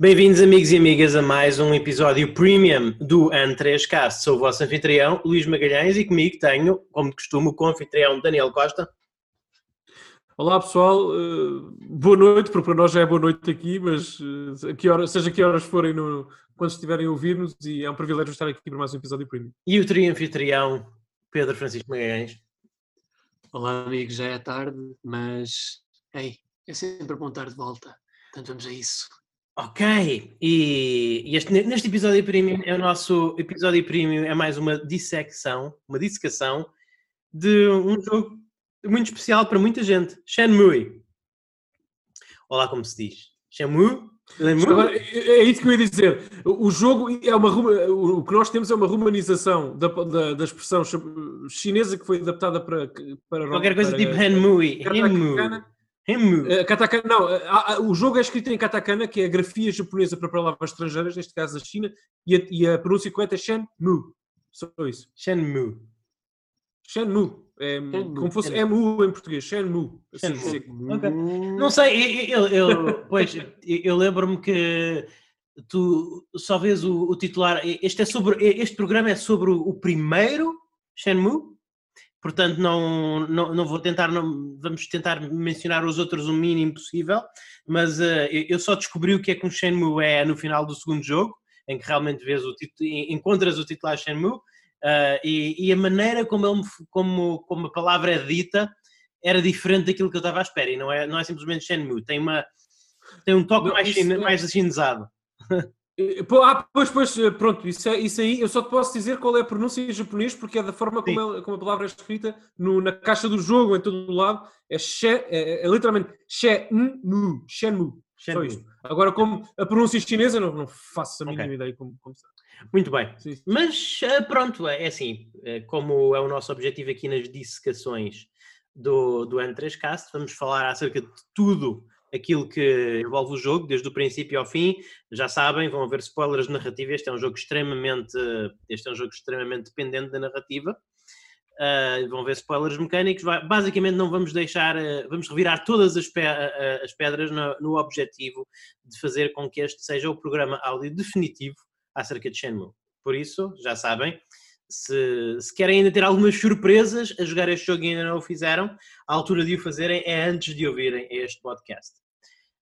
Bem-vindos, amigos e amigas, a mais um episódio premium do An3Cast. Sou o vosso anfitrião, Luís Magalhães, e comigo tenho, como de costume, o co-anfitrião Daniel Costa. Olá pessoal, uh, boa noite, porque para nós já é boa noite aqui, mas uh, que hora, seja que horas forem no, quando estiverem a ouvir-nos, e é um privilégio estar aqui para mais um episódio premium. E o trio anfitrião Pedro Francisco Magalhães. Olá amigos, já é tarde, mas ei, é sempre bom estar de volta, portanto vamos a isso. Ok, e este, neste episódio premium é o nosso episódio premium, é mais uma dissecção, uma dissecação de um jogo muito especial para muita gente, Shenmue. Olá, como se diz? Shenmue? Agora, é, é isso que eu ia dizer. O jogo é uma o que nós temos é uma romanização da, da, da expressão chinesa que foi adaptada para, para qualquer coisa para, tipo Henmue. Henmue. Uh, katakana, não, uh, o jogo é escrito em katakana, que é a grafia japonesa para palavras estrangeiras, neste caso a China, e a, e a pronúncia correta é Shenmue. Só isso. Shenmue. Shenmue. É, Shenmue. Como fosse MU em português. Shenmue. Assim, Shenmue. Okay. Não sei, eu, eu, eu pois, eu lembro-me que tu só vês o, o, titular. Este, é sobre, este programa é sobre o primeiro Shenmue portanto não, não, não vou tentar, não, vamos tentar mencionar os outros o mínimo possível, mas uh, eu só descobri o que é que um Shenmue é no final do segundo jogo, em que realmente vês o encontras o titular Shenmue, uh, e, e, a maneira como, ele, como, como a palavra é dita era diferente daquilo que eu estava à espera, e não é, não é simplesmente Shenmue, tem, uma, tem um toque mais, mais chinesado. Ah, pois, pois, eh, pronto, isso, é, isso aí, eu só te posso dizer qual é a pronúncia em japonês, porque é da forma como, é, como a palavra é escrita no, na caixa do jogo, em todo o lado, é, she, é, é, é literalmente Shenmue, Shenmue, só isto. Agora, como a pronúncia chinesa, não, não faço a mínima okay. ideia como, como Muito bem, sim, sim. mas eh, pronto, é assim, eh, como é o nosso objetivo aqui nas dissecações do, do N3Cast, vamos falar acerca de tudo aquilo que envolve o jogo, desde o princípio ao fim. Já sabem, vão haver spoilers de narrativa. Este é um jogo extremamente, este é um jogo extremamente dependente da narrativa. Uh, vão ver spoilers mecânicos. Basicamente, não vamos deixar, uh, vamos revirar todas as, pe uh, as pedras no, no, objetivo de fazer com que este seja o programa áudio definitivo acerca de Shenmue. Por isso, já sabem, se, se, querem ainda ter algumas surpresas a jogar este jogo e ainda não o fizeram, a altura de o fazerem é antes de ouvirem este podcast.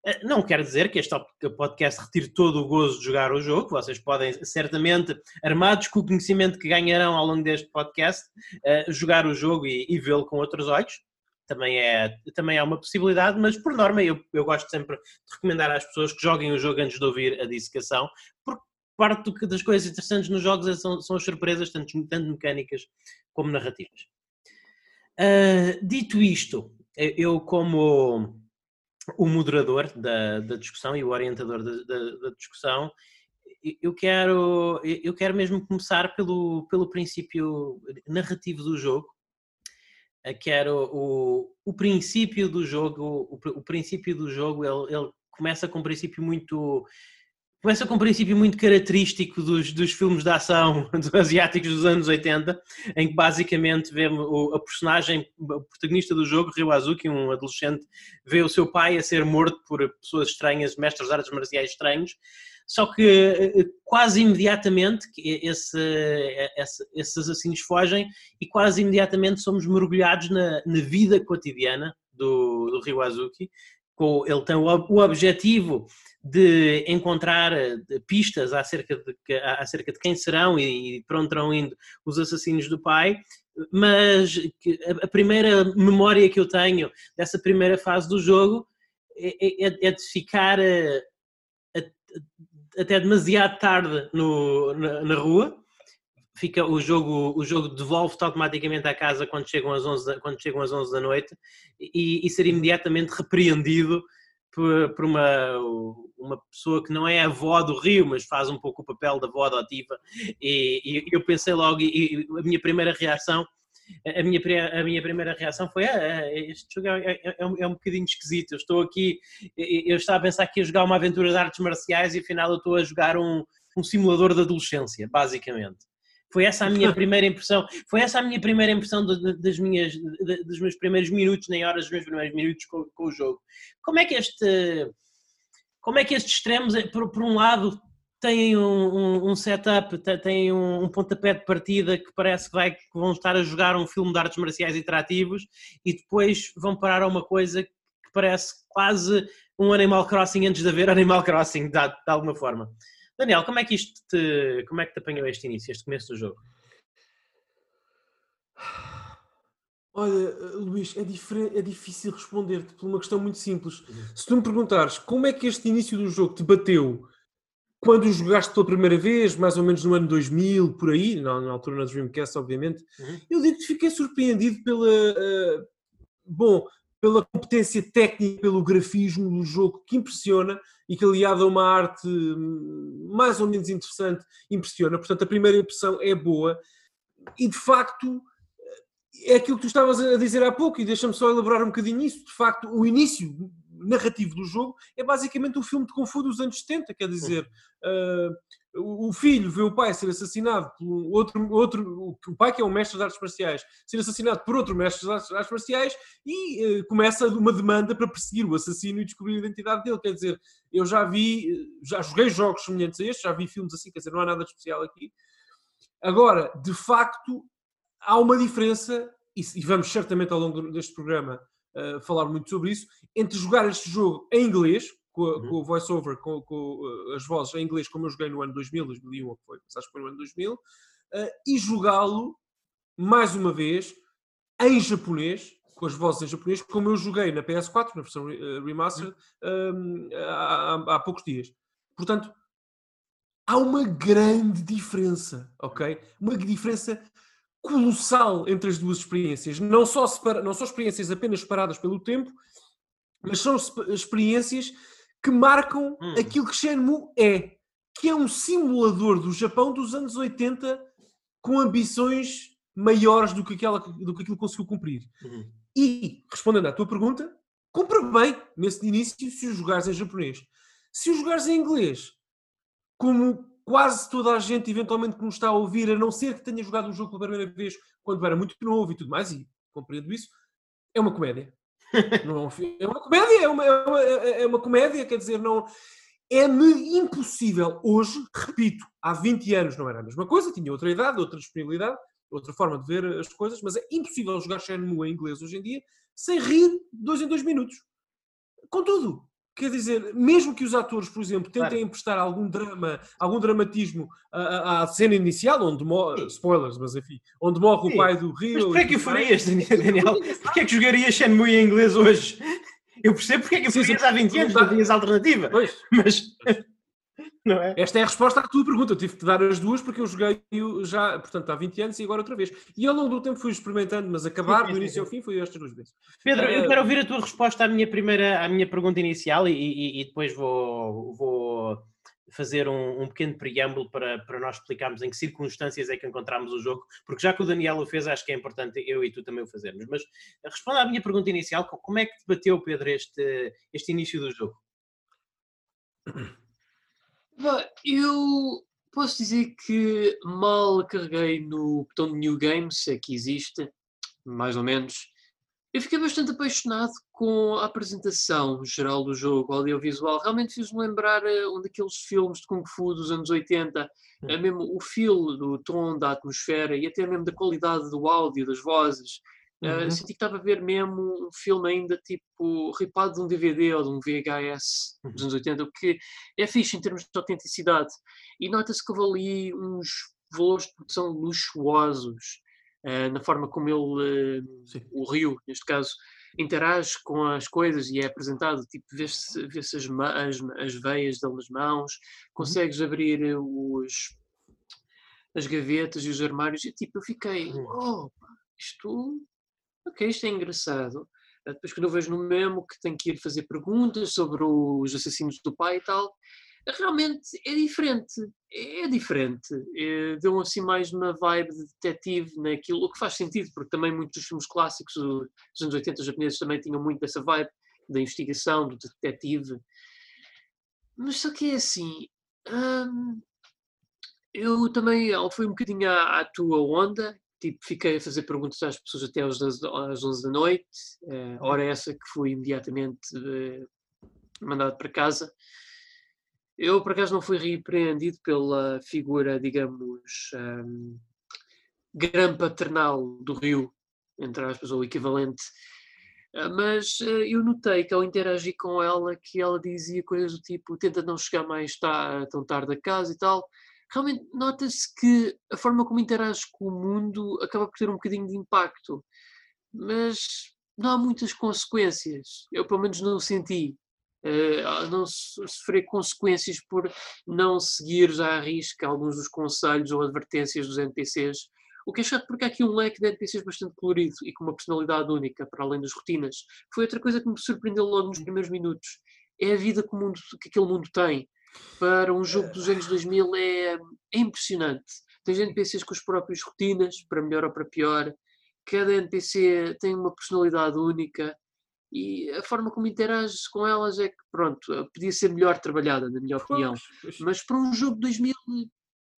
Eh, não quer dizer que este podcast retire todo o gozo de jogar o jogo, vocês podem certamente, armados com o conhecimento que ganharão ao longo deste podcast, eh, jogar o jogo e, e vê-lo com outros olhos. Também é, também é uma possibilidade, mas por norma eu, eu gosto sempre de recomendar às pessoas que joguem o jogo antes de ouvir a dissecação, porque parte do, das coisas interessantes nos jogos é são, são as surpresas, tanto, tanto mecânicas como narrativas. Uh, dito isto, eu como o moderador da, da discussão e o orientador da, da, da, discussão, eu quero, eu quero mesmo começar pelo, pelo princípio narrativo do jogo. Quero o, o princípio do jogo, o, o princípio do jogo, ele, ele começa com um princípio muito Começa com um princípio muito característico dos, dos filmes de ação asiáticos dos anos 80, em que basicamente vemos o, a personagem, o protagonista do jogo, Ryo Azuki, um adolescente, vê o seu pai a ser morto por pessoas estranhas, mestres de artes marciais estranhos, só que eh, quase imediatamente esse, esse, esses assassinos fogem e quase imediatamente somos mergulhados na, na vida cotidiana do, do Ryo Azuki. Ele tem o, o objetivo de encontrar eh, pistas acerca de, acerca de quem serão e, para onde terão indo os assassinos do pai, mas a primeira memória que eu tenho dessa primeira fase do jogo é, é, é de ficar eh, até demasiado tarde no, na, na, rua. Fica o jogo, o jogo devolve-te automaticamente à casa quando chegam às 11 quando chegam às 11 da noite e, e ser imediatamente repreendido por, por, uma, uma pessoa que não é avó do Rio, mas faz um pouco o papel da avó adotiva. E, e eu pensei logo, e, e, a minha primeira reação. A minha, a minha primeira reação foi: ah, este jogo é, é, é, um, é um bocadinho esquisito. Eu estou aqui, eu estava a pensar que ia jogar uma aventura de artes marciais e afinal eu estou a jogar um, um simulador de adolescência, basicamente. Foi essa a minha primeira impressão. Foi essa a minha primeira impressão das minhas, dos meus primeiros minutos, nem horas, dos meus primeiros minutos com, com, o jogo. Como é que este. como é que estes extremos, eh, por, por um lado, têm um, um, um setup, têm um, um, pontapé de partida que parece que, vai, que vão estar a jogar um filme de artes marciais interativos e depois vão parar a uma coisa que parece quase um Animal Crossing antes de haver Animal Crossing, de, de alguma forma. Daniel, como é que isto te, como é que te apanhou este início, este começo do jogo? Olha, Luís, é, é difícil responder-te por uma questão muito simples. Uhum. Se tu me perguntares como é que este início do jogo te bateu quando jogaste pela primeira vez, mais ou menos no ano 2000, por aí, na, na altura na Dreamcast, obviamente, uhum. eu digo que fiquei surpreendido pela, uh, bom, pela competência técnica, pelo grafismo do jogo que impressiona e que aliado a uma arte hum, mais ou menos interessante, impressiona. Portanto, a primeira impressão é boa e de facto é aquilo que tu estavas a dizer há pouco, e deixa-me só elaborar um bocadinho isso. De facto, o início narrativo do jogo é basicamente um filme de Kung dos anos 70, quer dizer, uh, o filho vê o pai ser assassinado por outro, outro, o pai que é um mestre de artes marciais, ser assassinado por outro mestre de artes, artes marciais e uh, começa uma demanda para perseguir o assassino e descobrir a identidade dele. Quer dizer, eu já vi, já joguei jogos semelhantes a estes, já vi filmes assim, quer dizer, não há nada de especial aqui. Agora, de facto, há uma diferença, e vamos certamente ao longo deste programa uh, falar muito sobre isso, entre jogar este jogo em inglês, com, uhum. com o voice-over, com, com uh, as vozes em inglês, como eu joguei no ano 2000, 2001, ou foi, acho que foi no ano 2000, uh, e jogá-lo, mais uma vez, em japonês, com as vozes em japonês, como eu joguei na PS4, na versão remastered, um, há, há poucos dias. Portanto, há uma grande diferença, ok? Uma diferença colossal entre as duas experiências. Não só, separa, não são experiências apenas separadas pelo tempo, mas são experiências que marcam hum. aquilo que Shenmue é, que é um simulador do Japão dos anos 80 com ambições maiores do que, aquela, do que aquilo que conseguiu cumprir. Uhum. E, respondendo à tua pergunta, cumpre bem nesse início se o jogares em japonês. Se o jogares em inglês, como quase toda a gente, eventualmente, que nos está a ouvir, a não ser que tenha jogado o jogo pela primeira vez quando era muito novo e tudo mais, e compreendo isso, é uma comédia. não é, um filme, é uma comédia, é uma, é, uma, é uma comédia, quer dizer, não. É-me impossível hoje, repito, há 20 anos não era a mesma coisa, tinha outra idade, outra disponibilidade, outra forma de ver as coisas, mas é impossível jogar Shenmue em inglês hoje em dia sem rir dois em dois minutos. Contudo, Quer dizer, mesmo que os atores, por exemplo, tentem claro. emprestar algum drama, algum dramatismo à, à cena inicial, onde morre, spoilers, mas enfim, onde morre Sim. o pai do Rio. Mas porquê é que o farias, Daniel? Porquê é que jogarias Shenmue em inglês hoje? Eu percebo porque é que o farias há 20 anos, não tinhas alternativa. Pois. Mas é? Esta é a resposta à tua pergunta. Eu tive que dar as duas porque eu joguei já, portanto, há 20 anos e agora outra vez. E ao longo do tempo fui experimentando, mas acabar do início ao fim foi estas duas vezes. Pedro, uh, eu ah, quero ouvir a tua resposta à minha primeira, à minha pergunta inicial e, e, e depois vou, vou fazer um, um, pequeno preâmbulo para, para nós explicarmos em que circunstâncias é que encontramos o jogo, porque já que o Daniel o fez, acho que é importante eu e tu também o fazermos. Mas responda à minha pergunta inicial, como é que te bateu, Pedro, este, este início do jogo? Eu posso dizer que mal carreguei no botão de New Games, se é que existe, mais ou menos. Eu fiquei bastante apaixonado com a apresentação geral do jogo, audiovisual. Realmente fiz-me lembrar uh, um daqueles filmes de Kung Fu dos anos 80, hum. é mesmo o feel do tom, da atmosfera e até mesmo da qualidade do áudio, das vozes. Ah, uhum. Uh, senti que estava a ver mesmo um filme ainda tipo ripado de um DVD ou de um VHS dos anos 80, o que é fixe em termos de autenticidade. E nota-se que houve ali uns valores de produção luxuosos uh, na forma como ele, uh, o Rio, neste caso, interage com as coisas e é apresentado, tipo, vê-se vê as, as, as veias dele nas mãos, uhum. consegues uhum. abrir os, as gavetas e os armários e tipo, eu fiquei, oh, isto ok, isto é engraçado. Eh, depois quando eu vejo no memo que tenho que ir fazer perguntas sobre os assassinos do pai e tal, realmente é diferente, é diferente. É, Deu assim mais uma vibe de detetive naquilo, o que faz sentido, porque também muitos dos filmes clássicos dos anos 80 japoneses também tinham muito dessa vibe da investigação, do detetive. Mas só que é assim, hum, eu também fui um bocadinho à, à tua onda, tipo, fiquei a fazer perguntas às pessoas até às, às 11 da noite, uh, hora essa que fui imediatamente uh, mandado para casa. Eu, por acaso, não fui repreendido pela figura, digamos, um, grande paternal do Rio, entre aspas, ou equivalente. Ah, mas eu notei que ao interagir com ela, que ela dizia coisas do tipo, tenta não chegar mais tão tarde a casa e tal. Realmente nota-se que a forma como interage com o mundo acaba por ter um bocadinho de impacto. Mas não há muitas consequências. Eu, pelo menos, não senti. Uh, não sofrer consequências por não seguir à risca alguns dos conselhos ou advertências dos NPCs. O que é chato porque há aqui um leque de NPCs bastante colorido e com uma personalidade única, para além das rotinas. Foi outra coisa que me surpreendeu logo nos primeiros minutos. É a vida que, mundo, que aquele mundo tem. Para um jogo dos anos 2000 é, é impressionante. Tens NPCs com as próprias rotinas, para melhor ou para pior. Cada NPC tem uma personalidade única e a forma como interages com elas é que, pronto, podia ser melhor trabalhada, na minha opinião. Mas para um jogo de 2000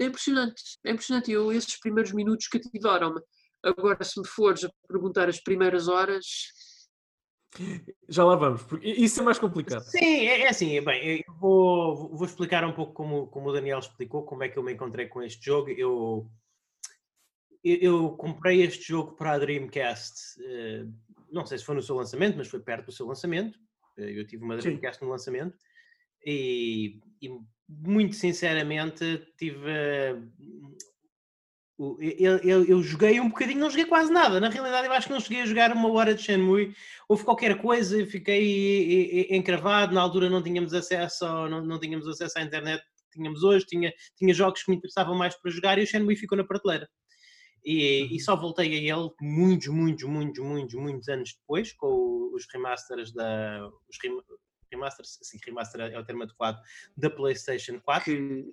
é impressionante, é impressionante. Eu, esses primeiros minutos cativaram-me. Agora, se me fores a perguntar as primeiras horas. Já lá vamos, porque isso é mais complicado. Sim, é, é assim, bem, eu vou, vou explicar um pouco como, como o Daniel explicou, como é que eu me encontrei com este jogo. Eu, eu comprei este jogo para a Dreamcast, eh, não sei se foi no seu lançamento, mas foi perto do seu lançamento. Eh, eu tive uma Dreamcast Sim. no lançamento e, e, muito sinceramente tive. Eu, eu, eu, joguei um bocadinho, não joguei quase nada. Na realidade, eu acho que não cheguei a jogar uma hora de Shenmue. Houve qualquer coisa, fiquei encravado. Na altura não tínhamos acesso, não, não tínhamos acesso à internet tínhamos hoje. Tinha, tinha jogos que me interessavam mais para jogar e o Shenmue ficou na prateleira. E, e, uhum. só voltei a ele muitos, muitos, muitos, muitos, muitos anos depois, com os remasters da. Os remasters, sim, remaster é o termo adequado, da PlayStation 4. Que,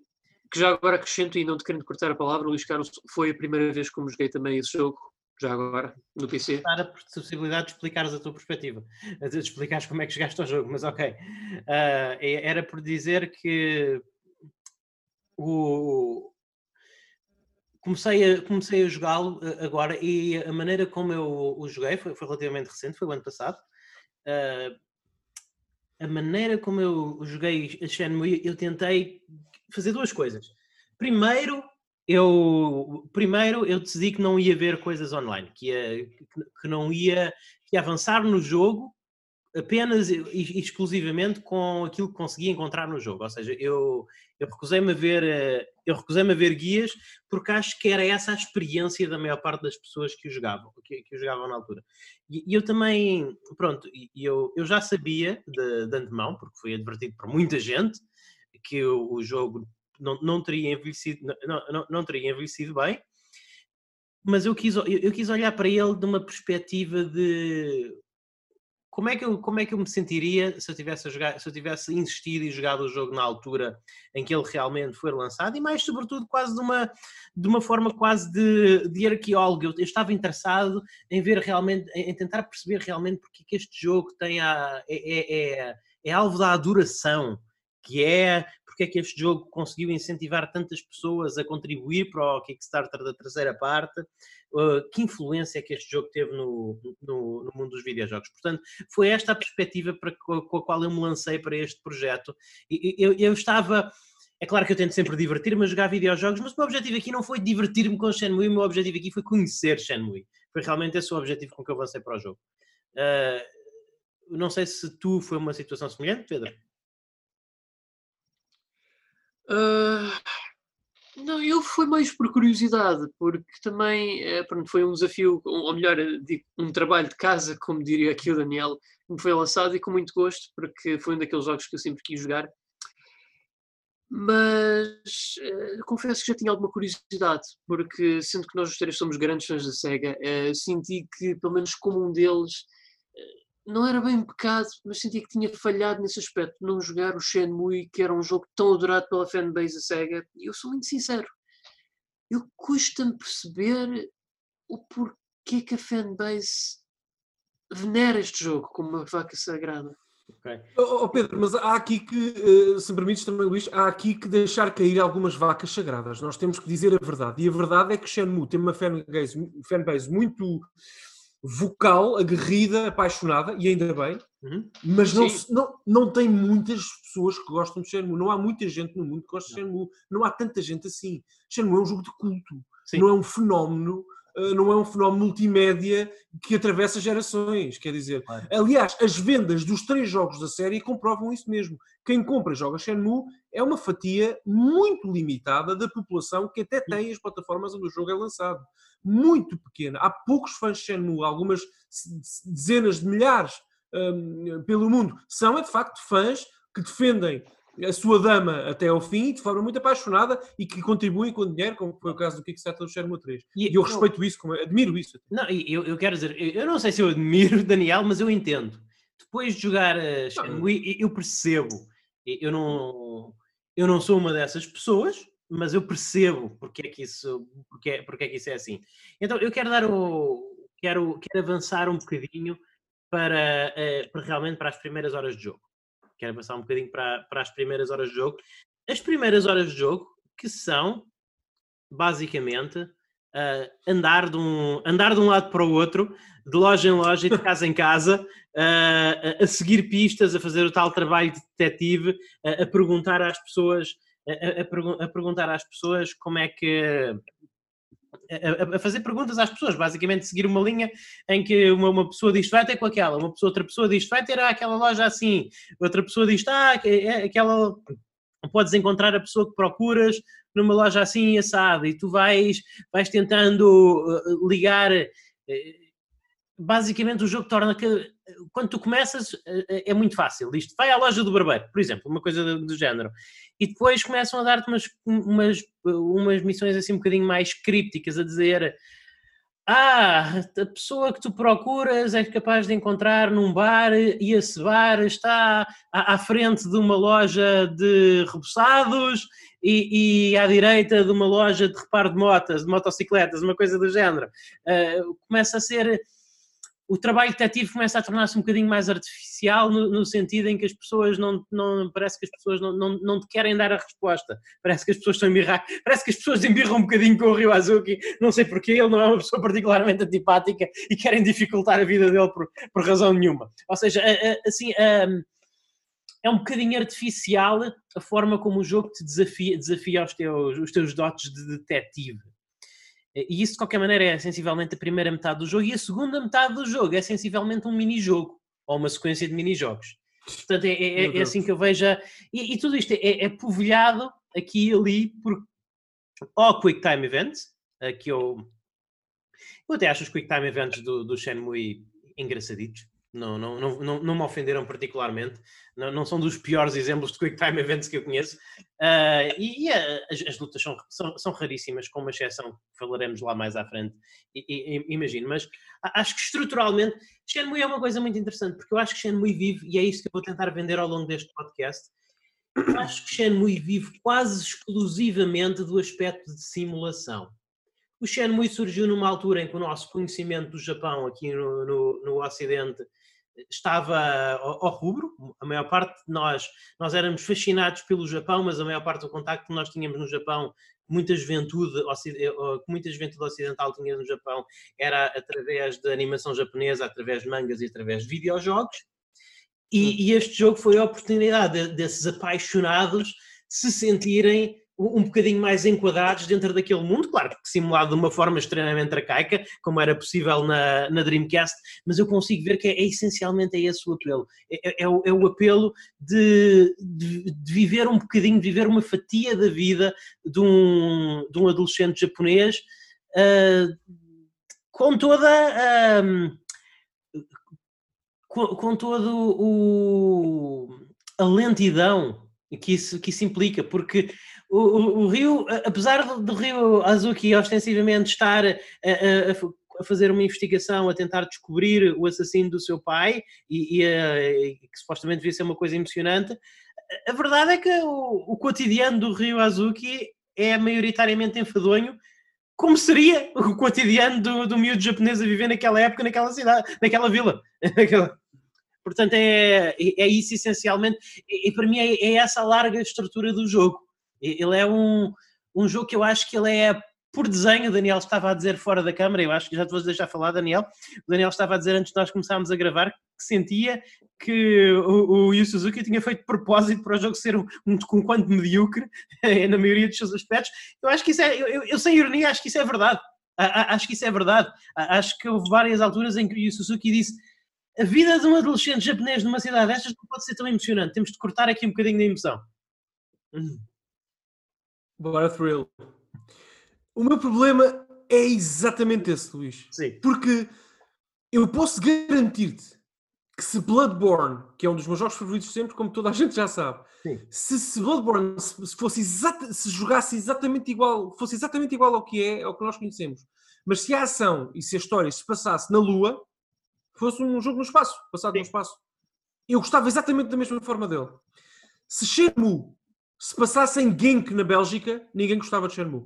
que já agora acrescento, e não te querendo cortar a palavra, Luís Carlos, foi a primeira vez que joguei também esse jogo, já agora, no PC. Dar a possibilidade de explicares a tua perspectiva, de explicares como é que chegaste ao jogo, mas ok. Uh, era por dizer que o, comecei a, comecei a jogá-lo eh, agora e a maneira como eu o joguei foi, foi relativamente recente, foi o ano passado. Uh, a maneira como eu joguei a Shenmue, eu tentei fazer duas coisas. Primeiro, eu primeiro eu decidi que não ia ver coisas online, que, ia, que não ia, que avançar no jogo apenas e exclusivamente com aquilo que conseguia encontrar no jogo. Ou seja, eu, eu recusei-me a ver eh, eu recusei-me a ver guias porque acho que era essa a experiência da maior parte das pessoas que o jogavam, que, que o jogavam na altura. E, e eu também, pronto, eu, eu já sabia de, de antemão, porque fui advertido por muita gente, que o, jogo não, não teria envelhecido, não, não, não teria envelhecido bem, mas eu quis, eu, eu quis olhar para ele de uma perspectiva de como é que eu, como é que eu me sentiria se eu tivesse jogar, se eu tivesse insistido e jogado o jogo na altura em que ele realmente foi lançado e mais sobretudo quase de uma de uma forma quase de, de arqueólogo. Eu, eu estava interessado em ver realmente em tentar perceber realmente porque é que este jogo tem a é, é, é, é alvo da adoração que é porque é que este jogo conseguiu incentivar tantas pessoas a contribuir para o Kickstarter da terceira parte, uh, que influência é que este jogo teve no, no, no, mundo dos videojogos. Portanto, foi esta a perspectiva para, com a qual eu me lancei para este projeto. E, eu, eu estava... É claro que eu tento sempre divertir-me a jogar videojogos, mas o meu objetivo aqui não foi divertir-me com Shenmue, o meu objetivo aqui foi conhecer Shenmue. Foi realmente esse o objetivo com que eu avancei para o jogo. Uh, não sei se tu foi uma situação semelhante, Pedro. Uh, não, eu fui mais por curiosidade, porque também é, pronto, foi um desafio, ou melhor, um trabalho de casa, como diria aqui o Daniel, que me foi lançado e com muito gosto, porque foi um daqueles jogos que eu sempre quis jogar. Mas uh, confesso que já tinha alguma curiosidade, porque sendo que nós os três somos grandes fãs da SEGA, senti que, pelo menos como um deles, não era bem um pecado, mas sentia que tinha falhado nesse aspecto, não jogar o Shenmue, que era um jogo tão adorado pela fanbase da SEGA. E eu sou muito sincero, eu custa-me perceber o porquê que a fanbase venera este jogo como uma vaca sagrada. Okay. Oh, Pedro, mas há aqui que, uh, se me permites também, Luís, há aqui que deixar cair algumas vacas sagradas. Nós temos que dizer a verdade. E a verdade é que Shenmue tem uma fanbase, fanbase muito vocal, aguerrida, apaixonada, e ainda bem, Uhum. mas não, Sim. não, não tem muitas pessoas que gostam de Shenmue. Não há muita gente no mundo que gosta de Shenmue. Não há tanta gente assim. Shenmue é um jogo de culto. Sim. Não é um fenómeno, não é um fenómeno multimédia que atravessa gerações. Quer dizer, Claro. aliás, as vendas dos três jogos da série comprovam isso mesmo. Quem compra e joga Shenmue é uma fatia muito limitada da população que até tem as plataformas onde o jogo é lançado. Muito pequena. Há poucos fãs de Shenmue, algumas dezenas de milhares hum, pelo mundo. São, é de facto, fãs que defendem a sua dama até ao fim de forma muito apaixonada e que contribuem com dinheiro, como foi o caso do Kickstarter do Shenmue 3. E- E eu respeito isso, como- admiro isso. Não, eu, eu quero dizer, eu não sei se eu admiro Daniel, mas eu entendo. Depois de jogar a Shenmue, eu percebo. Eu não, eu não sou uma dessas pessoas, mas eu percebo porque é que isso, porque é, porque é que isso é assim. Então eu quero dar o, quero, quero avançar um bocadinho para, eh, para realmente para as primeiras horas de jogo. Quero avançar um bocadinho para, para as primeiras horas de jogo. As primeiras horas de jogo que são basicamente ah, andar, de um, andar de um lado para o outro, de loja em loja e de casa em casa, ah, a, a seguir pistas, a fazer o tal trabalho de detetive, a, a perguntar às pessoas, a, a- a perguntar às pessoas como é que a, a- fazer perguntas às pessoas, basicamente seguir uma linha em que uma, uma pessoa diz vai ter com aquela, uma pessoa, outra pessoa diz vai ter aquela loja assim, outra pessoa diz ah, que- é aquela podes encontrar a pessoa que procuras numa loja assim assada e tu vais, vais tentando uh, ligar. uh, Basicamente, o jogo torna que quando tu começas uh, é muito fácil. Isto vai à loja do barbeiro, por exemplo, uma coisa do, do género, e depois começam a dar-te umas, umas, umas missões assim um bocadinho mais crípticas, a dizer ah, a pessoa que tu procuras é capaz de encontrar num bar e esse bar está à, à frente de uma loja de reboçados e, e à direita de uma loja de reparo de motas, de motocicletas, uma coisa do género. Uh, começa a ser. O trabalho detetivo começa a tornar-se um bocadinho mais artificial no, no, sentido em que as pessoas não, não parece que as pessoas não, não, não te querem dar a resposta. Parece que as pessoas estão embirrar, parece que as pessoas embirram um bocadinho com o Rio Azuki, não sei porquê, ele não é uma pessoa particularmente antipática e querem dificultar a vida dele por, por razão nenhuma. Ou seja, assim, é um bocadinho artificial a forma como o jogo te desafia, desafia os, teus, os teus dotes de detetive. E isso, de qualquer maneira, é sensivelmente a primeira metade do jogo, e a segunda metade do jogo é sensivelmente um mini-jogo, ou uma sequência de mini-jogos. Portanto, é, é, é, assim que eu vejo. E, e tudo isto é, é povoado aqui e ali por ou Quick Time Events, que eu, eu até acho os Quick Time Events do, do Shenmue engraçaditos. Não, não, não, não, me ofenderam particularmente. Não, não são dos piores exemplos de Quick Time Events que eu conheço. Uh, e, e as, as, lutas são, são, são, raríssimas, com uma exceção que falaremos lá mais à frente, e, e, imagino. Mas acho que estruturalmente Shenmue é uma coisa muito interessante, porque eu acho que Shenmue vive, e é isso que eu vou tentar vender ao longo deste podcast. Eu acho que Shenmue vive quase exclusivamente do aspecto de simulação. O Shenmue surgiu numa altura em que o nosso conhecimento do Japão aqui no, no, no Ocidente estava ao, ao, rubro, a maior parte de nós, nós éramos fascinados pelo Japão, mas a maior parte do contacto que nós tínhamos no Japão, muita juventude, muita juventude ocidental tinha no Japão, era através da animação japonesa, através de mangas e através de videojogos, e, e este jogo foi a oportunidade de, desses apaixonados se sentirem um bocadinho mais enquadrados dentro daquele mundo, claro que simulado de uma forma extremamente arcaica, como era possível na, na Dreamcast, mas eu consigo ver que é, é essencialmente é esse o apelo. É, é, o, é o, apelo de, de, de, viver um bocadinho, de viver uma fatia da vida de um, de um adolescente japonês uh, com toda. Um, com, com todo o a lentidão que isso, que isso implica, porque o, o, Rio, apesar do, do Rio Azuki ostensivamente estar a, a, a, fazer uma investigação, a tentar descobrir o assassino do seu pai, e, e, a, e que supostamente devia ser uma coisa emocionante, a verdade é que o, o cotidiano do Rio Azuki é maioritariamente enfadonho, como seria o cotidiano do, do miúdo japonês a viver naquela época, naquela cidade, naquela vila. Portanto, é, é isso essencialmente, e, e para mim é, é, essa a larga estrutura do jogo. Ele é um, um jogo que eu acho que ele é por desenho, o Daniel estava a dizer fora da câmara, eu acho que já te vou deixar falar, Daniel. O Daniel estava a dizer antes de nós começarmos a gravar que sentia que o, o Yu Suzuki tinha feito propósito para o jogo ser um, um, um quanto medíocre na maioria dos seus aspectos. Eu acho que isso é, eu, eu sem ironia, acho que isso é verdade. Acho que isso é verdade. Acho que houve várias alturas em que o Yu Suzuki disse a vida de um adolescente japonês numa cidade destas não pode ser tão emocionante. Temos de cortar aqui um bocadinho da emoção. Bora, thrill. O meu problema é exatamente esse, Luís. Sim. Porque eu posso garantir-te que se Bloodborne, que é um dos meus jogos favoritos sempre, como toda a gente já sabe, se, se, Bloodborne se, fosse exata, se jogasse exatamente igual, fosse exatamente igual ao que é, ao que nós conhecemos, mas se a ação e se a história se passasse na Lua, fosse um jogo no espaço, passado Sim. no espaço, eu gostava exatamente da mesma forma dele. Se Shenmue se passasse em Genk na Bélgica, ninguém gostava de Shenmue.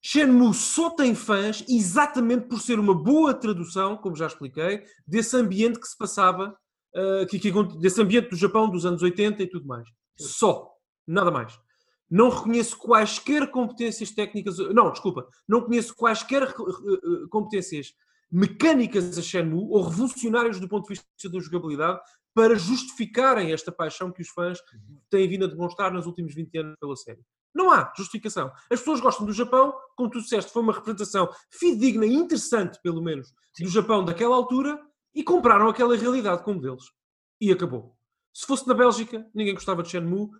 Shenmue só tem fãs exatamente por ser uma boa tradução, como já expliquei, desse ambiente que se passava, uh, que, que, desse ambiente do Japão dos anos 80 e tudo mais. Só. Nada mais. Não reconheço quaisquer competências técnicas. Não, desculpa. Não conheço quaisquer uh, competências mecânicas a Shenmue ou revolucionárias do ponto de vista da jogabilidade para justificarem esta paixão que os fãs têm vindo a demonstrar nos últimos 20 anos pela série. Não há justificação. As pessoas gostam do Japão, como tu disseste, foi uma representação fidedigna e interessante, pelo menos, do Japão daquela altura e compraram aquela realidade como deles. E acabou. Se fosse na Bélgica, ninguém gostava de Shenmue.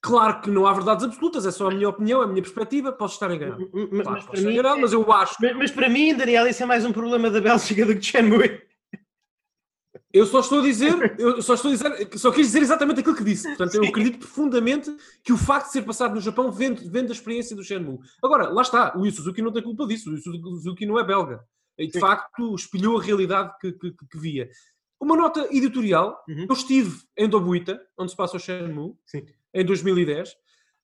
Claro que não há verdades absolutas, é só a minha opinião, a minha perspectiva, posso estar enganado. Mas, claro, mas, para, mim, enganado, mas eu acho. Mas, mas, para mim, Daniel, isso é mais um problema da Bélgica do que de Shenmue. Eu só estou a dizer, eu só estou a dizer, só quis dizer exatamente aquilo que disse. Portanto, eu acredito profundamente que o facto de ser passado no Japão vende, vende a experiência do Shenmue. Agora, lá está, o Yu Suzuki não tem culpa disso, o Yu Suzuki não é belga. E, de Sim. facto, espelhou a realidade que, que, que via. Uma nota editorial, uhum. eu estive em Dobuita, onde se passa o Shenmue, Sim. em 2010.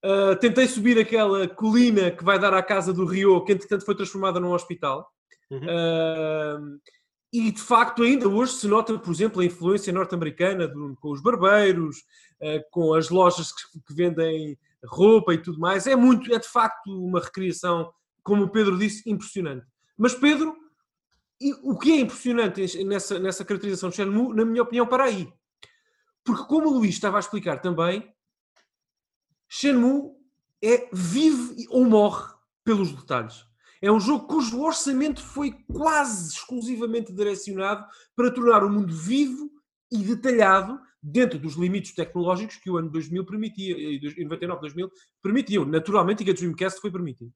Uh, tentei subir aquela colina que vai dar à casa do Rio, que entretanto foi transformada num hospital. Uhum. Uh, e de facto, ainda hoje se nota, por exemplo, a influência norte-americana com os barbeiros, uh, com as lojas que, que, vendem roupa e tudo mais. É muito, é de facto uma recriação, como o Pedro disse, impressionante. Mas Pedro, o que é impressionante nessa, nessa caracterização de Shenmue, na minha opinião, para aí. Porque, como o Luís estava a explicar também, Shenmue é vive ou morre pelos detalhes. É um jogo cujo orçamento foi quase exclusivamente direcionado para tornar o mundo vivo e detalhado dentro dos limites tecnológicos que o ano 2000 permitia, e 99, 2000 permitiam, naturalmente, e que a Dreamcast foi permitido.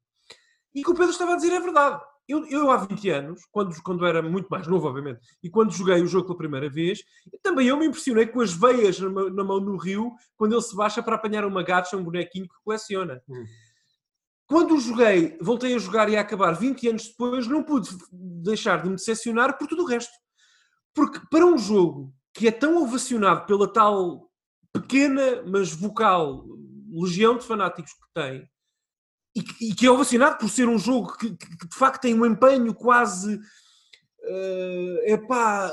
E o que o Pedro estava a dizer é verdade. Eu, eu, há 20 anos, quando, quando era muito mais novo, obviamente, e quando joguei o jogo pela primeira vez, também eu me impressionei com as veias na, na mão no rio, quando ele se baixa para apanhar uma gacha, um bonequinho que coleciona. Hum. Quando joguei, voltei a jogar e a acabar 20 anos depois, não pude deixar de me decepcionar por tudo o resto. Porque para um jogo que é tão ovacionado pela tal pequena, mas vocal legião de fanáticos que tem, e que, é ovacionado por ser um jogo que, que, que de facto tem um empenho quase uh, epá,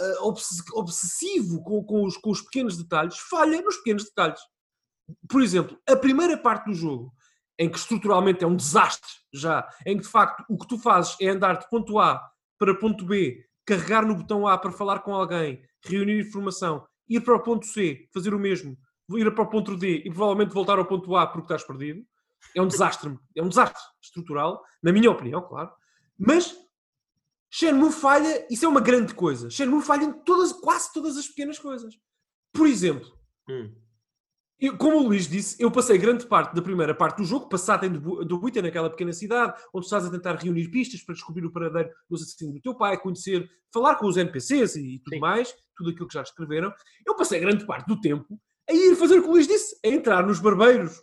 obsessivo com, com, os, com os pequenos detalhes, falha nos pequenos detalhes. Por exemplo, a primeira parte do jogo em que estruturalmente é um desastre já, em que de facto o que tu fazes é andar de ponto A para ponto B, carregar no botão A para falar com alguém, reunir informação, ir para o ponto C, fazer o mesmo, ir para o ponto D e provavelmente voltar ao ponto A porque estás perdido. É um desastre, é um desastre estrutural, na minha opinião, claro. Mas Shenmue falha, isso é uma grande coisa. Shenmue falha em todas, quase todas as pequenas coisas. Por exemplo, hum. Eu, como o Luís disse, eu passei grande parte da primeira parte do jogo, passado em do Wither, naquela pequena cidade, onde estás a tentar reunir pistas para descobrir o paradeiro dos assassinos do teu pai, conhecer, falar com os NPCs e, tudo Sim. mais, tudo aquilo que já descreveram. Eu passei grande parte do tempo a ir fazer o que o Luís disse, a entrar nos barbeiros,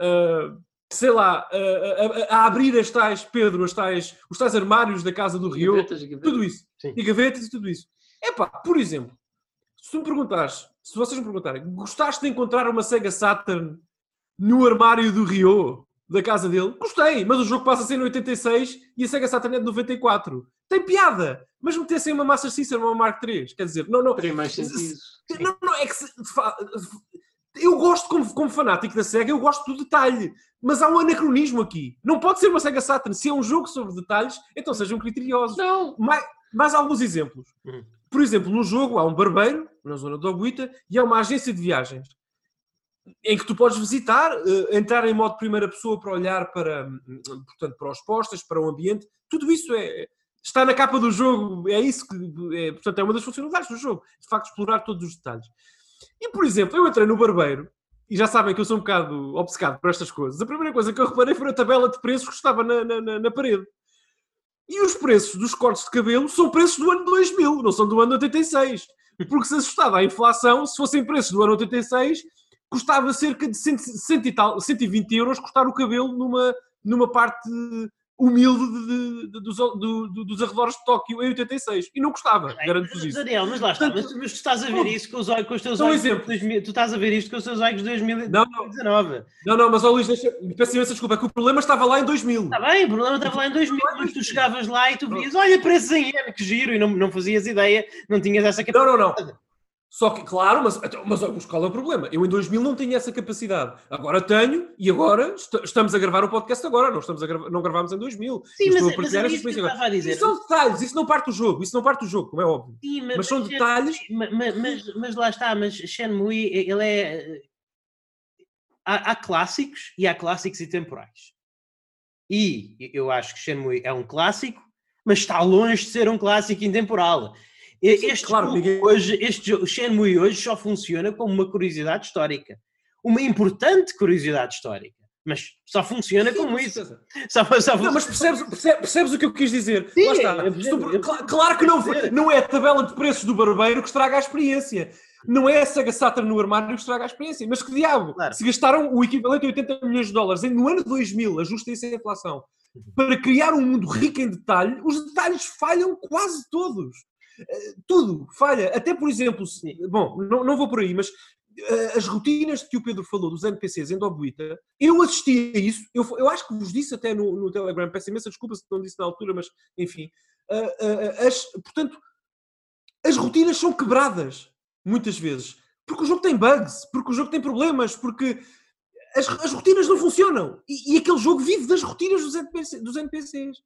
uh, sei lá, uh, a, a, abrir as tais, Pedro, as tais, os tais armários da casa do Rio, gavetas, gavetas. tudo isso. Sim. E gavetas e tudo isso. Epá, por exemplo, se tu me perguntares, se vocês me perguntarem, gostaste de encontrar uma Sega Saturn no armário do Rio, da casa dele? Gostei, mas o jogo passa a ser em 86 e a Sega Saturn é de 94. Tem piada, mas metessem uma Master System ou uma Mark III, quer dizer, não, não. Tem mais sentido. Não, não, é que se, eu gosto, como, como fanático da SEGA, eu gosto do detalhe. Mas há um anacronismo aqui. Não pode ser uma SEGA Saturn. Se é um jogo sobre detalhes, então sejam criteriosos. Não. Mais, mais alguns exemplos. Uhum. Por exemplo, no jogo há um barbeiro, na zona do Obuita, e há uma agência de viagens em que tu podes visitar, uh, entrar em modo primeira pessoa para olhar para, portanto, para os postas, para o ambiente. Tudo isso é, está na capa do jogo. É isso que, é, portanto, é uma das funcionalidades do jogo. De facto, explorar todos os detalhes. E, por exemplo, eu entrei no barbeiro, e já sabem que eu sou um bocado obcecado por estas coisas. A primeira coisa que eu reparei foi a tabela de preços que estava na, na, na parede. E os preços dos cortes de cabelo são preços do ano 2000, não são do ano 86. Porque se ajustava à inflação, se fossem preços do ano 86, custava cerca de 100, 100 e tal, 120 euros cortar o cabelo numa, numa parte humilde de, de, de, dos, do, dos arredores de Tóquio em 86. E não gostava, garanto-vos isso. Daniel, mas lá está, mas, mas, tu estás a ver isso com os, com os teus um olhos. exemplo. 2000, tu estás a ver isto com os teus olhos de 2019. Não, não, mas ó Luís, deixa, peço imensa desculpa, é que o problema estava lá em 2000. Está bem, o problema estava lá em 2000, mas tu chegavas lá e tu vias, olha, preços em yen, que giro, e não, não fazias ideia, não tinhas essa capacidade. Não, não, não. Só que, claro, mas, então, mas, mas qual é o problema? Eu em 2000 não tinha essa capacidade. Agora tenho e agora est estamos a gravar o podcast agora. Não, estamos a não gravámos em 2000. Sim, estou mas, a partilhar mas essa experiência agora. A dizer. Isso são detalhes, isso não parte do jogo. Isso não parte do jogo, como é óbvio. Sim, mas, mas, são detalhes. Mas, mas, mas, lá está, mas Shenmue, ele é. Há, há clássicos e há clássicos intemporais. E eu acho que Shenmue é um clássico, mas está longe de ser um clássico intemporal. Este, claro, hoje, este jogo, Shenmue hoje só funciona como uma curiosidade histórica. Uma importante curiosidade histórica. Mas só funciona Sim, como isso. Só, só não, mas percebes, percebes, percebes, o que eu quis dizer? Sim, Lá está. É, é, claro, claro que não, foi, não é a tabela de preços do barbeiro que estraga a experiência. Não é a Sega Saturn no armário que estraga a experiência. Mas que diabo? Claro. Se gastaram o equivalente a 80 milhões de dólares no ano 2000, ajusta isso à inflação, para criar um mundo rico em detalhe, os detalhes falham quase todos. Eh, tudo falha. Até, por exemplo, se, bom, não, não vou por aí, mas uh, as rotinas que o Pedro falou dos NPCs em Dobuita, eu assisti a isso, eu, eu acho que vos disse até no, no Telegram, peço imensa desculpa se não disse na altura, mas enfim. Uh, uh, as, portanto, as rotinas são quebradas, muitas vezes, porque o jogo tem bugs, porque o jogo tem problemas, porque as, as rotinas não funcionam. E, e, aquele jogo vive das rotinas dos, NPC, dos NPCs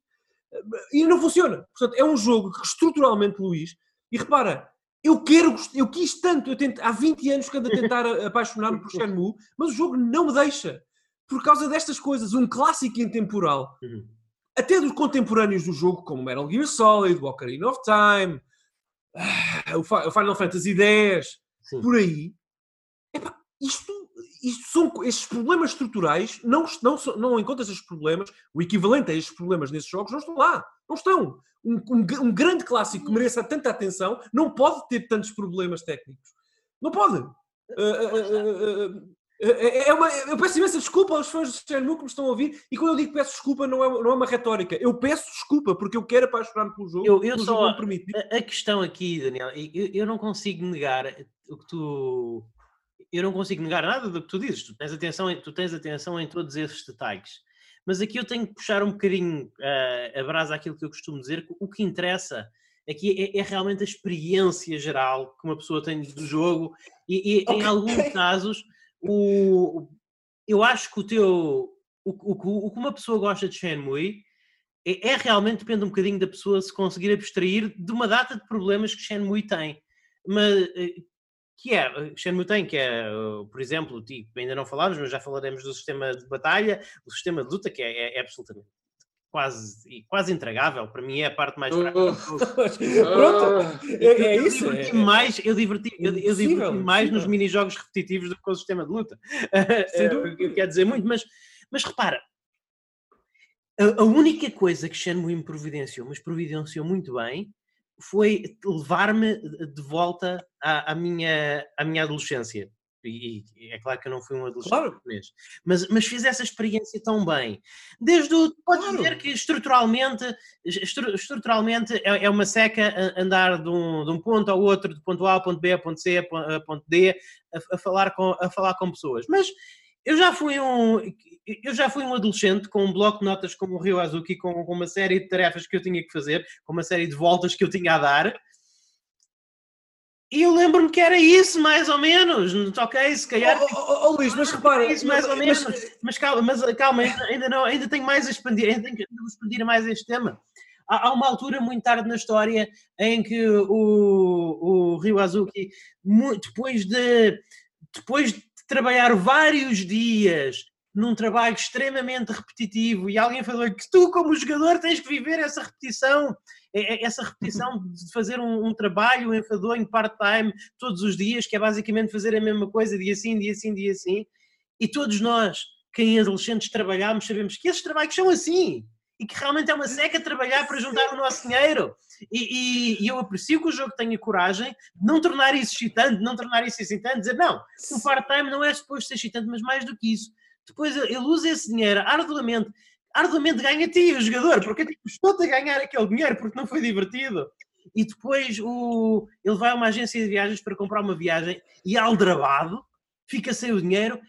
e não funciona. Portanto, é um jogo que estruturalmente, Luís, e repara, eu quero, eu quis tanto, eu tento, há 20 anos que ando a tentar apaixonar-me por Shenmue, mas o jogo não me deixa. Por causa destas coisas, um clássico intemporal, uhum. até dos contemporâneos do jogo, como Metal Gear Solid, Ocarina of Time, uh, o Final Fantasy X, por aí, epá, isto isto são, estes problemas estruturais, não, não, não encontras estes problemas, o equivalente a estes problemas nesses jogos, não estão lá. Não estão. Um, um, um grande clássico que mereça tanta atenção não pode ter tantos problemas técnicos. Não pode. Uh, uh, uh, é uma, eu peço imensa desculpa aos fãs de Shenmue que me estão a ouvir e quando eu digo peço desculpa não é, não é uma retórica, eu peço desculpa porque eu quero apaixonar-me pelo jogo, eu, eu só, jogo. A, a, questão aqui, Daniel, eu, eu não consigo negar o que tu eu não consigo negar nada do que tu dizes, tu tens atenção em, tu tens atenção em todos esses detalhes. Mas aqui eu tenho que puxar um bocadinho uh, a brasa àquilo que eu costumo dizer, o que interessa aqui é, é, realmente a experiência geral que uma pessoa tem do jogo e, e okay. em alguns casos o, eu acho que o teu o, o, o que uma pessoa gosta de Shenmue é, é, realmente depende um bocadinho da pessoa se conseguir abstrair de uma data de problemas que Shenmue tem mas eh, que é Shenmue tem, que é, por exemplo, tipo, ainda não falámos, mas já falaremos do sistema de batalha, o sistema de luta, que é, é, é absolutamente quase, quase intragável, para mim é a parte mais fraca. Pronto, é, é eu isso. Diverti é, mais, eu diverti, eu, eu diverti mais nos mini-jogos repetitivos do que com o sistema de luta. eu quero dizer muito, mas, mas repara, a, a única coisa que Shenmue me providenciou, mas providenciou muito bem, foi levar-me de volta à, à, minha, à minha adolescência. E, e, é claro que eu não fui um adolescente claro. mas, mas fiz essa experiência tão bem. Desde o. Podes claro. dizer que estruturalmente, estru, estruturalmente é, é, uma seca andar de um, de um ponto ao outro, de ponto A ao ponto B, a ponto C, a ponto D, a, a, falar, com, a falar com pessoas. Mas eu já fui um eu já fui um adolescente com um bloco de notas como o Rio Azuki, com, com uma série de tarefas que eu tinha que fazer, com uma série de voltas que eu tinha a dar. E eu lembro-me que era isso, mais ou menos. Ok, se calhar. Oh, oh, oh, Luís, mas repara. Isso, mais ou menos. Mas, mas calma, mas, calma ainda, ainda, não, ainda tenho mais a expandir, ainda tenho que expandir mais este tema. Há, há, uma altura muito tarde na história em que o, o Rio Azuki, depois de, depois de trabalhar vários dias num trabalho extremamente repetitivo e alguém falou que tu, como jogador, tens que viver essa repetição, é, é essa repetição de fazer um, um trabalho enfadonho, part-time, todos os dias, que é basicamente fazer a mesma coisa, dia sim, dia sim, dia sim. E todos nós, que em adolescentes trabalhamos, sabemos que esses trabalhos são assim e que realmente é uma seca trabalhar para juntar o nosso dinheiro. E, e, e, eu aprecio que o jogo tenha coragem de não tornar isso excitante, não tornar isso excitante, dizer não, o part-time não é suposto ser excitante, mas mais do que isso, depois ele usa esse dinheiro arduamente, arduamente ganha ti o jogador, porque tipo, estou a ganhar aquele dinheiro porque não foi divertido. E depois o, ele vai a uma agência de viagens para comprar uma viagem e aldrabado, fica sem o dinheiro.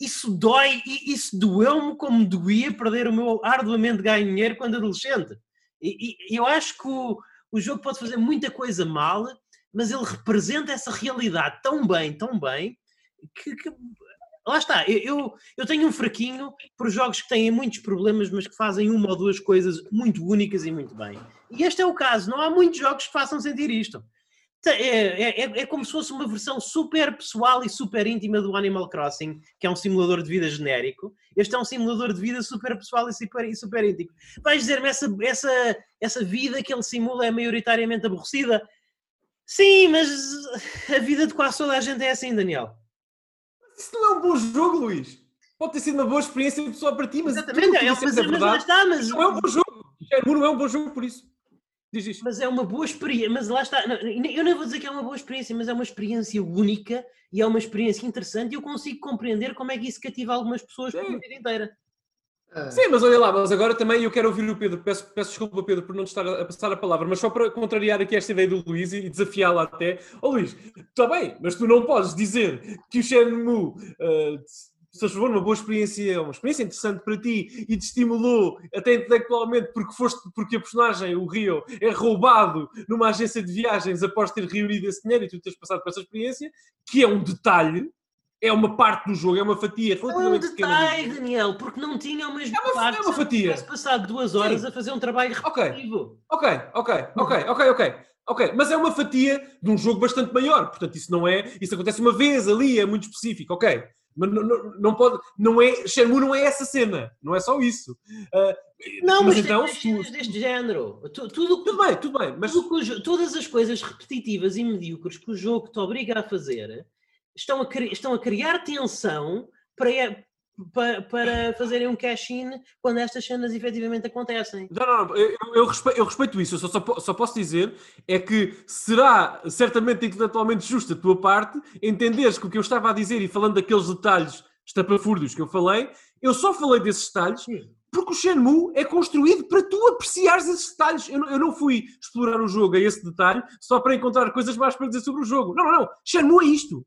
Isso dói, e isso doeu-me como doía perder o meu arduamente ganho dinheiro quando adolescente. E, e eu acho que o, o jogo pode fazer muita coisa mal, mas ele representa essa realidade tão bem, tão bem, que, que lá está, eu, eu tenho um fraquinho por jogos que têm muitos problemas, mas que fazem uma ou duas coisas muito únicas e muito bem. E este é o caso, não há muitos jogos que façam sentir isto. É, é, é, é como se fosse uma versão super pessoal e super íntima do Animal Crossing, que é um simulador de vida genérico. Este é um simulador de vida super pessoal e super, e super íntimo. Vais dizer-me, essa, essa, essa vida que ele simula é maioritariamente aborrecida? Sim, mas a vida de quase toda a gente é assim, Daniel. Isso não é um bom jogo, Luís. Pode ter sido uma boa experiência pessoal para ti, mas Exatamente, é, mas, é verdade. Está, mas... Não é um bom jogo. Shenmue não é um bom jogo por isso. Diz isto. Mas é uma boa experiência, mas lá está. Eu não vou dizer que é uma boa experiência, mas é uma experiência única e é uma experiência interessante e eu consigo compreender como é que isso cativa algumas pessoas por a vida inteira. Ah. Sim, mas olha lá, mas agora também eu quero ouvir o Pedro. Peço, peço desculpa, Pedro, por não estar a, passar a palavra, mas só para contrariar aqui esta ideia do Luís e desafiá-la até. Ó oh, Luís, está bem, mas tu não podes dizer que o Shenmue, uh, se for uma boa experiência, uma experiência interessante para ti e te estimulou até intelectualmente porque, foste, porque a personagem, o Rio, é roubado numa agência de viagens após ter reunido esse dinheiro e tu tens passado por essa experiência, que é um detalhe é uma parte do jogo, é uma fatia relativamente um detalhe, pequena. Daniel, porque não tinha o mesmo é uma, parte. É uma fatia. Se passado duas horas Sim. a fazer um trabalho repetitivo. Ok, ok, ok, ok, ok. Ok, mas é uma fatia de um jogo bastante maior, portanto isso não é, isso acontece uma vez ali, é muito específico, ok. Mas não, não, não pode, não é, Shenmue não é essa cena, não é só isso. Uh, não, mas, mas então, tu... deste género. Tudo, tudo, tudo bem, tudo bem, mas tudo, todas as coisas repetitivas e medíocres que o jogo te obriga a fazer estão a, estão a criar tensão para, para, para fazerem um cash-in quando estas cenas efetivamente acontecem. Não, não, não. Eu, eu, respeito, eu respeito isso. Eu só, só, só, posso dizer é que será certamente intelectualmente justo a tua parte entenderes que o que eu estava a dizer e falando daqueles detalhes estapafúrdios que eu falei, eu só falei desses detalhes porque o Shenmue é construído para tu apreciares esses detalhes. Eu não, eu não, fui explorar o jogo a esse detalhe só para encontrar coisas mais para dizer sobre o jogo. Não, não, não. Shenmue é isto.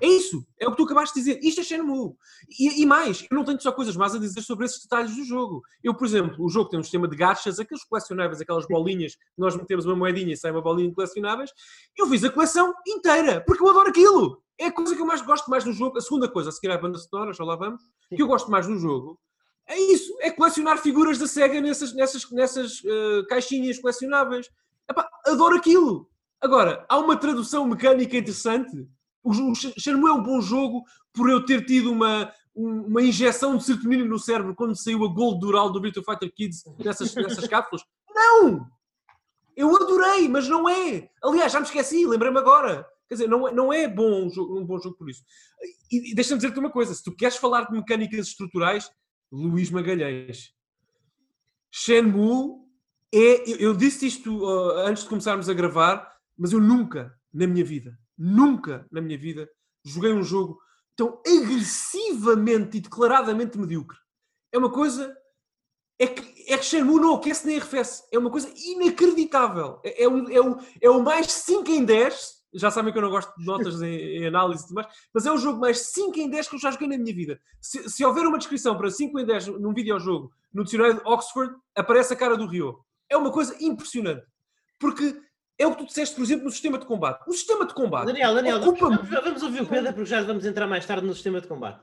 É isso, é o que tu acabaste de dizer. Isto é Shenmue. E, e, mais, eu não tenho só coisas más a dizer sobre esses detalhes do jogo. Eu, por exemplo, o jogo tem um sistema de gachas, aqueles colecionáveis, aquelas bolinhas que nós metemos uma moedinha e sai uma bolinha de colecionáveis. Eu fiz a coleção inteira, porque eu adoro aquilo. É a coisa que eu mais gosto mais no jogo. A segunda coisa, se calhar a banda sonora, já lá vamos, que eu gosto mais no jogo, é isso, é colecionar figuras da SEGA nessas, nessas, nessas uh, caixinhas colecionáveis. Epá, adoro aquilo. Agora, há uma tradução mecânica interessante o, é um bom jogo por eu ter tido uma, uma injeção de serotonina no cérebro quando saiu a Gold Dural do Virtua Fighter Kids nessas, nessas cápsulas. Não! Eu adorei, mas não é. Aliás, já me esqueci, lembrei-me agora. Quer dizer, não é, não é bom um, jogo, um bom jogo por isso. E, e deixa-me dizer-te uma coisa: se tu queres falar de mecânicas estruturais, Luís Magalhães. Shenmue é. Eu, eu disse isto uh, antes de começarmos a gravar, mas eu nunca, na minha vida, nunca na minha vida joguei um jogo tão agressivamente e declaradamente medíocre. É uma coisa. É que, é que Shenmue não aquece nem arrefece. É uma coisa inacreditável. É, é, o, é, o, é o mais 5 em 10. Já sabem que eu não gosto de notas em, em, análise e tudo mais, mas é o jogo mais 5 em 10 que eu já joguei na minha vida. Se, se houver uma descrição para 5 em 10 num videojogo, no dicionário de Oxford, aparece a cara do Rio. É uma coisa impressionante. Porque é o que tu disseste, por exemplo, no sistema de combate. O sistema de combate. Daniel, Daniel, vamos, vamos ouvir o Pedro, porque já vamos entrar mais tarde no sistema de combate.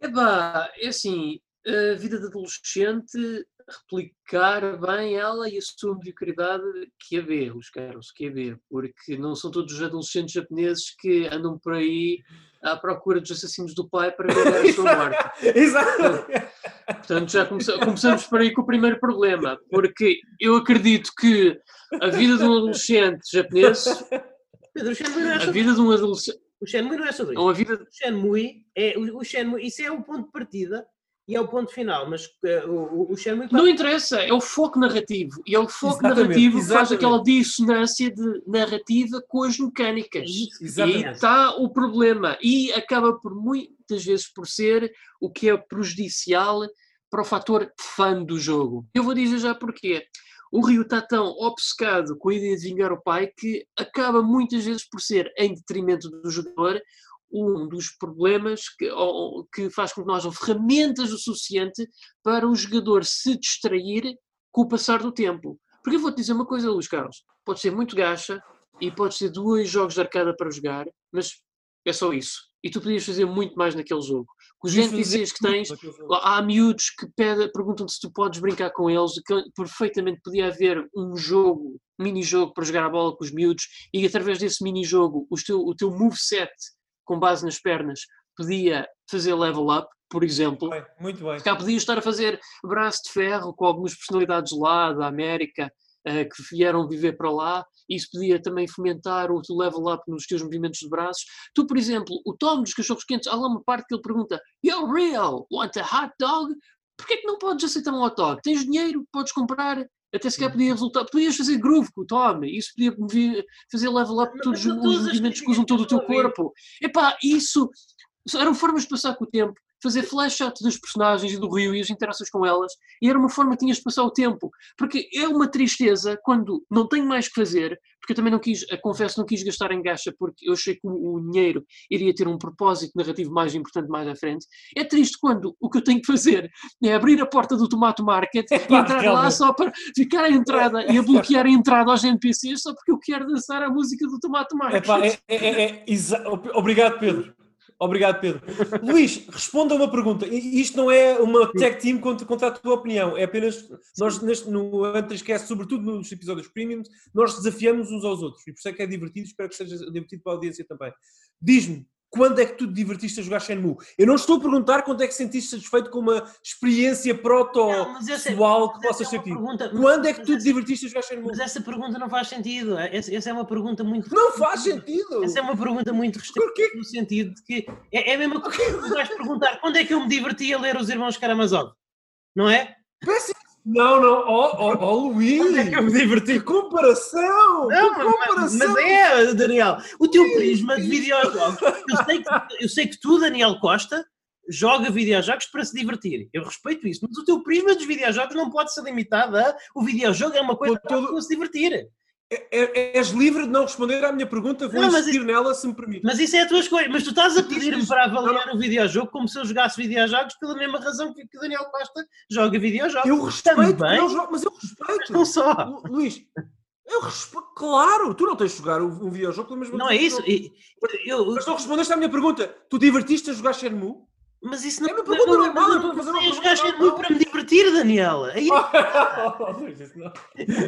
Epá, é assim, a vida de adolescente, replicar bem ela e a sua mediocridade que a vê, os caros, que a vê, porque não são todos os adolescentes japoneses que andam por aí à procura dos assassinos do pai para ver a sua morte. Exato. Portanto, já começamos por aí com o primeiro problema, porque eu acredito que a vida de um adolescente japonês. Pedro, é a vida de um adolescente. O Shenmue não é sobre isso. Uma vida... O Shenmue é o, o Shenmue, isso é o ponto de partida e é o ponto final, mas uh, o, o Shenmue... Não interessa, é o foco narrativo. E é o foco exatamente, narrativo que faz aquela dissonância de narrativa com as mecânicas. Exatamente. E está o problema. E acaba por muitas vezes por ser o que é prejudicial para o fator fã do jogo. Eu vou dizer já porquê. O Rio está tão obcecado com a ideia de vingar o pai que acaba muitas vezes por ser, em detrimento do jogador, um dos problemas que, que faz com que nós não ferramentas o suficiente para o jogador se distrair com o passar do tempo. Porque eu vou-te dizer uma coisa, Luís Carlos, pode ser muito gacha e pode ser dois jogos de arcada para jogar, mas é só isso. E tu podias fazer muito mais naquele jogo. Com os NPCs que tens, há miúdos que perguntam-te se tu podes brincar com eles, que perfeitamente podia haver um jogo, um mini-jogo para jogar a bola com os miúdos, e através desse mini-jogo o teu, o teu moveset com base nas pernas podia fazer level up, por exemplo. Bem, muito bem. Cá podia estar a fazer braço de ferro com algumas personalidades lá da América uh, que vieram viver para lá. Isso podia também fomentar o level up nos teus movimentos de braços. Tu, por exemplo, o Tom dos cachorros quentes, há lá uma parte que ele pergunta: You're real, want a hot dog? Porquê que não podes aceitar um hot dog? Tens dinheiro, podes comprar até sequer podia resultar. Podias fazer groove com o Tommy, isso podia fazer level up todos os movimentos que usam todo o teu corpo. Epá, isso eram formas de passar com o tempo fazer flash out dos personagens e do Rio e as interações com elas, e era uma forma que tinhas de passar o tempo. Porque é uma tristeza quando não tenho mais que fazer, porque eu também não quis, confesso, não quis gastar em gacha, porque eu achei que o, dinheiro iria ter um propósito narrativo mais importante mais à frente. É triste quando o que eu tenho que fazer é abrir a porta do Tomato Market é, e entrar realmente. lá só para ficar a entrada e a bloquear a entrada aos NPCs só porque eu quero dançar a música do Tomato Market. É, é, é, Obrigado, Pedro. Obrigado, Pedro. Luís, responda uma pergunta. Isto não é uma tech team contra, contra a tua opinião, é apenas nós neste, no Antrescast, sobretudo nos episódios premiums, nós desafiamos uns aos outros e por isso é que é divertido, espero que seja divertido para a audiência também. Diz-me, quando é que tu te divertiste a jogar Shenmue? Eu não estou a perguntar quando é que sentiste satisfeito com uma experiência proto-pessoal que possas sentir. Pergunta, quando é que tu essa, te divertiste a jogar Shenmue? Mas essa pergunta não faz sentido. Essa, essa é uma pergunta muito... Não faz sentido! Essa é uma pergunta muito restrita no sentido de que é, é a mesma coisa que tu vais perguntar quando é que eu me diverti a ler Os Irmãos Karamazov? Não é? Péssimo não, não, ó oh, oh, oh, Luís! É que eu me diverti. Comparação! Não, comparação. Mas, mas é, Daniel, o teu prisma de videojogos. Eu sei, que, eu sei que tu, Daniel Costa, joga videojogos para se divertir. Eu respeito isso, mas o teu prisma dos videojogos não pode ser limitado a o videojogo é uma coisa para todo... se divertir. É, é, és livre de não responder à minha pergunta, vou não, insistir isso, nela se me permite. Mas isso é a tua escolha. Mas tu estás a pedir-me para avaliar o videojogo como se eu jogasse videojogos pela mesma razão que, que Daniel Costa joga videojogos. Eu respeito, não jogo, mas eu respeito. Mas não só. Luís, eu respeito. Claro, tu não tens de jogar um videojogo pela mesma Não é isso. Eu, mas não respondeste à minha pergunta. Tu divertiste a jogar Shenmue? Mas isso não é uma pergunta não, normal. Não, não, não, eu gasto muito para me divertir, Daniela. Aí...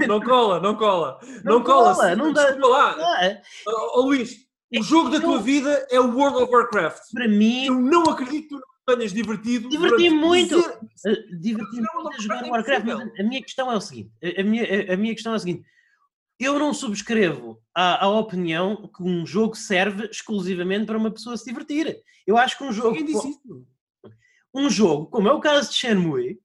não cola, não cola. Não, cola, cola não dá. lá. Oh, Luís, o jogo da tua vida é o World of Warcraft. Para mim. Eu não acredito que tu não tenhas divertido. Diverti-me muito. Uh, Diverti-me muito a jogar Warcraft. Mas a minha questão é o seguinte: a minha, a minha questão é a seguinte eu não subscrevo a, a, opinião que um jogo serve exclusivamente para uma pessoa se divertir. Eu acho que um jogo. Quem disse isso? Um jogo, como é o caso de Shenmue,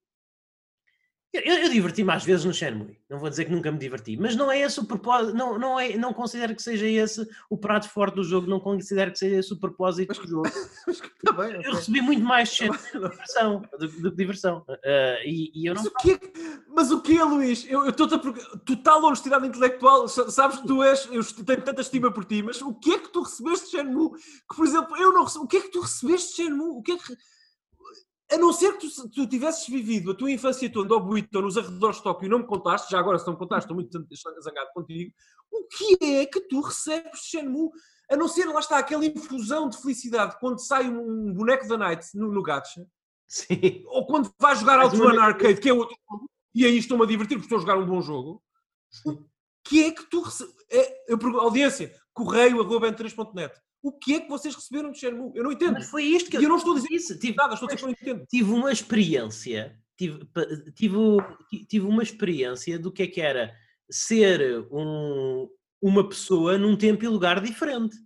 eu, eu diverti mais vezes no Shenmue. Não vou dizer que nunca me diverti, mas não é esse o propósito. Não, não, é, não considero que seja esse o prato forte do jogo. Não considero que seja esse o propósito do jogo. tá bem, eu recebi muito mais diversão do, do que diversão. Uh, e, e, eu não. Mas o que, mas o que é, Luís? Eu estou-te a. Total honestidade intelectual. Sabes que tu és. Eu tenho tanta estima por ti, mas o que é que tu recebeste de Shenmue? Que, por exemplo, eu não recebi. O que é que tu recebeste de Shenmue? O que é que a não ser que tu, tu tivesses vivido a tua infância toda ao Buito nos arredores de Tóquio e não me contaste, já agora se não me contaste, estou muito zangado contigo, o que é que tu recebes de Shenmue? A não ser, lá está, aquela infusão de felicidade quando sai um boneco da Night no, no Gacha. Sim. Ou quando vais jogar ao One Arcade, que é outro jogo, e aí estou-me a divertir porque estou a jogar um bom jogo. O que é que tu recebes? É, eu pergunto, audiência, correio arroba n3.net o que é que vocês receberam de Shenmue? Eu não entendo. Mas foi isto que e eu não estou a dizer isso. Tive, nada, estou a dizer que não entendo. Tive uma experiência, tive, tive, tive uma experiência do que é que era ser um, uma pessoa num tempo e lugar diferente.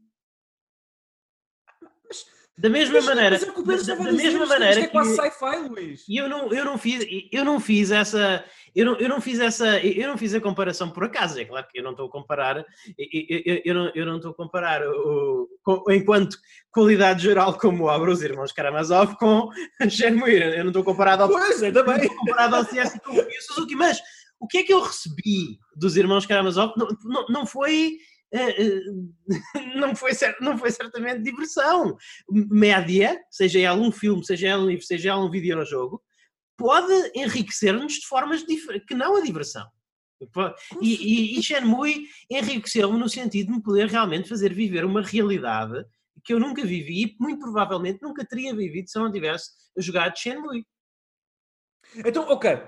Da mesma mas, maneira, mas da, da mesma maneira é que, é sci-fi, Luís. E eu não, eu não fiz, eu não fiz essa, eu não, eu não fiz essa, eu não fiz a comparação por acaso. É claro que eu não estou a comparar, eu, eu, eu não, eu não estou a comparar o, com, enquanto qualidade geral como obra os irmãos Karamazov com Shenmue. Eu não estou comparado ao, pois, é, também. comparado ao CS e Suzuki, mas o que é que eu recebi dos irmãos Karamazov não, não, não foi não foi, não foi certamente diversão. Média, seja ela um filme, seja ela um livro, seja ela um videojogo, pode enriquecer-nos de formas que não a diversão. E, e, e Shenmue enriqueceu-me no sentido de me poder realmente fazer viver uma realidade que eu nunca vivi e muito provavelmente nunca teria vivido se eu não tivesse jogado Shenmue. Então, ok,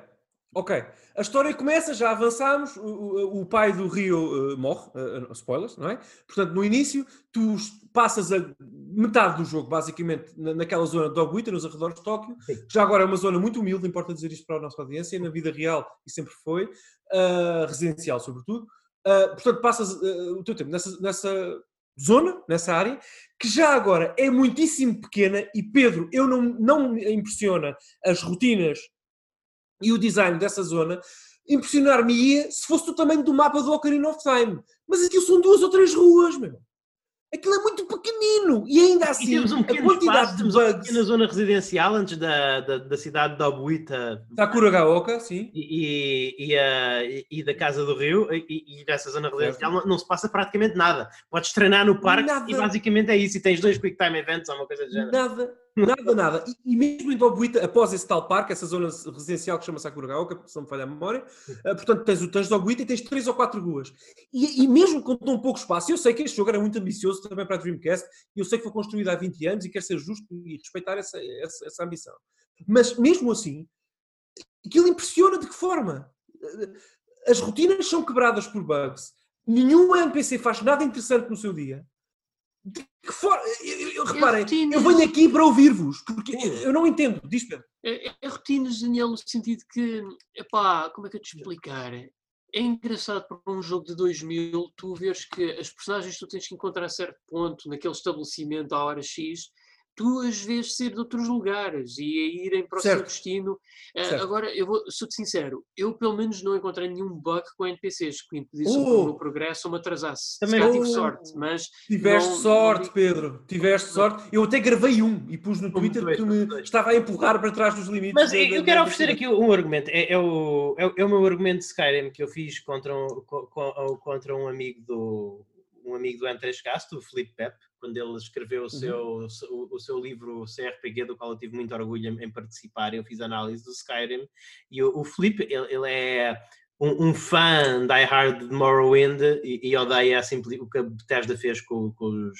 Ok. A história começa, já avançámos, o, o, o pai do Rio uh, morre, uh, spoilers, não é? Portanto, no início, tu passas a metade do jogo, basicamente, na, naquela zona de Oguita, nos arredores de Tóquio. Sim. Já agora é uma zona muito humilde, importa dizer isto para a nossa audiência, na vida real e sempre foi, uh, residencial sobretudo. portanto, passas o teu tempo nessa, nessa zona, nessa área, que já agora é muitíssimo pequena e Pedro, eu não, não me impressiona as rotinas e o design dessa zona, impressionar-me-ia se fosse do tamanho do mapa do Ocarina of Time. Mas aquilo são duas ou três ruas, meu. Aquilo é muito pequenino. E ainda assim e temos um a quantidade espaço, de bugs... na zona residencial antes da, da, da cidade de Obuita Sakuragaoka, sim. E, e, e, e, da Casa do Rio e, nessa zona residencial não, não, se passa praticamente nada. Podes treinar no parque nada. e basicamente é isso. E tens dois quick time events ou uma coisa do género. Nada, nada, nada e, mesmo em Obuita, após esse tal parque essa zona residencial que chama Sakuragaoka se não me falha a memória, uh, portanto tens o Tanjo de Obuita e tens três ou quatro ruas e, mesmo com tão pouco espaço, eu sei que este jogo era muito ambicioso também para a Dreamcast, e eu sei que foi construído há 20 anos e quer ser justo e respeitar essa, essa, essa ambição. Mas mesmo assim, aquilo impressiona de que forma? As rotinas são quebradas por bugs, nenhum NPC faz nada interessante no seu dia. De que forma? Eu, eu, reparem, rotinas... eu venho aqui para ouvir-vos, porque eu não entendo. Diz Pedro. É, é, é rotinas, Daniel, no sentido que, epá, como é que eu te explicar? é engraçado para um jogo de 2000 tu vês que as personagens tu tens que encontrar a certo ponto naquele estabelecimento à hora X tu as vês ser de outros lugares e a irem para o certo. seu destino. Uh, agora, eu vou, sou-te sincero, eu pelo menos não encontrei nenhum bug com NPCs que impedisse uh, o meu progresso ou me atrasasse. Também tive sorte, mas. Tiveste não, sorte, não... Pedro, tiveste sorte. Eu até gravei um e pus no Twitter que tu me estava a empurrar para trás dos limites. Mas eu, eu quero oferecer aqui um argumento. É, é, o, é, é, o meu argumento de Skyrim que eu fiz contra um, contra um amigo do um amigo do M3Cast, o Felipe Pep, quando ele escreveu o uhum. seu, uhum. o, o, seu livro CRPG, do qual eu tive muito orgulho em, participar, eu fiz análise do Skyrim, e o, o Felipe, ele, ele é um, um, fã die hard de Morrowind e, e odeia assim, o que a Bethesda fez com, com, os,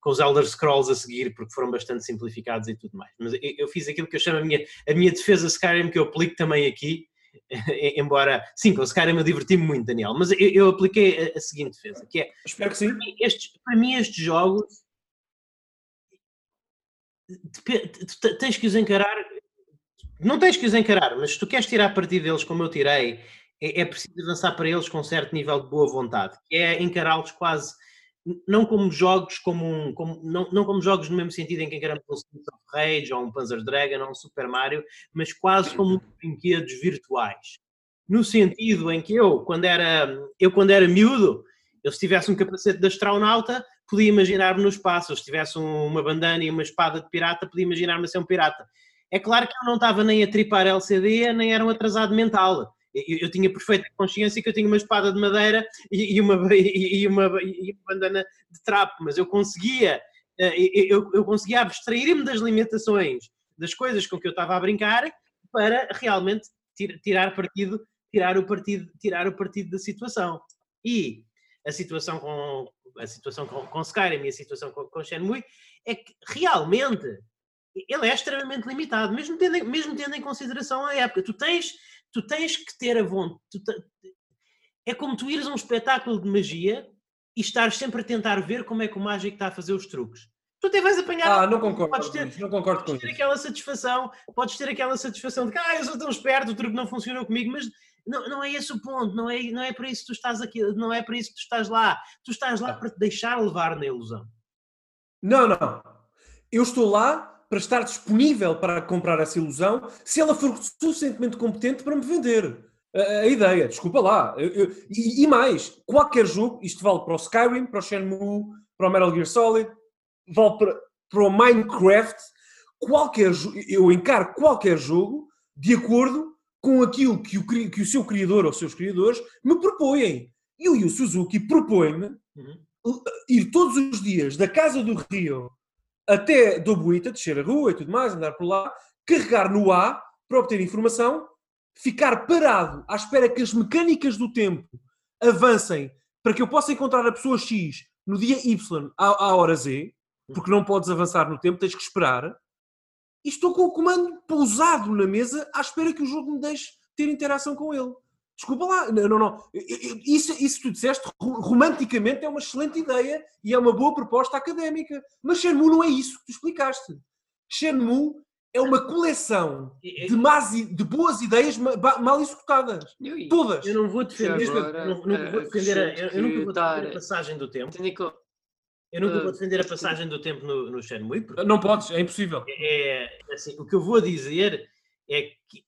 com os Elder Scrolls a seguir, porque foram bastante simplificados e tudo mais. Mas eu, eu fiz aquilo que eu chamo a minha, a minha defesa Skyrim, que eu aplico também aqui, embora, sim, com o Skyrim eu diverti-me muito, Daniel, mas eu, eu apliquei a, a, seguinte defesa, que é, Espero que sim. Para mim, estes, para mim estes jogos tens que os encarar, não tens que os encarar, mas se tu queres tirar partido deles como eu tirei, é, é preciso avançar para eles com um certo nível de boa vontade, que é encará-los quase não como jogos como um, como, não, não como jogos no mesmo sentido em que encaramos um Streets of Rage ou um Panzer Dragon ou um Super Mario, mas quase como brinquedos virtuais. No sentido em que eu, quando era, eu quando era miúdo, eu se tivesse um capacete de astronauta, podia imaginar-me no espaço. Se tivesse uma bandana e uma espada de pirata, podia imaginar-me ser um pirata. É claro que eu não estava nem a tripar LCD, nem era um atrasado mental eu, eu, tinha perfeita consciência que eu tinha uma espada de madeira e, e, uma, e, uma, e uma bandana de trapo, mas eu conseguia, eh, eu, eu conseguia abstrair-me das limitações das coisas com que eu estava a brincar para realmente tirar partido, tirar o partido, tirar o partido da situação. E a situação com a situação com, com Skyrim e a situação com, com Shenmue é que realmente ele é extremamente limitado, mesmo tendo, mesmo tendo em consideração a época. Tu tens, tu tens que ter a vontade. É como tu ires a um espetáculo de magia e estares sempre a tentar ver como é que o mágico está a fazer os truques. Tu até vais apanhar. Ah, não concordo. Podes ter, não concordo podes ter aquela satisfação, podes ter aquela satisfação de que ah, eu sou tão esperto, o truque não funcionou comigo, mas não, não é esse o ponto, não é, não é para isso que tu estás aqui, não é para isso que tu estás lá. Tu estás lá ah. para te deixar levar na ilusão. Não, não. Eu estou lá para estar disponível para comprar essa ilusão se ela for suficientemente competente para me vender a, a ideia. Desculpa lá. Eu, eu, e, e, mais, qualquer jogo, isto vale para o Skyrim, para o Shenmue, para o Metal Gear Solid, vale para, para o Minecraft. Qualquer eu encaro qualquer jogo de acordo com aquilo que o, que o seu criador ou os seus criadores me propõem. E o Yu Suzuki propõe-me uhum. ir todos os dias da casa do Rio até Dobuíta, descer a rua e tudo mais, andar por lá, carregar no A para obter informação, ficar parado à espera que as mecânicas do tempo avancem para que eu possa encontrar a pessoa X no dia Y à, à hora Z, porque não podes avançar no tempo, tens que esperar. E estou com o comando pousado na mesa à espera que o jogo me deixe ter interação com ele. Desculpa lá, não, não. Isso, isso que tu disseste, romanticamente é uma excelente ideia e é uma boa proposta académica. Mas Shenmue não é isso que tu explicaste. Shenmue é uma coleção de, más, de boas ideias mal executadas. Todas. Eu não vou defender, agora, não, não vou defender a, eu nunca vou defender a passagem do tempo. Eu nunca vou defender a passagem do tempo no, no Shenmue. Não podes, é impossível. É, assim, o que eu vou dizer é que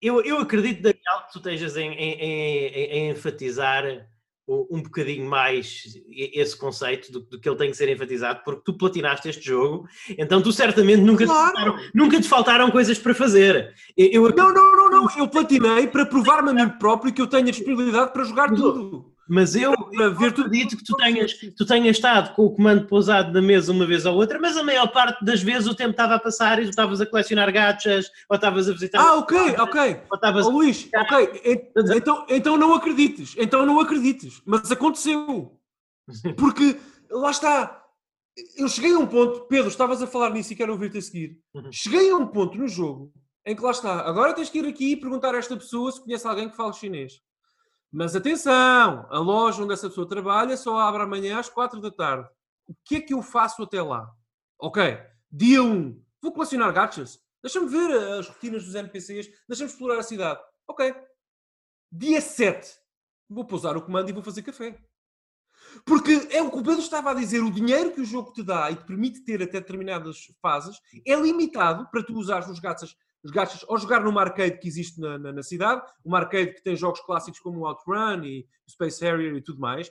eu, eu acredito, Daniel, que tu estejas em, em, em, em enfatizar um bocadinho mais esse conceito do, do, que ele tem que ser enfatizado, porque tu platinaste este jogo, então tu certamente nunca, claro. te, faltaram, nunca te faltaram coisas para fazer. Eu, eu... Não, não, não, não, eu platinei para provar-me a mim próprio que eu tenho a disponibilidade para jogar tudo. Mas eu, acredito que tu tenhas, tu tenhas estado com o comando pousado na mesa uma vez ou outra, mas a maior parte das vezes o tempo estava a passar e tu estavas a colecionar gachas, ou estavas a visitar. Ah, ok, ok. Ou estavas oh, Luís, ok. Então, então não acredites, então não acredites. Mas aconteceu. Porque lá está. Eu cheguei a um ponto, Pedro, estavas a falar nisso e quero ouvir-te a seguir. Uhum. Cheguei a um ponto no jogo em que lá está. Agora tens que ir aqui e perguntar a esta pessoa se conhece alguém que fala chinês. Mas atenção, a loja onde essa pessoa trabalha só abre amanhã às 4 da tarde. O que é que eu faço até lá? Ok, dia 1, vou colecionar gachas. Deixa-me ver as rotinas dos NPCs, deixa-me explorar a cidade. Ok. Dia 7, vou pousar o comando e vou fazer café. Porque é o que o Pedro estava a dizer: o dinheiro que o jogo te dá e te permite ter até determinadas fases é limitado para tu usares os gachas os gachas ou jogar numa arcade que existe na, na, na, cidade, uma arcade que tem jogos clássicos como o Outrun e o Space Harrier e tudo mais,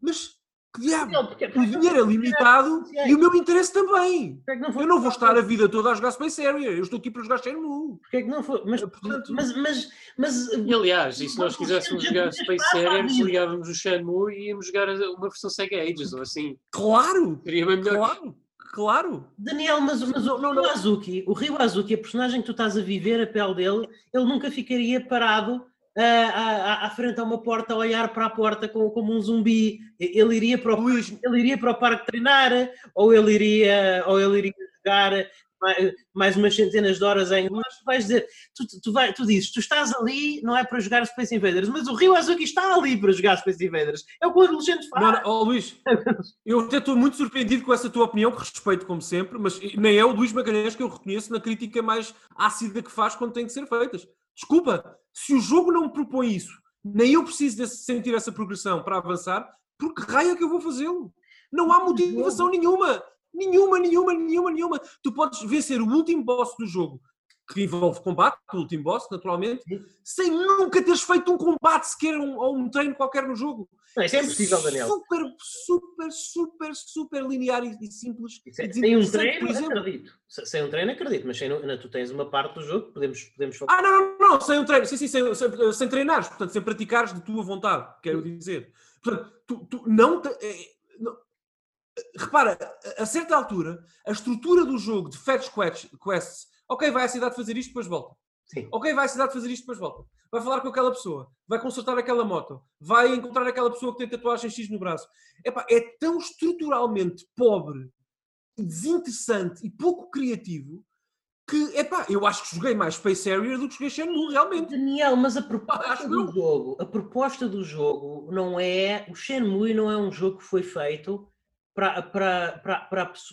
mas que diabo, não, porque, porque, o dinheiro é limitado é, e o meu interesse também. É não eu não vou estar a vida toda a jogar Space Harrier, eu estou aqui para jogar Shenmue. Porquê é que não foi? Mas, portanto, mas, mas, mas, e aliás, e se nós quiséssemos jogar Space Harrier, desligávamos o Shenmue e íamos jogar uma versão Sega Ages ou assim. Claro! Seria bem melhor. Claro! Claro! Daniel, mas, mas o, não, Azuki, o Rio Azuki, a personagem que tu estás a viver, a pele dele, ele nunca ficaria parado uh, à, à frente a uma porta a olhar para a porta como, como um zumbi. Ele iria para o, ele iria para o parque treinar, ou ele iria, ou ele iria jogar mais umas centenas de horas em inglês, tu vais dizer, tu, tu, vai, tu dizes, tu estás ali, não é para jogar Space Invaders, mas o Rio Azuki está ali para jogar Space Invaders. É o que o adolescente faz. Não, oh, Luís, eu até estou muito surpreendido com essa tua opinião, que respeito como sempre, mas nem é o Luís Magalhães que eu reconheço na crítica mais ácida que faz quando tem que ser feitas. Desculpa, se o jogo não me propõe isso, nem eu preciso de sentir essa progressão para avançar, por que raio é que eu vou fazê-lo? Não há motivação nenhuma. Nenhuma, nenhuma, nenhuma, nenhuma. Tu podes vencer o último boss do jogo, que envolve combate, o último boss, naturalmente, sem nunca teres feito um combate sequer um, ou um treino qualquer no jogo. Não, isso é impossível, Daniel. Super, super, super, super linear e, simples. É, sem um treino, acredito. Sem um treino, acredito, mas sem, não, tu tens uma parte do jogo que podemos, podemos falar. Ah, não, não, não, sem um treino, sim, sim, sem, sem, sem treinares, portanto, sem praticares de tua vontade, quero dizer. Portanto, tu, tu não, te, é, não repara, a certa altura, a estrutura do jogo de fetch quests Ok, vai à cidade fazer isto, depois volta. Sim. Ok, vai à cidade fazer isto, depois volta. Vai falar com aquela pessoa, vai consertar aquela moto, vai encontrar aquela pessoa que tem tatuagem X no braço. Epá, é tão estruturalmente pobre, desinteressante e pouco criativo que, epá, eu acho que joguei mais Space Harrier do que joguei Shenmue, realmente. Daniel, mas a proposta do eu. jogo, a proposta do jogo não é, o Shenmue não é um jogo que foi feito para, para, para,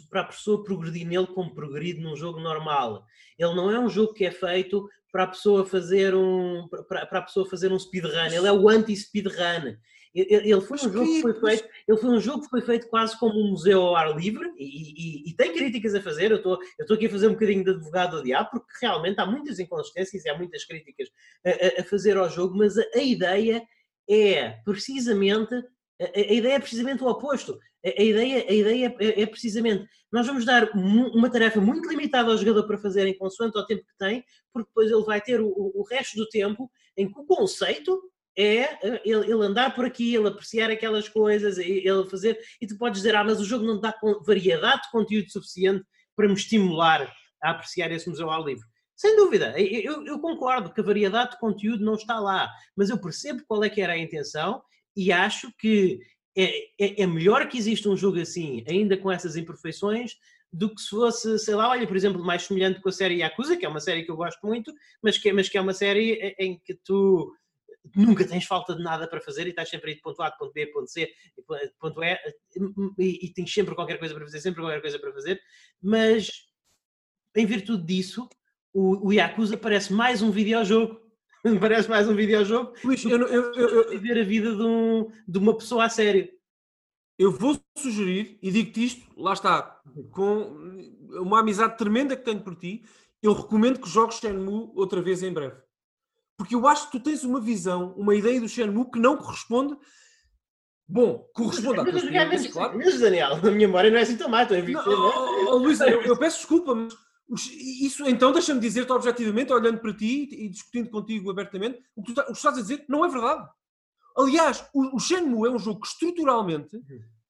para, a pessoa progredir nele como progride num jogo normal. Ele não é um jogo que é feito para a pessoa fazer um para, para a pessoa fazer um speedrun. Ele é o anti-speedrun. Ele ele foi um jogo que foi mas- feito, ele foi um jogo que foi feito quase como um museu ao ar livre e, e- e tem críticas a fazer. Eu estou eu estou aqui a fazer um bocadinho de advogado do diabo porque realmente há muitas inconsistências e há muitas críticas a, a- a fazer ao jogo, mas a, a ideia é precisamente a- a ideia é precisamente o oposto. A, ideia, a ideia é, é precisamente nós vamos dar uma tarefa muito limitada ao jogador para fazer em consoante ao tempo que tem, porque depois ele vai ter o, o- resto do tempo em que o conceito é eh, ele, andar por aqui, ele apreciar aquelas coisas, ele fazer, e tu podes dizer, ah, mas o jogo não dá variedade de conteúdo suficiente para me estimular a apreciar esse museu ao livre. Sem dúvida, eu- eu concordo que a variedade de conteúdo não está lá, mas eu percebo qual é que era a intenção e acho que é, é- é melhor que exista um jogo assim, ainda com essas imperfeições, do que se fosse, sei lá, olha, por exemplo, mais semelhante com a série Yakuza, que é uma série que eu gosto muito, mas que, mas que é uma série em- em que tu nunca tens falta de nada para fazer e estás sempre aí de ponto A, de ponto B, de ponto C, de ponto E, e, e tens sempre qualquer coisa para fazer, sempre qualquer coisa para fazer, mas em virtude disso, o, o Yakuza parece mais um videojogo. parece mais um videojogo Luís, eu, eu- eu- eu- viver a vida de, um- de uma pessoa a sério. eu vou sugerir, e digo-te isto, lá está, com uma amizade tremenda que tenho por ti, eu recomendo que jogues Shenmue outra vez em breve. Porque eu acho que tu tens uma visão, uma ideia do Shenmue que não corresponde. Bom, corresponde à tua Mas experiência, claro. meses, Daniel. A minha memória não é assim tão má, estou a Não, envelhecer, oh, oh, oh, Luís, eu, eu peço desculpa, mas isso então deixa-me dizer-te objetivamente, olhando para ti e discutindo contigo abertamente, o que tu, tá- o que tu estás a dizer não é verdade. Aliás, o, o Shenmue é um jogo que estruturalmente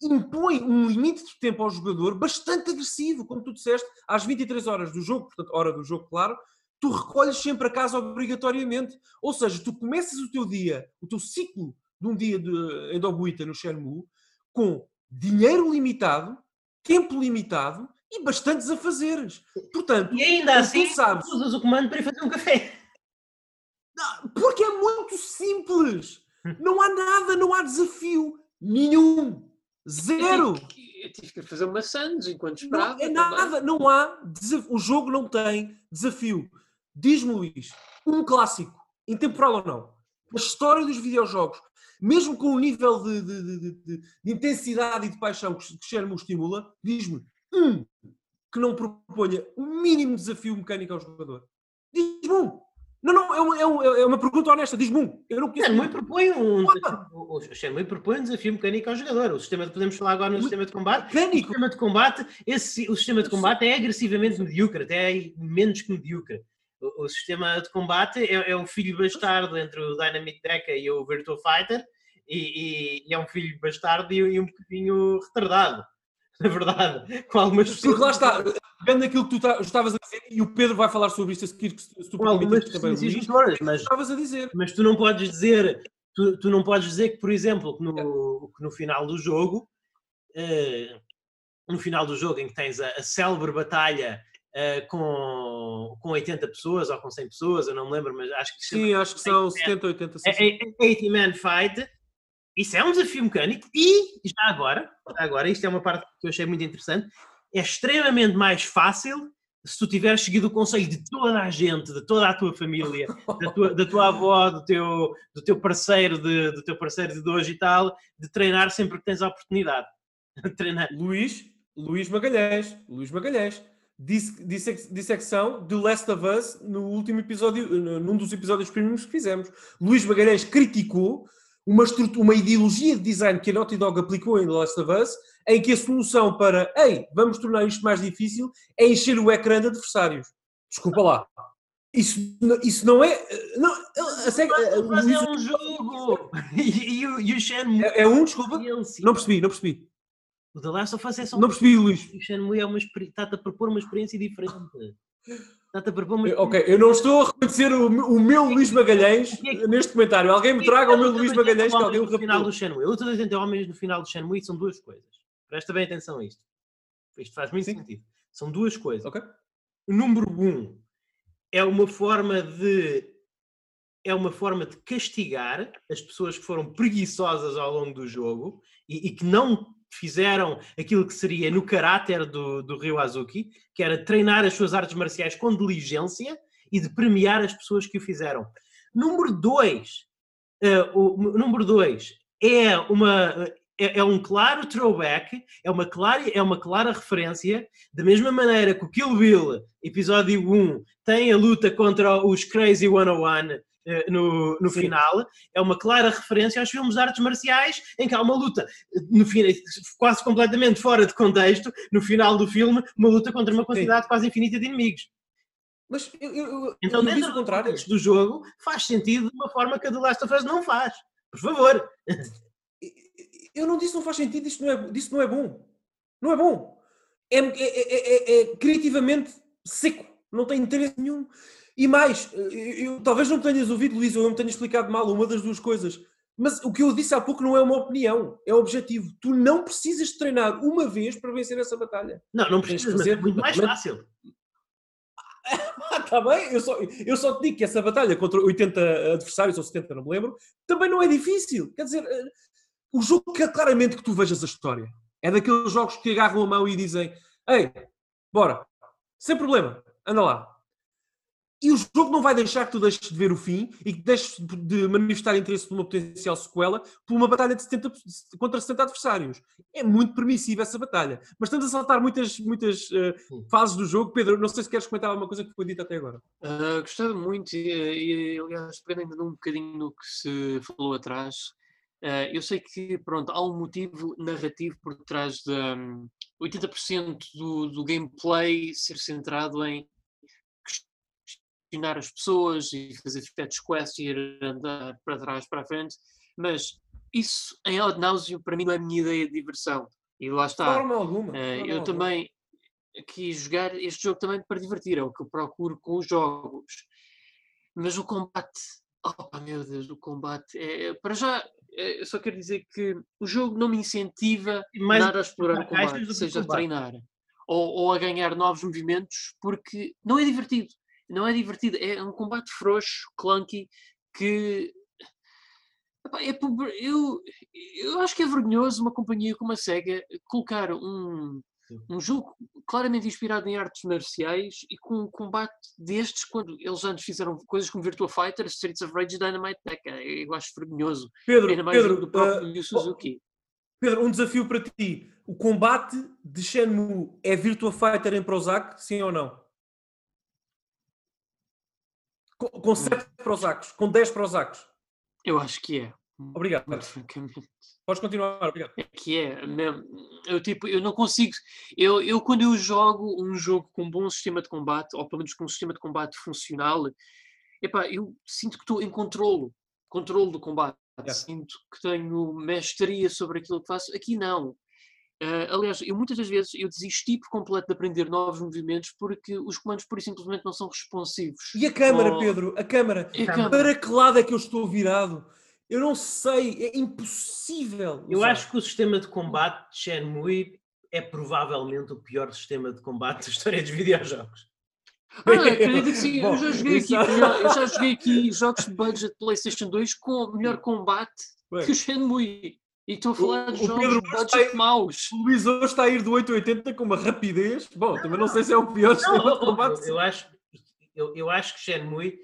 impõe um limite de tempo ao jogador bastante agressivo, como tu disseste, às 23 horas do jogo, portanto, hora do jogo, claro, tu recolhes sempre a casa obrigatoriamente. Ou seja, tu começas o teu dia, o teu ciclo de um dia de endobuita no Shenmue, com dinheiro limitado, tempo limitado e bastantes afazeres. Portanto, E ainda tu assim, sabes. usas o comando para ir fazer um café. Porque é muito simples. Não há nada, não há desafio nenhum. Zero. Eu tive, que- eu tive que fazer uma Sands enquanto Não esperava. é também. nada, não há desafio. O jogo não tem desafio. Diz-me, Luís, um clássico, intemporal ou não, a história dos videojogos, mesmo com o nível de, de- de- de- de- de intensidade e de paixão que que Shenmue estimula, diz-me um que não proponha o mínimo desafio mecânico ao jogador. Diz-me um. Não, não, é uma, é uma- é uma pergunta honesta. Diz-me um. Eu não O conheço. Shenmue propõe um o o Shenmue propõe um desafio mecânico ao jogador. O sistema, podemos falar agora no sistema de combate. O Mecânico. sistema de combate, esse, o sistema de combate é agressivamente medíocre, até é menos que medíocre. O, o sistema de combate é, é um filho bastardo entre o Dynamite Deca e o Virtua Fighter, e, e- e é um filho bastardo e, e um bocadinho retardado, na verdade. Com algumas Porque lá está, pegando naquilo que tu tá- estavas a dizer, e o Pedro vai falar sobre isto a seguir, que se se tu Com algumas também, motoras, mas estavas a dizer. mas tu não podes dizer tu, tu não podes dizer que por exemplo que no, que no final do jogo eh, no final do jogo em que tens a, a célebre batalha eh, com, com 80 pessoas ou com 100 pessoas, eu não me lembro, mas acho que Sim, acho que são 70, 80, sim, é- sim. é- 80 man fight. Isso é um desafio mecânico e já agora, agora, isto é uma parte que eu achei muito interessante, é extremamente mais fácil se tu tiveres seguido o conselho de toda a gente, de toda a tua família, da tua, da tua avó, do teu, do teu parceiro de, do teu parceiro de hoje e tal, de treinar sempre que tens a oportunidade. treinar. Luís, Luís Magalhães, Luís Magalhães, disse, disse, dissecção de Last of Us no último episódio, num dos episódios primeiros que fizemos. Luís Magalhães criticou uma, uma ideologia de design que a Naughty Dog aplicou em The Last of Us, em que a solução para, ei, vamos tornar isto mais difícil, é encher o ecrã de adversários. Desculpa lá. Isso, isso não é. Não, a sério, Mas é um jogo! E, o- Shenmue. é, é um, desculpa? Não percebi, não percebi. O The Last of Us é só um Não percebi, Luís. O Shenmue é uma está-te a propor uma experiência diferente. A. Ok, eu não estou a reconhecer o, o meu Luís Magalhães neste comentário. Alguém me traga o meu Luís Magalhães que alguém o no final do Shenmue. A luta dos 80 homens no final do Shenmue são duas coisas. Presta bem atenção a isto. Isto faz muito Sim. sentido. São duas coisas. Okay. O número um é uma forma de é uma forma de castigar as pessoas que foram preguiçosas ao longo do jogo e, e que não fizeram aquilo que seria no caráter do, do Ryo Azuki, que era treinar as suas artes marciais com diligência e de premiar as pessoas que o fizeram. Número dois, uh, o número dois é uma é, é, um claro throwback, é uma clara, é uma clara referência, da mesma maneira que o Kill Bill, episódio 1, tem a luta contra os Crazy 101 eh, no, no final, é uma clara referência aos filmes de artes marciais em que há uma luta, no fim, quase completamente fora de contexto, no final do filme, uma luta contra uma quantidade Sim. quase infinita de inimigos. Mas eu, eu, então, eu dentro do contrário do jogo, faz sentido de uma forma que a The Last of Us não faz. Por favor. Eu não disse não faz sentido, isto não é, isto não é bom. Não é bom. É, é, é, é, é criativamente seco. Não tem interesse nenhum. E mais, eu, eu, talvez não tenhas ouvido, Luís, ou eu me tenha explicado mal uma das duas coisas. Mas o que eu disse há pouco não é uma opinião, é objetivo. Tu não precisas treinar uma vez para vencer essa batalha. Não, não precisas fazer. É muito mais fácil. Está bem, eu só, eu só te digo que essa batalha contra 80 adversários, ou 70, não me lembro, também não é difícil. Quer dizer, eh, o jogo quer claramente que tu vejas a história. É daqueles jogos que agarram a mão e dizem: Ei, bora, sem problema, anda lá, e o jogo não vai deixar que tu deixes de ver o fim e que deixes de manifestar interesse numa potencial sequela por uma batalha de 70, contra 70 adversários. É muito permissiva essa batalha. Mas estamos a saltar muitas, muitas uh, fases do jogo. Pedro, não sei se queres comentar alguma coisa que foi dita até agora. Uh, gostava muito, e, e aliás, pegando ainda um bocadinho no que se falou atrás, uh, eu sei que pronto, há um motivo narrativo por trás de um, 80% do, do gameplay ser centrado em questionar as pessoas e fazer fetch quests e ir andar para trás, para a frente, mas isso em ad nauseam para mim não é a minha ideia de diversão. E lá está. Forma alguma. Uh, eu alguma. também quis jogar este jogo também para divertir, é o que eu procuro com os jogos. Mas o combate, oh meu Deus, o combate é, para já é, eu só quero dizer que o jogo não me incentiva Mais nada a explorar o combate, seja a treinar ou, ou, a ganhar novos movimentos, porque não é divertido não é divertido, é um combate frouxo, clunky, que é, eu, eu acho que é vergonhoso uma companhia como a SEGA colocar um, um jogo claramente inspirado em artes marciais e com um combate destes, quando eles antes fizeram coisas como Virtua Fighter, Streets of Rage e Dynamite Deca. Eu acho vergonhoso. Pedro, Ainda mais Pedro, do próprio uh, Suzuki. Pedro, um desafio para ti. O combate de Shenmue é Virtua Fighter em Prozac, sim ou não? Com, com 7 Prozacos, com 10 Prozacos. Eu acho que é. Obrigado. Podes continuar, obrigado. É que é, mesmo. Eu, tipo, eu não consigo. Eu, eu, quando eu jogo um jogo com um bom sistema de combate, ou pelo menos com um sistema de combate funcional, epá, eu sinto que estou em controlo controle do combate. Yeah. Sinto que tenho mestria sobre aquilo que faço. Aqui não. Uh, aliás, eu muitas das vezes eu desisti por completo de aprender novos movimentos porque os comandos pura e simplesmente não são responsivos. E a câmara, oh. Pedro? A câmara. A câmara. Para que lado é que eu estou virado? Eu não sei, é impossível. Eu usar. acho que o sistema de combate de Shenmue é provavelmente o pior sistema de combate da história dos videojogos. Ah, acredito que sim, Bom, eu, já joguei aqui, eu já joguei aqui jogos de budget PlayStation 2 com melhor combate Ué. que o Shenmue. E estou a falar de jogos Pedro budget maus. O Luís hoje está a ir do 880 com uma rapidez. Bom, também não sei se é o pior não, de combate. Eu, eu, acho, eu, eu acho que Shenmue.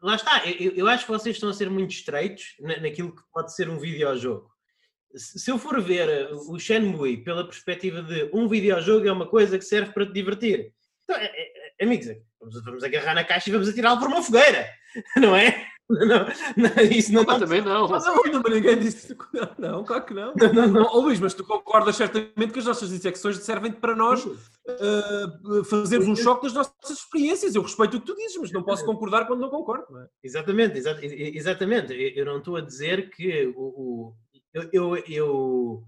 Lá está, eu, eu acho que vocês estão a ser muito estreitos na, naquilo que pode ser um videojogo. Se eu for ver o Shenmue pela perspectiva de um videojogo é uma coisa que serve para te divertir, então, é, é, amigos, vamos, vamos agarrar na caixa e vamos atirá-lo por uma fogueira, não é? Não, não, isso não, não também não. Mas, não, não, ninguém disse. Não, claro que não. não, não, não. Oh, Luís, mas tu concordas certamente que as nossas dissecções servem para nós uh, fazermos um choque das nossas experiências. Eu respeito o que tu dizes, mas não posso concordar quando não concordo. Não é? Exatamente, exa exatamente. Eu não estou a dizer que o, o eu, eu, eu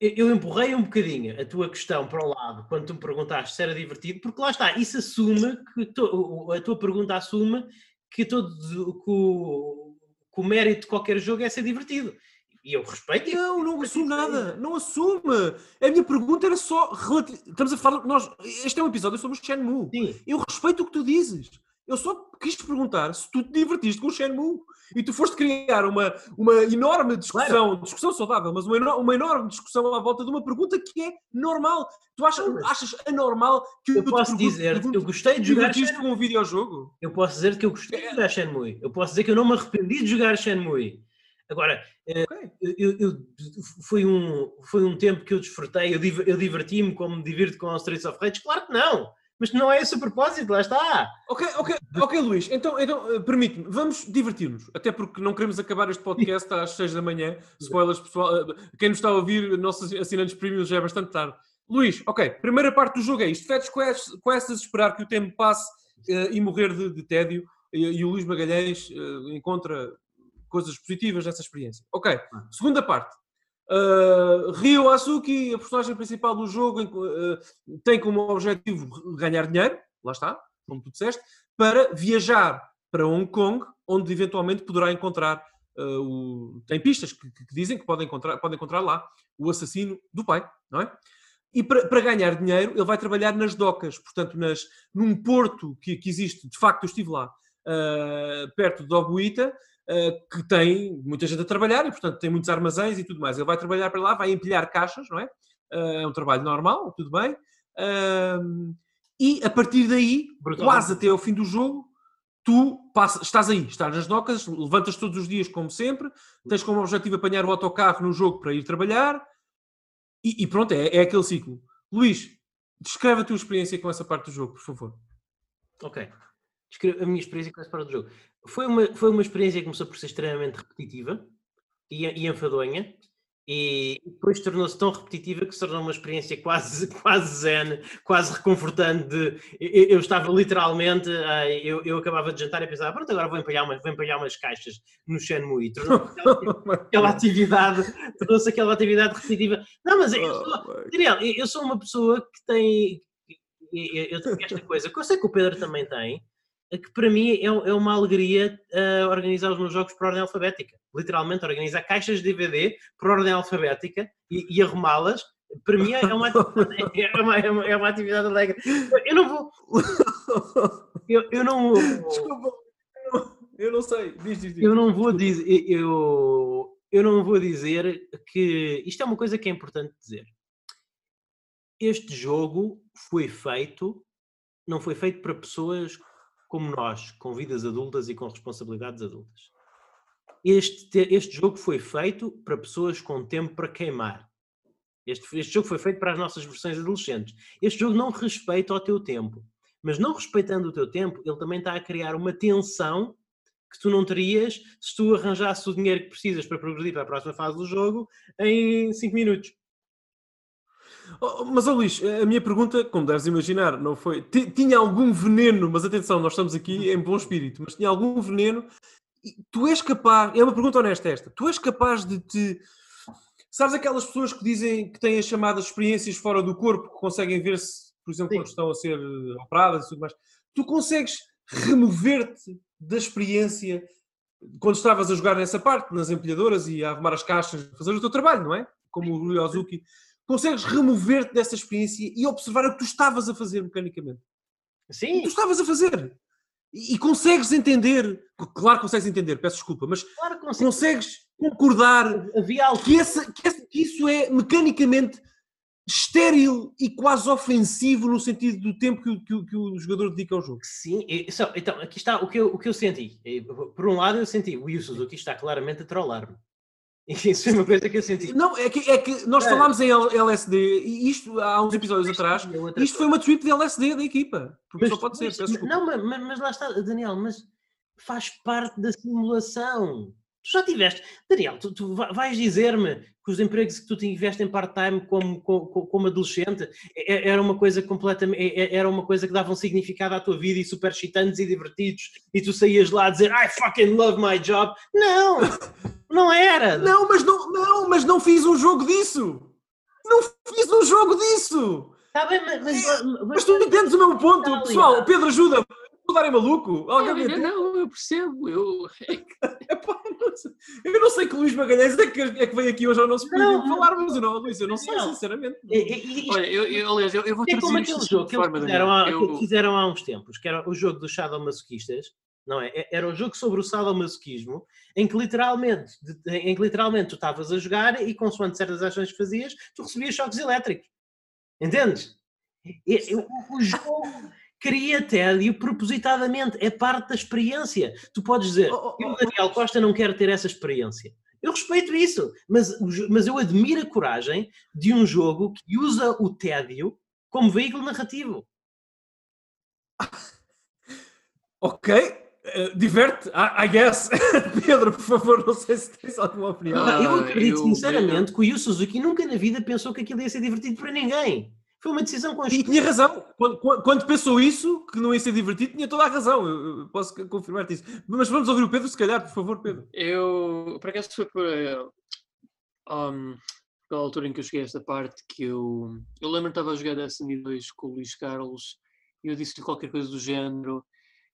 eu empurrei um bocadinho a tua questão para o lado quando tu me perguntaste se era divertido, porque lá está, isso assume que to, a tua pergunta assume que todo que o, que o mérito de qualquer jogo é ser divertido. E eu respeito. Não, não assume nada. Não assume. A minha pergunta era só. Estamos a falar. Nós, este é um episódio sobre o Shenmue. Sim. Eu respeito o que tu dizes. Eu só quis te perguntar se tu te divertiste com o Shenmue e tu foste criar uma, uma enorme discussão, claro. discussão saudável, mas uma, uma enorme discussão à volta de uma pergunta que é normal. Tu achas, achas anormal que eu, posso dizer eu gostei de jogar Shenmue com um videojogo? Eu posso dizer que eu gostei de jogar Shenmue. Eu posso dizer que eu não me arrependi de jogar Shenmue. Agora, eh, okay. eu, eu, foi, um, foi um tempo que eu desfrutei, eu, eu diverti-me como me divirto com o Streets of Rage? Claro que não! Mas não é esse o propósito, lá está. Ok, ok, ok, Luís. Então, então eh, permite-me, vamos divertir-nos. Até porque não queremos acabar este podcast às 6 da manhã. Spoilers, pessoal. Eh, quem nos está a ouvir, nossos assinantes premium, já é bastante tarde. Luís, ok, primeira parte do jogo é isto. Fetch quests, esperar que o tempo passe uh, e morrer de, de tédio. E, e, o Luís Magalhães uh, encontra coisas positivas nessa experiência. Ok, ah. segunda parte. Uh, Ryo Asuki, a personagem principal do jogo, uh, tem como objetivo ganhar dinheiro, lá está, como tu disseste, para viajar para Hong Kong, onde eventualmente poderá encontrar. Uh, o... Tem pistas que, que, dizem que pode encontrar, pode encontrar lá o assassino do pai, não é? E para, para, ganhar dinheiro, ele vai trabalhar nas docas, portanto, nas, num porto que, que existe, de facto, eu estive lá, uh, perto de Obuita, que tem muita gente a trabalhar e, portanto, tem muitos armazéns e tudo mais. Ele vai trabalhar para lá, vai empilhar caixas, não é? Uh, é um trabalho normal, tudo bem. Uh, e a partir daí, Brutal. quase até ao fim do jogo, tu passas, estás aí, estás nas docas, levantas todos os dias como sempre, tens como objetivo apanhar o autocarro no jogo para ir trabalhar e, e pronto, é, é, aquele ciclo. Luís, descreve a tua experiência com essa parte do jogo, por favor. Ok. Descreve a minha experiência com essa parte do jogo. Foi uma, foi uma experiência que começou por ser extremamente repetitiva e, e enfadonha, e depois tornou-se tão repetitiva que se tornou uma experiência quase, quase zen, quase reconfortante. De, eu, eu, estava literalmente, eu, eu acabava de jantar e pensava, pronto, agora vou empalhar umas, vou empalhar umas caixas no Shenmue. Tornou-se aquela, aquela, atividade, tornou-se aquela atividade repetitiva. Não, mas eu sou, oh, Daniel, eu sou uma pessoa que tem, eu, eu tenho esta coisa, que eu sei que o Pedro também tem, que para mim é, é uma alegria uh, organizar os meus jogos por ordem alfabética. Literalmente, organizar caixas de DVD por ordem alfabética e, e arrumá-las, para mim é uma, é, uma, é, uma, é uma atividade alegre. Eu não vou. Eu, eu não. Desculpa, eu não sei. Diz, diz, diz. Eu não vou dizer. Eu, eu não vou dizer que. Isto é uma coisa que é importante dizer. Este jogo foi feito. Não foi feito para pessoas como nós, com vidas adultas e com responsabilidades adultas. Este, este jogo foi feito para pessoas com tempo para queimar. Este, este jogo foi feito para as nossas versões adolescentes. Este jogo não respeita o teu tempo. Mas não respeitando o teu tempo, ele também está a criar uma tensão que tu não terias se tu arranjasses o dinheiro que precisas para progredir para a próxima fase do jogo em 5 minutos. Oh, mas, oh, Luís, a minha pergunta, como deves imaginar, não foi. Tinha algum veneno, mas atenção, nós estamos aqui em bom espírito, mas tinha algum veneno. Tu és capaz, é uma pergunta honesta esta, tu és capaz de te. Sabes aquelas pessoas que dizem que têm as chamadas experiências fora do corpo, que conseguem ver-se, por exemplo, Sim. quando estão a ser operadas e tudo mais. Tu consegues remover-te da experiência quando estavas a jogar nessa parte, nas empilhadoras e a arrumar as caixas, fazer o teu trabalho, não é? Como o Rui Ozuki consegues remover-te dessa experiência e observar o que tu estavas a fazer mecanicamente. Sim. O que tu estavas a fazer. E, e consegues entender, claro que consegues entender, peço desculpa, mas claro consegues concordar que, essa, que, que isso é mecanicamente estéril e quase ofensivo no sentido do tempo que, que, que o jogador dedica ao jogo. Sim, então aqui está o que eu, o que eu senti. Por um lado eu senti, o Yu Suzuki está claramente a trollar-me. Isso foi uma coisa que eu senti. Não, é que, é que nós é. falámos em LSD e isto há uns episódios atrás. Isto foi uma trip de LSD da equipa. Porque mas, só pode ser. Mas, não, mas, mas, lá está, Daniel, mas faz parte da simulação. Tu já tiveste. Daniel, tu, tu vais dizer-me que os empregos que tu tiveste em part-time como, como, como, adolescente era uma coisa completamente. Era uma coisa que dava um significado à tua vida e super excitantes e divertidos e tu saías lá a dizer I fucking love my job. Não! Não era! Não, mas não, não, mas não fiz um jogo disso! Não fiz um jogo disso! Está bem, mas, mas, É, mas- Mas tu entendes o meu ponto. Pessoal. Pedro, ajuda-me. Vou dar em maluco. Alguém Não, eu percebo. Eu, Epá, não sei. Eu não sei que Luís Magalhães é que, é que veio aqui hoje ao nosso Não, público falar, mas eu não, Luís, eu não sei, Não. sinceramente. e- e- olha, eu, eu, aliás, eu, eu vou É como aquele jogo que eles fizeram há, que Eu, fizeram há uns tempos, que era o jogo dos sadomasoquistas, não é? Era um jogo sobre o sadomasoquismo, em que literalmente, em que literalmente tu estavas a jogar e consoante certas ações que fazias, tu recebias choques elétricos. Entendes? E- e- o, o jogo cria tédio propositadamente, é parte da experiência. Tu podes dizer, Oh, oh, eu, oh, Daniel Costa, não quero ter essa experiência. Eu respeito isso, mas, o mas eu admiro a coragem de um jogo que usa o tédio como veículo narrativo. Ok, eh, diverte, I, I guess. Pedro, por favor, não sei se tens alguma opinião. Ah, eu acredito eu- sinceramente que o Yu Suzuki nunca na vida pensou que aquilo ia ser divertido para ninguém. Foi uma decisão E consciente. tinha razão. Quando, quando- pensou isso, que não ia ser divertido, tinha toda a razão. Eu, eu posso confirmar-te isso. Mas vamos ouvir o Pedro, se calhar, por favor, Pedro. eu, por acaso, foi por, eh, um, pela altura em que eu cheguei a esta parte que eu, eu lembro que estava a jogar Destiny 2 com o Luís Carlos e eu disse-lhe qualquer coisa do género.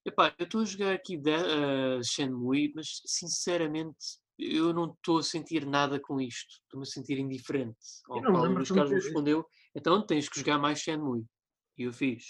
Epá, eu estou a jogar aqui de, uh, Shenmue, mas sinceramente eu não estou a sentir nada com isto. Estou-me a sentir indiferente. Ao qual o Luís me Carlos ter- respondeu, então tens que jogar mais Shenmue. E eu fiz.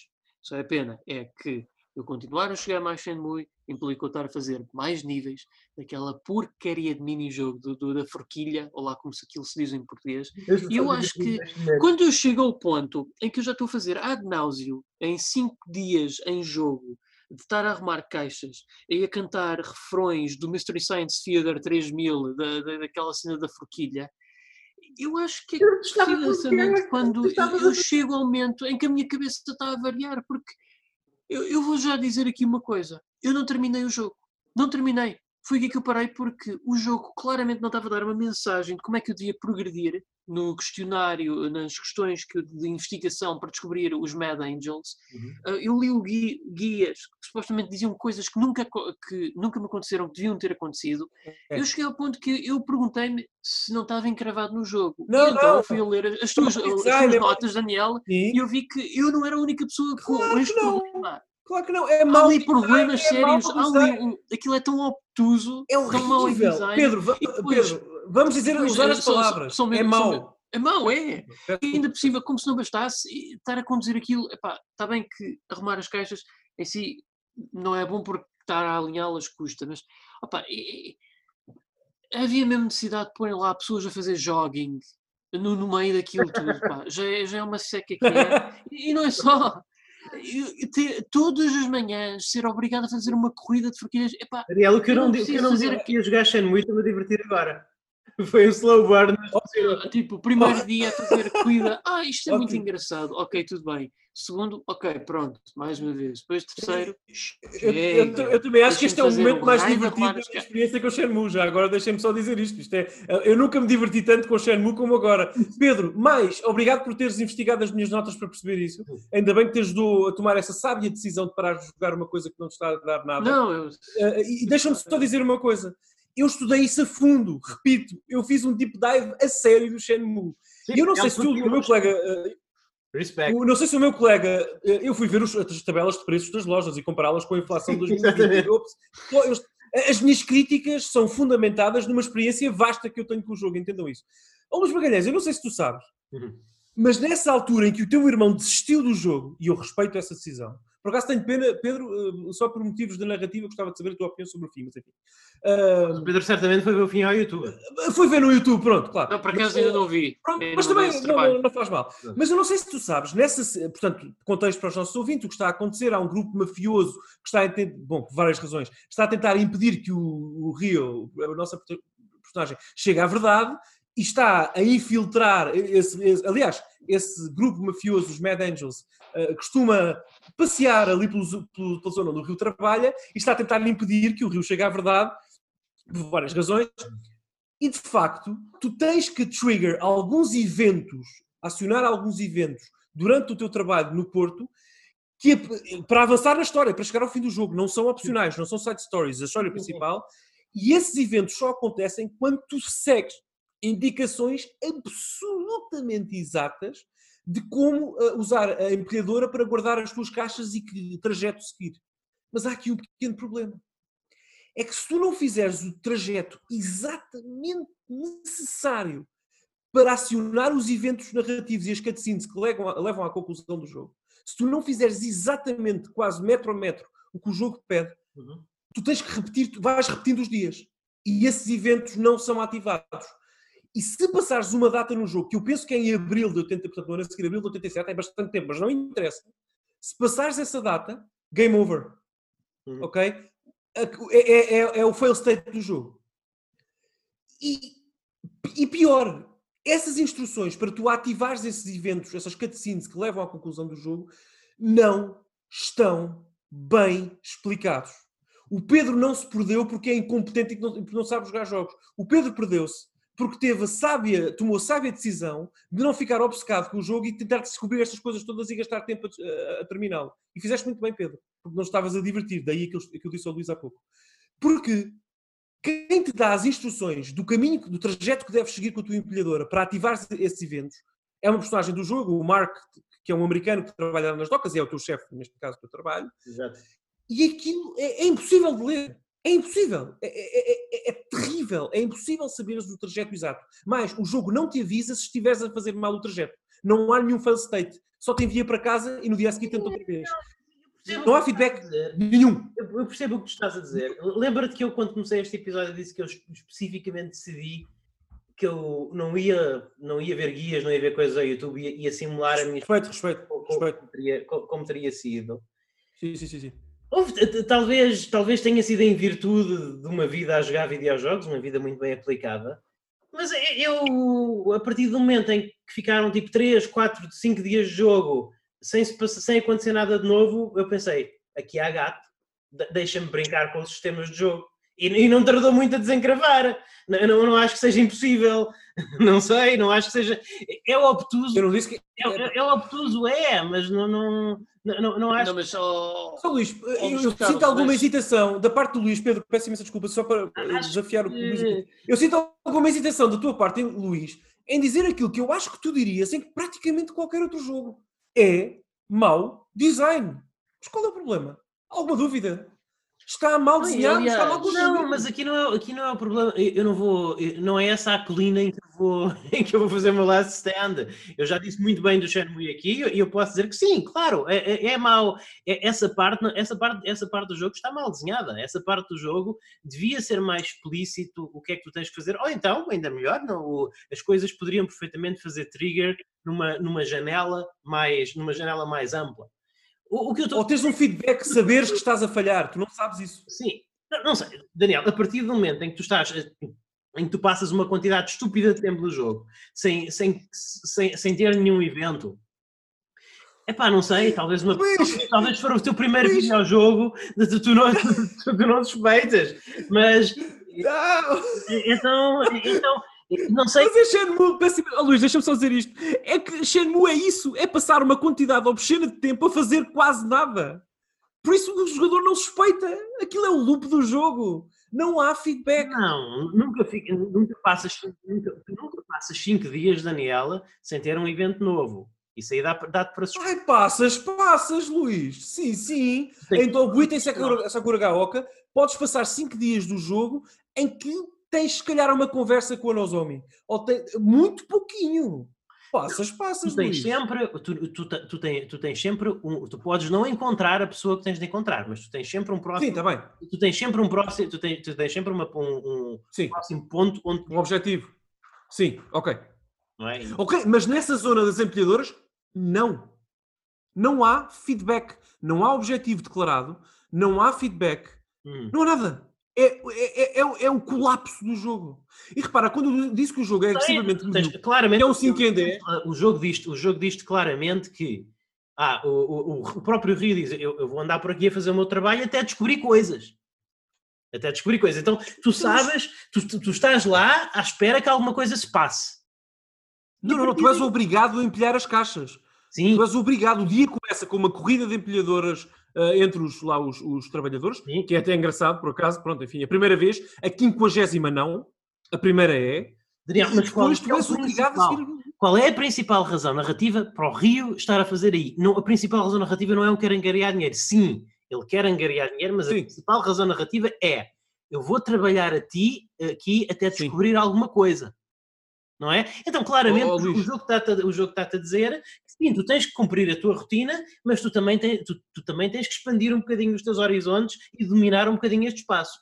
Só é pena é que eu continuar a jogar mais Shenmue implica eu estar a fazer mais níveis daquela porcaria de mini-jogo do, do- da forquilha, ou lá como se aquilo se diz em português, E eu acho que quando eu chego ao ponto em que eu já estou a fazer ad náuseo em 5 dias em jogo, de estar a arrumar caixas e a cantar refrões do Mystery Science Theater 3000, da, da, daquela cena da forquilha, eu acho que é Eu precisamente dizer, quando eu eu chego ao momento em que a minha cabeça está a variar, porque eu, eu vou já dizer aqui uma coisa: eu não terminei o jogo, não terminei. Foi aqui que eu parei porque o jogo claramente não estava a dar uma mensagem de como é que eu devia progredir no questionário, nas questões que de investigação para descobrir os Mad Angels. Uhum. Ah, eu li o guias que supostamente diziam coisas que nunca, que nunca me aconteceram, que deviam ter acontecido. É. Eu cheguei ao ponto que eu perguntei-me se não estava encravado no jogo. Não, então não. eu fui a ler as tuas, as tuas é notas, Daniel, Sim, e eu vi que eu não era a única pessoa com Claro que este problema. claro que não. É Há mau ali design, problemas é sérios. Há ali aquilo é tão obtuso, É tão horrível. design. Pedro, va- E depois- Pedro, vamos dizer, depois, usar eh, as palavras. só é mesmo- só mau. mesmo- É mau, é. E ainda por cima, como se não bastasse, estar a conduzir aquilo, epá, está bem que arrumar as caixas em si não é bom porque estar a alinhá-las custa, mas opá, e- e- havia mesmo necessidade de pôr lá pessoas a fazer jogging no, no meio daquilo tudo, pá. Já, é, já é uma seca que é. E, não é só. Ter- todas as manhãs ser obrigado a fazer uma corrida de forquilhas, epá, Ariel, o que eu Eu não, não di- o que eu preciso não digo que ia jogar Shenmue estou-me a divertir agora. Foi um slow burn. Tipo, primeiro dia a fazer cuida, ah, isto é muito Ok. engraçado, ok, tudo bem. Segundo, ok, pronto, mais uma vez. Depois terceiro, Eu, eu- chega. eu também acho que este é o momento mais divertido da minha experiência com o Shenmue. Já agora deixem-me só dizer isto. isto é, eu nunca me diverti tanto com o Shenmue como agora. Pedro, mais, obrigado por teres investigado as minhas notas para perceber isso. Ainda bem que te ajudou a tomar essa sábia decisão de parar de jogar uma coisa que não te está a dar nada. Não, eu, Uh, e deixa-me só dizer uma coisa. Eu estudei isso a fundo, repito. Eu fiz um deep dive a sério do Shenmue. E eu não sei se tu, o meu colega, Respect. não sei se o meu colega, uh, eu fui ver os- as tabelas de preços das lojas e compará-las com a inflação de 2020. Exatamente. Eu- eu- as minhas críticas são fundamentadas numa experiência vasta que eu tenho com o jogo, entendam isso. Ó Luís Magalhães, eu não sei se tu sabes, Uhum. mas nessa altura em que o teu irmão desistiu do jogo, e eu respeito essa decisão, por acaso tenho pena, Pedro, uh, só por motivos de narrativa, gostava de saber a tua opinião sobre o fim, mas enfim. Uh, O Pedro certamente foi ver o fim ao YouTube. Foi ver no YouTube, pronto, claro. não, por acaso Mas, ainda eh, não vi. Pronto, Ainda mas também não, não- não faz mal. Mas eu não sei se tu sabes, nessa, portanto, contexto para os nossos ouvintes, o que está a acontecer, há um grupo mafioso que está a tentar, bom, por várias razões, está a tentar impedir que o, o Rio, a nossa personagem, chegue à verdade e está a infiltrar, esse, esse- aliás, esse grupo mafioso, os Mad Angels, eh, costuma passear ali pelos- pelo- pela zona onde o Rio trabalha e está a tentar impedir que o Rio chegue à verdade, por várias razões, e de facto, tu tens que trigger alguns eventos, acionar alguns eventos durante o teu trabalho no Porto, que para avançar na história, para chegar ao fim do jogo, não são opcionais, não são side stories, a história principal, e esses eventos só acontecem quando tu segues indicações absolutamente exatas de como uh, usar a empilhadora para guardar as tuas caixas e que trajeto seguir. Mas há aqui um pequeno problema. É que se tu não fizeres o trajeto exatamente necessário para acionar os eventos narrativos e as cutscenes que levam, a, levam à conclusão do jogo, se tu não fizeres exatamente, quase metro a metro, o que o jogo pede, uhum. tu tens que repetir, tu vais repetindo os dias. E esses eventos não são ativados. E se passares uma data no jogo, que eu penso que é em abril de 80, portanto, no ano a seguir, abril de 87, é bastante tempo, mas não interessa. Se passares essa data, game over. Uhum. Ok? É, é, é, é, o fail state do jogo. E, e pior, essas instruções para tu ativares esses eventos, essas cutscenes que levam à conclusão do jogo, não estão bem explicados. O Pedro não se perdeu porque é incompetente e não, não sabe jogar jogos. O Pedro perdeu-se porque teve a sábia, tomou a sábia decisão de não ficar obcecado com o jogo e tentar descobrir estas coisas todas e gastar tempo a, a, a terminá-lo. E fizeste muito bem, Pedro, porque não estavas a divertir. Daí aquilo que eu disse ao Luís há pouco. Porque quem te dá as instruções do caminho, do trajeto que deves seguir com a tua empilhadora para ativar esses eventos é uma personagem do jogo, o Mark, que é um americano que trabalha nas docas e é o teu chefe, neste caso, do trabalho. Exato. E aquilo é, é impossível de ler. É impossível. É, é, é, é, terrível. É impossível saberes o trajeto exato. Mas o jogo não te avisa se estiveres a fazer mal o trajeto. Não há nenhum fail state. Só te envia para casa e no dia seguinte tenta outra vez. Não há feedback nenhum. Eu percebo o que tu estás a dizer. Lembra-te que eu, quando comecei este episódio, disse que eu especificamente decidi que eu não ia, não ia ver guias, não ia ver coisas ao YouTube, ia, ia simular a minha. Respeito, respeito. Como, respeito. Teria, como teria sido. Sim, sim, sim. sim. Talvez, talvez tenha sido em virtude de uma vida a jogar videojogos, uma vida muito bem aplicada, mas eu, a partir do momento em que ficaram tipo 3, 4, 5 dias de jogo sem, sem acontecer nada de novo, eu pensei, aqui há gato, deixa-me brincar com os sistemas de jogo. E, e, não tardou muito a desencravar. Não, não, não, acho que seja impossível. Não sei, não acho que seja. É obtuso. Eu não disse que. É, é, é obtuso, é, mas não, não, não, não acho. Não, mas só. Só Luís, eu, eu sinto alguma mas... hesitação da parte do Luís, Pedro, peço imensa desculpa, só para acho desafiar o que... Luís. Eu sinto alguma hesitação da tua parte, Luís, em dizer aquilo que eu acho que tu dirias em praticamente qualquer outro jogo. É mau design. Mas qual é o problema? Alguma dúvida? Está mal desenhado, aliás, está mal construído. Não, mas aqui não, é, aqui não é o problema. Eu não vou, não é essa a colina em que eu vou, em que eu vou fazer o meu last stand. Eu já disse muito bem do Shenmue aqui e eu posso dizer que sim, claro, é, é, é mau. É, essa, parte, essa, parte, essa parte do jogo está mal desenhada. Essa parte do jogo devia ser mais explícito o que é que tu tens que fazer. Ou então, ainda melhor, não, as coisas poderiam perfeitamente fazer trigger numa, numa janela mais numa janela mais ampla. O, o que eu tô... Ou tens um feedback, saberes que estás a falhar, tu não sabes isso. Sim, não, não, sei, Daniel, a partir do momento em que tu estás, em que tu passas uma quantidade estúpida de tempo no jogo, sem, sem, sem, sem ter nenhum evento, é pá, não sei, talvez, uma, Luís, talvez for o teu primeiro Luís. videojogo, de, tu, tu, não, tu, tu não suspeitas, mas. Não. Então, então não sei. Mas é Shenmue, oh, Luís, deixa-me só dizer isto. É que Shenmue é isso, é passar uma quantidade obscena de tempo a fazer quase nada. Por isso o jogador não suspeita. Aquilo é o loop do jogo. Não há feedback. Não, nunca, fica, nunca, passas, nunca, nunca passas 5 dias, Daniela, sem ter um evento novo. Isso aí dá-te dá para suspeita. Ai, passas, passas, Luís. Sim, sim. Tem então, o item Sakura, Sakura Gaoka, podes passar 5 dias do jogo em que tens se calhar uma conversa com a Nozomi. Ou tem, muito pouquinho. Passas, passas, tu tens sempre, tu, tu, tu, tens, tu tens sempre um, tu podes não encontrar a pessoa que tens de encontrar, mas tu tens sempre um próximo. Sim, tá bem. Tu tens sempre um próximo, tu tens, tu tens sempre uma, um, um Sim. próximo ponto onde um objetivo. Sim, ok. É? Ok, mas nessa zona das empilhadoras, não. Não há feedback, não há objetivo declarado, não há feedback, hum. não há nada. É, é, é, é, é o colapso do jogo. E repara, quando disse que o jogo é excessivamente medíocre, claramente, é um 5 em 10. O jogo diz, o jogo diz claramente que ah, o, o, o próprio Rio diz: eu, eu, vou andar por aqui a fazer o meu trabalho até descobrir coisas. Até descobrir coisas. Então, tu sabes, tu, tu, tu estás lá à espera que alguma coisa se passe. Não, não, não, tu és obrigado a empilhar as caixas. Sim. Tu és obrigado. O dia começa com uma corrida de empilhadoras uh, entre os, lá os, os trabalhadores, Sim. que é até engraçado, por acaso, pronto, enfim, a primeira vez, a quinquagésima não, a primeira é, mas qual, Depois tu é és obrigado a principal? seguir. qual é a principal razão narrativa para o Rio estar a fazer aí? Não, a principal razão narrativa não é um quer angariar dinheiro. Sim, ele quer angariar dinheiro, mas a Sim. principal razão narrativa é eu vou trabalhar a ti aqui até Sim. descobrir alguma coisa. Não é? Então, claramente, Oh, o jogo está-te a, está-te a dizer que sim, tu tens que cumprir a tua rotina, mas tu também, tens, tu, tu também tens que expandir um bocadinho os teus horizontes e dominar um bocadinho este espaço.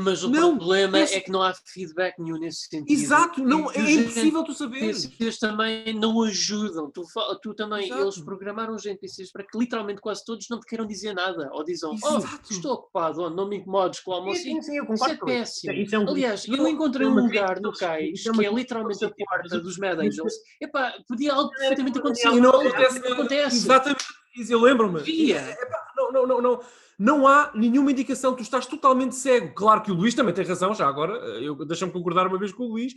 Mas o Não, problema esse- é que não há feedback nenhum nesse sentido. Exato, não, é os impossível tu saberes. NPCs também não ajudam. Tu, tu também, Exato. eles programaram os NPCs para que literalmente quase todos não te queiram dizer nada. Ou dizem, oh, estou ocupado, oh, não me incomodes com o almoço. Sim, sim, eu Isso é péssimo. Isso é um- Aliás, é eu encontrei é um lugar no cais é que é literalmente a ao porta dos Mad Angels. Epá, podia algo perfeitamente acontecer. E não acontece. Exatamente, eu lembro-me. Via. Epá, Não, não, não, não. Há nenhuma indicação, tu estás totalmente cego. Claro que o Luís também tem razão, já agora, eu deixa-me concordar uma vez com o Luís.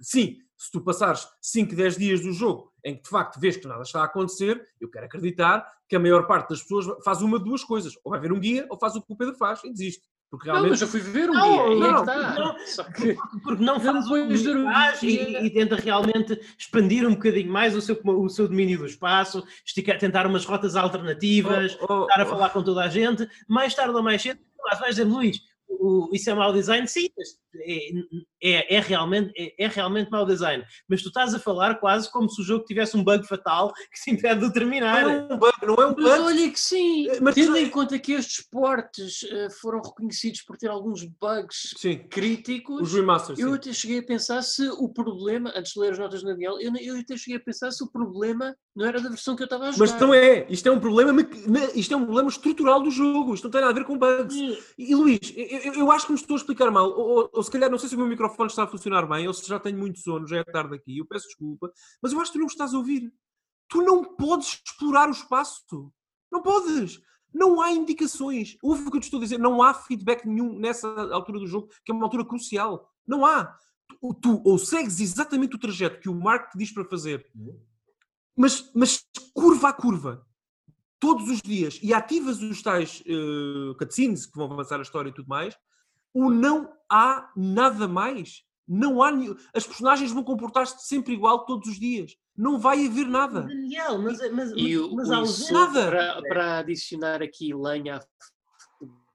Sim, se tu passares 5, 10 dias do jogo em que de facto vês que nada está a acontecer, eu quero acreditar que a maior parte das pessoas faz uma de duas coisas. Ou vai ver um guia, ou faz o que o Pedro faz e desiste. Porque Não, realmente. mas eu fui ver um Não, dia. e é não, que está. não. Só que porque não Não faz um faz dia- e, e tenta realmente expandir um bocadinho mais o seu, o seu domínio do espaço, esticar, tentar umas rotas alternativas, Oh, oh, estar a oh. falar com toda a gente, mais tarde ou mais cedo, mas vais dizer, Luís, o- isso é mau design, sim, mas é, é, é realmente, é, é realmente mau design, mas tu estás a falar quase como se o jogo tivesse um bug fatal que te impede de terminar. Não é um bug, não é um Mas bug. olha que sim, Eh, mas- tendo em conta que estes portes eh, foram reconhecidos por ter alguns bugs Sim, críticos, os remasters. eu sim. até cheguei a pensar se o problema, antes de ler as notas do Daniel, eu, eu até cheguei a pensar se o problema não era da versão que eu estava a jogar. Mas não é, isto é um problema, isto é um problema estrutural do jogo, isto não tem nada a ver com bugs. E, e, Luís, eu, eu- eu acho que me estou a explicar mal, ou, ou- ou se calhar não sei se o meu microfone está a funcionar bem, ou se já tenho muito sono, já é tarde aqui, eu peço desculpa, mas eu acho que tu não me estás a ouvir. Tu não podes explorar o espaço. Não podes. Não há indicações. Ouve o que eu te estou a dizer, não há feedback nenhum nessa altura do jogo, que é uma altura crucial. Não há. Tu, tu ou segues exatamente o trajeto que o Mark te diz para fazer, mas, mas curva a curva, todos os dias, e ativas os tais eh, cutscenes que vão avançar a história e tudo mais, ou não há nada mais. Não há nenhum... As personagens vão comportar-se sempre igual todos os dias. Não vai haver nada. Daniel, mas, mas, E o, mas o ausência- Nada. Para, para adicionar aqui lenha à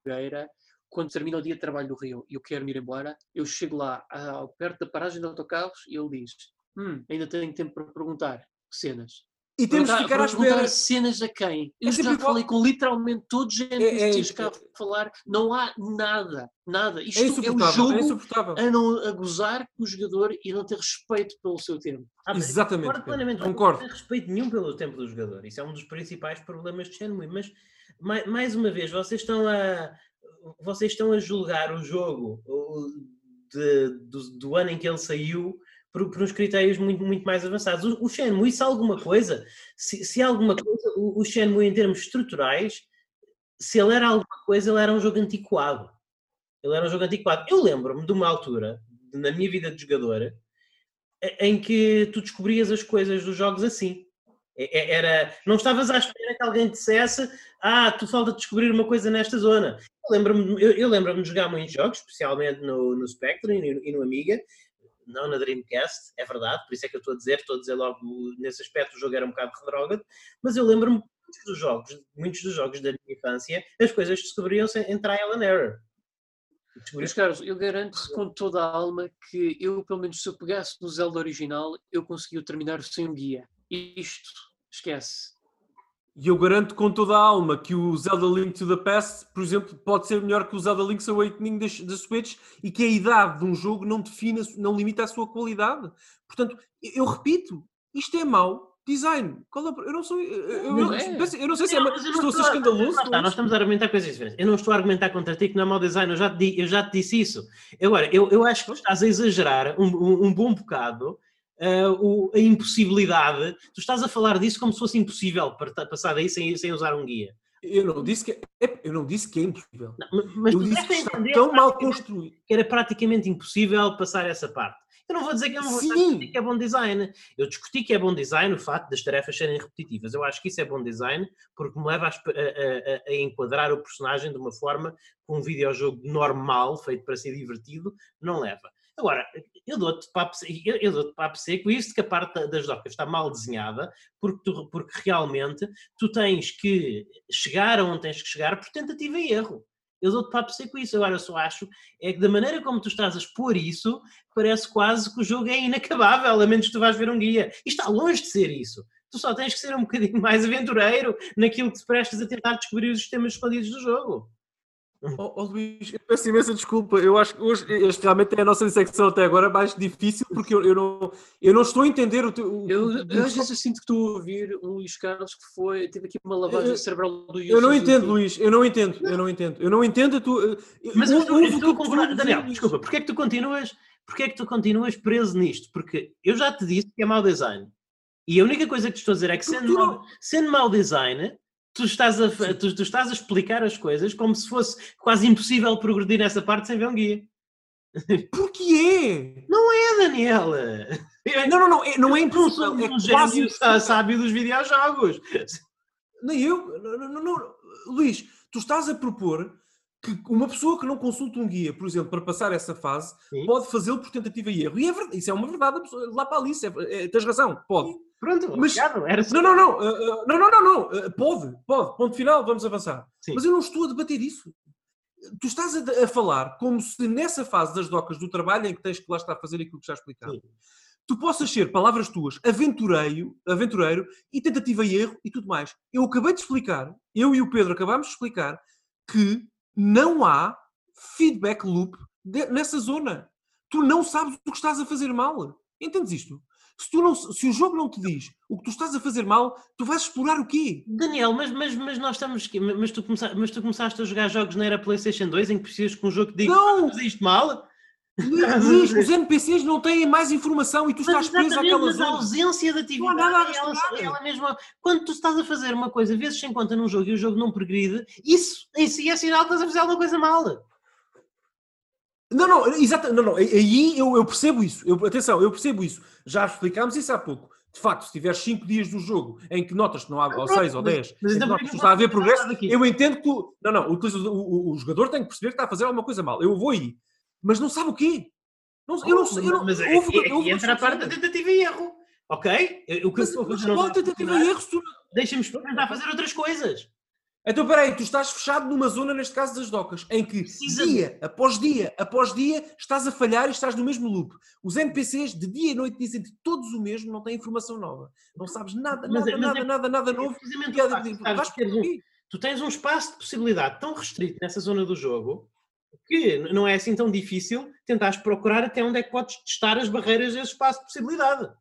fogueira, quando termina o dia de trabalho do Rio e eu quero ir embora, eu chego lá ao perto da paragem de autocarros e ele diz: Hum, ainda tenho tempo para perguntar que cenas. E temos de Perguntar- ficar à espera. cenas a quem? Eu É já igual. falei com literalmente todos os é- NPCs que há a falar, não há nada, nada. Isto É é, o insuportável. jogo É insuportável. a, não, a gozar com o jogador e não ter respeito pelo seu tempo. Ah, Exatamente, Concordo plenamente. Concordo. Não tem respeito nenhum pelo tempo do jogador. Isso é um dos principais problemas de Shenmue. Mas, mai- mais uma vez, vocês estão a, vocês estão a julgar o jogo de- do, do ano em que ele saiu por, por uns critérios muito, muito mais avançados. O, o Shenmue, se há alguma coisa, se, se há alguma coisa, o, o Shenmue em termos estruturais, se ele era alguma coisa, ele era um jogo antiquado. Ele era um jogo antiquado. Eu lembro-me de uma altura, na minha vida de jogador, em que tu descobrias as coisas dos jogos assim. É- é- Era, não estavas à espera que alguém dissesse ah, tu falta descobrir uma coisa nesta zona. Eu lembro-me eu, eu lembro-me de jogar muitos jogos, especialmente no, no Spectrum e no, e no Amiga, não na Dreamcast, é verdade, por isso é que eu estou a dizer, estou a dizer logo, nesse aspecto o jogo era um bocado redrógado, mas eu lembro-me muitos dos jogos, muitos dos jogos da minha infância, as coisas descobriam-se em trial and error. Meus caros, eu garanto com toda a alma que eu, pelo menos, se eu pegasse no Zelda original, eu conseguia terminar sem um guia. Isto, esquece. E eu garanto com toda a alma que o Zelda Link to the Past, por exemplo, pode ser melhor que o Zelda Link's Awakening da Switch e que a idade de um jogo não define, não limita a sua qualidade. Portanto, eu repito, isto é mau design. É eu não sou. Eu, Não eu- é. eu não sei se é, não estou a ser estou escandaloso. Está, nós estamos a argumentar coisas diferentes. Eu não estou a argumentar contra ti que não é mau design, eu já te, eu já te disse isso. Agora, eu, eu acho que estás a exagerar um, um- um bom bocado ah, o- a impossibilidade. Tu estás a falar disso como se fosse impossível para passar daí sem, sem usar um guia. Eu não disse que é, eu não disse que é impossível. Não, mas- eu tu disse que está tão mal construído. que era praticamente impossível passar essa parte. Eu não vou dizer que eu não vou estar a Sim. discutir que é bom design. Eu discuti que é bom design o facto das tarefas serem repetitivas. Eu acho que isso é bom design porque me leva a, a- a- a enquadrar o personagem de uma forma que um videojogo normal, feito para ser divertido, não leva. Agora, eu dou-te papo, eu, eu dou papo seco, isto que a parte das docas está mal desenhada, porque, tu, porque realmente tu tens que chegar aonde tens que chegar por tentativa e erro. Eu dou-te papo seco isso. Agora, eu só acho é que da maneira como tu estás a expor isso, parece quase que o jogo é inacabável, a menos que tu vais ver um guia. E está longe de ser isso. Tu só tens que ser um bocadinho mais aventureiro naquilo que te prestas a tentar descobrir os sistemas escondidos do jogo. Oh, oh, Luís, eu peço imensa desculpa. Eu acho que hoje este realmente é a nossa dissecção até agora mais difícil porque eu, eu, não, eu não estou a entender o teu. Eu, eu às vezes eu sinto que estou a ouvir um Luís Carlos que foi, teve aqui uma lavagem eu, cerebral do Eu não entendo, Luís, eu não entendo, eu não entendo. Eu não entendo a tua. Mas eu, eu, estou a Daniel, desculpa, porque é que tu continuas, porque é que tu continuas preso nisto? Porque eu já te disse que é mau design. E a única coisa que te estou a dizer é que sendo, mau, sendo mau design, tu estás, a, tu, tu, estás a explicar as coisas como se fosse quase impossível progredir nessa parte sem ver um guia. Porquê? Não é, Daniela. Não, não, não, é, não é impossível. É um quase impossível. sábio dos videojogos. Nem eu. Não, não, não, Luís, tu estás a propor que uma pessoa que não consulta um guia, por exemplo, para passar essa fase, Sim. pode fazê-lo por tentativa e erro. E é verdade, isso é uma verdade. Lá para ali, é, é, tens razão, pode. Pronto, mas, era não, não, não, uh, não, não, não, não, uh, pode, pode, ponto final, vamos avançar. Sim. Mas eu não estou a debater isso. Tu estás a, a, falar como se nessa fase das docas do trabalho em que tens que lá estar a fazer aquilo que já explicaste, tu possas ser, palavras tuas, aventureiro, aventureiro e tentativa e erro e tudo mais. Eu acabei de explicar, eu e o Pedro acabámos de explicar que não há feedback loop de, nessa zona. Tu não sabes o que estás a fazer mal. Entendes isto? Se, tu não, se o jogo não te diz o que tu estás a fazer mal, tu vais explorar o quê? Daniel, mas, mas, mas nós estamos. Mas tu, começaste, mas tu começaste a jogar jogos na era PlayStation 2 em que precisas que um jogo te diga não. isto mal? Luís, os NPCs não têm mais informação e tu estás preso àquela zona. a ausência de atividade. Nada a ela, ela mesma, quando tu estás a fazer uma coisa, vezes se encontra num jogo e o jogo não progride, isso em si é sinal que estás a fazer alguma coisa mal. Não, não, exato, não, não, aí eu, eu percebo isso, eu, atenção, eu percebo isso, já explicámos isso há pouco. De facto, se tiveres 5 dias do jogo em que notas que não há, ou 6 ou 10, mas, então, que está a haver progresso, eu entendo que tu, não, não, o, o, o, jogador tem que perceber que está a fazer alguma coisa mal. Eu vou aí, mas não sabe o quê? Não, eu não sei, eu não, mas aqui, houve, aqui entra a parte da tentativa e erro, ok? O que mas, eu a fazer tentativa e erro? Deixa-me experimentar fazer outras coisas. Então, peraí, tu estás fechado numa zona, neste caso das docas, em que dia após dia após dia estás a falhar e estás no mesmo loop. Os NPCs de dia e noite dizem todos o mesmo, não têm informação nova. Não sabes nada, nada, mas, nada, é, nada, nada, novo. É tu tens um espaço de possibilidade tão restrito nessa zona do jogo que não é assim tão difícil tentares procurar até onde é que podes testar as barreiras desse espaço de possibilidade.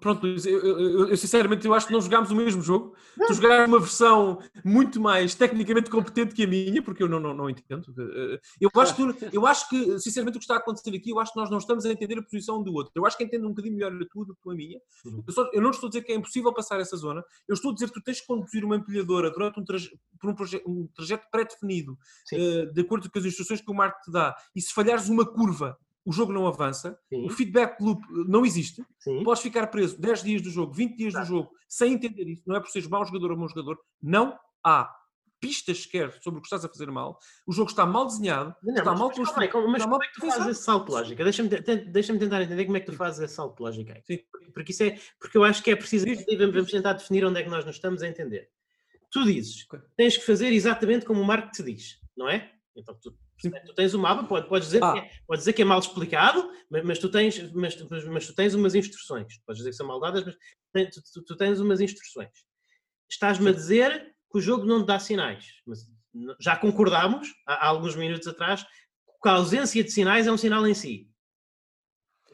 Pronto, eu, eu, eu, sinceramente eu acho que não jogámos o mesmo jogo. Não. Tu jogaste uma versão muito mais tecnicamente competente que a minha, porque eu não, não, não entendo. Eh, eu acho, que, eu acho que, sinceramente, o que está a acontecer aqui, eu acho que nós não estamos a entender a posição um do outro. Eu acho que entendo um bocadinho melhor a tua do que a minha. Uhum. Eu, só, eu, não estou a dizer que é impossível passar essa zona. Eu estou a dizer que tu tens que conduzir uma empilhadora durante um, traje, por um, proje, um trajeto pré-definido, uh, de acordo com as instruções que o Marco te dá. E se falhares uma curva o jogo não avança, Sim. o feedback loop não existe, Sim. podes ficar preso 10 dias do jogo, 20 dias do jogo, sem entender isso, não é por seres mau jogador ou bom jogador, não há pistas sequer sobre o que estás a fazer mal, o jogo está mal desenhado, não, está mas, mal construído. Mas, mas como é que tu fazes esse salto lógico? Deixa-me deixa tentar entender como é que tu fazes esse salto lógico aí. Sim. Porque, isso é, porque eu acho que é preciso, vamos tentar definir onde é que nós nos estamos a entender. Tu dizes, tens que fazer exatamente como o Marco te diz, não é? Então tu Tu tens o mapa, pode, podes, dizer ah. que é, podes dizer que é mal explicado, mas, mas, tu tens, mas, mas, tu tens umas instruções. Podes dizer que são mal dadas, mas tu, tu, tu tens umas instruções. Estás-me a dizer que o jogo não te dá sinais. Mas já concordámos, há, há, alguns minutos atrás, que a ausência de sinais é um sinal em si.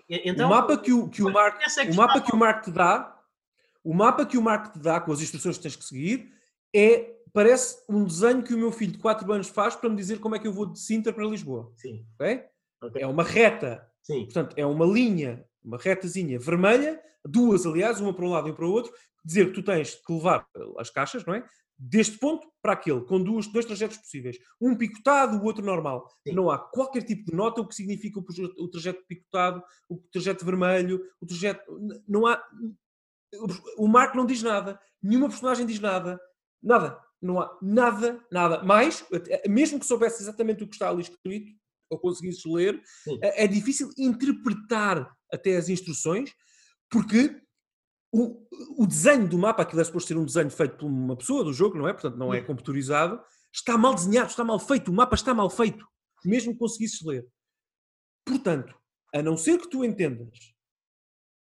Então, o mapa que o, que o, Mark, é que o mapa que o Mark te dá, o mapa que o Mark te dá com as instruções que tens que seguir é parece um desenho que o meu filho de 4 anos faz para me dizer como é que eu vou de Sintra para Lisboa. Sim. Okay? okay. É uma reta. Sim. Portanto, é uma linha, uma retazinha vermelha, duas, aliás, uma para um lado e para o outro, dizer que tu tens que levar as caixas, não é? Deste ponto para aquele, com duas, dois trajetos possíveis. Um picotado, o outro normal. Sim. Não há qualquer tipo de nota o que significa o, o trajeto picotado, o trajeto vermelho, o trajeto. Não há. O Marco não diz nada, nenhuma personagem diz nada, nada não há nada, nada. Mais, mesmo que soubesse exatamente o que está ali escrito, ou conseguisses ler, é, é difícil interpretar até as instruções, porque o, o desenho do mapa, aquilo é suposto ser um desenho feito por uma pessoa do jogo, não é? Portanto, não é computadorizado, está mal desenhado, está mal feito, o mapa está mal feito, mesmo que conseguisses ler. Portanto, a não ser que tu entendas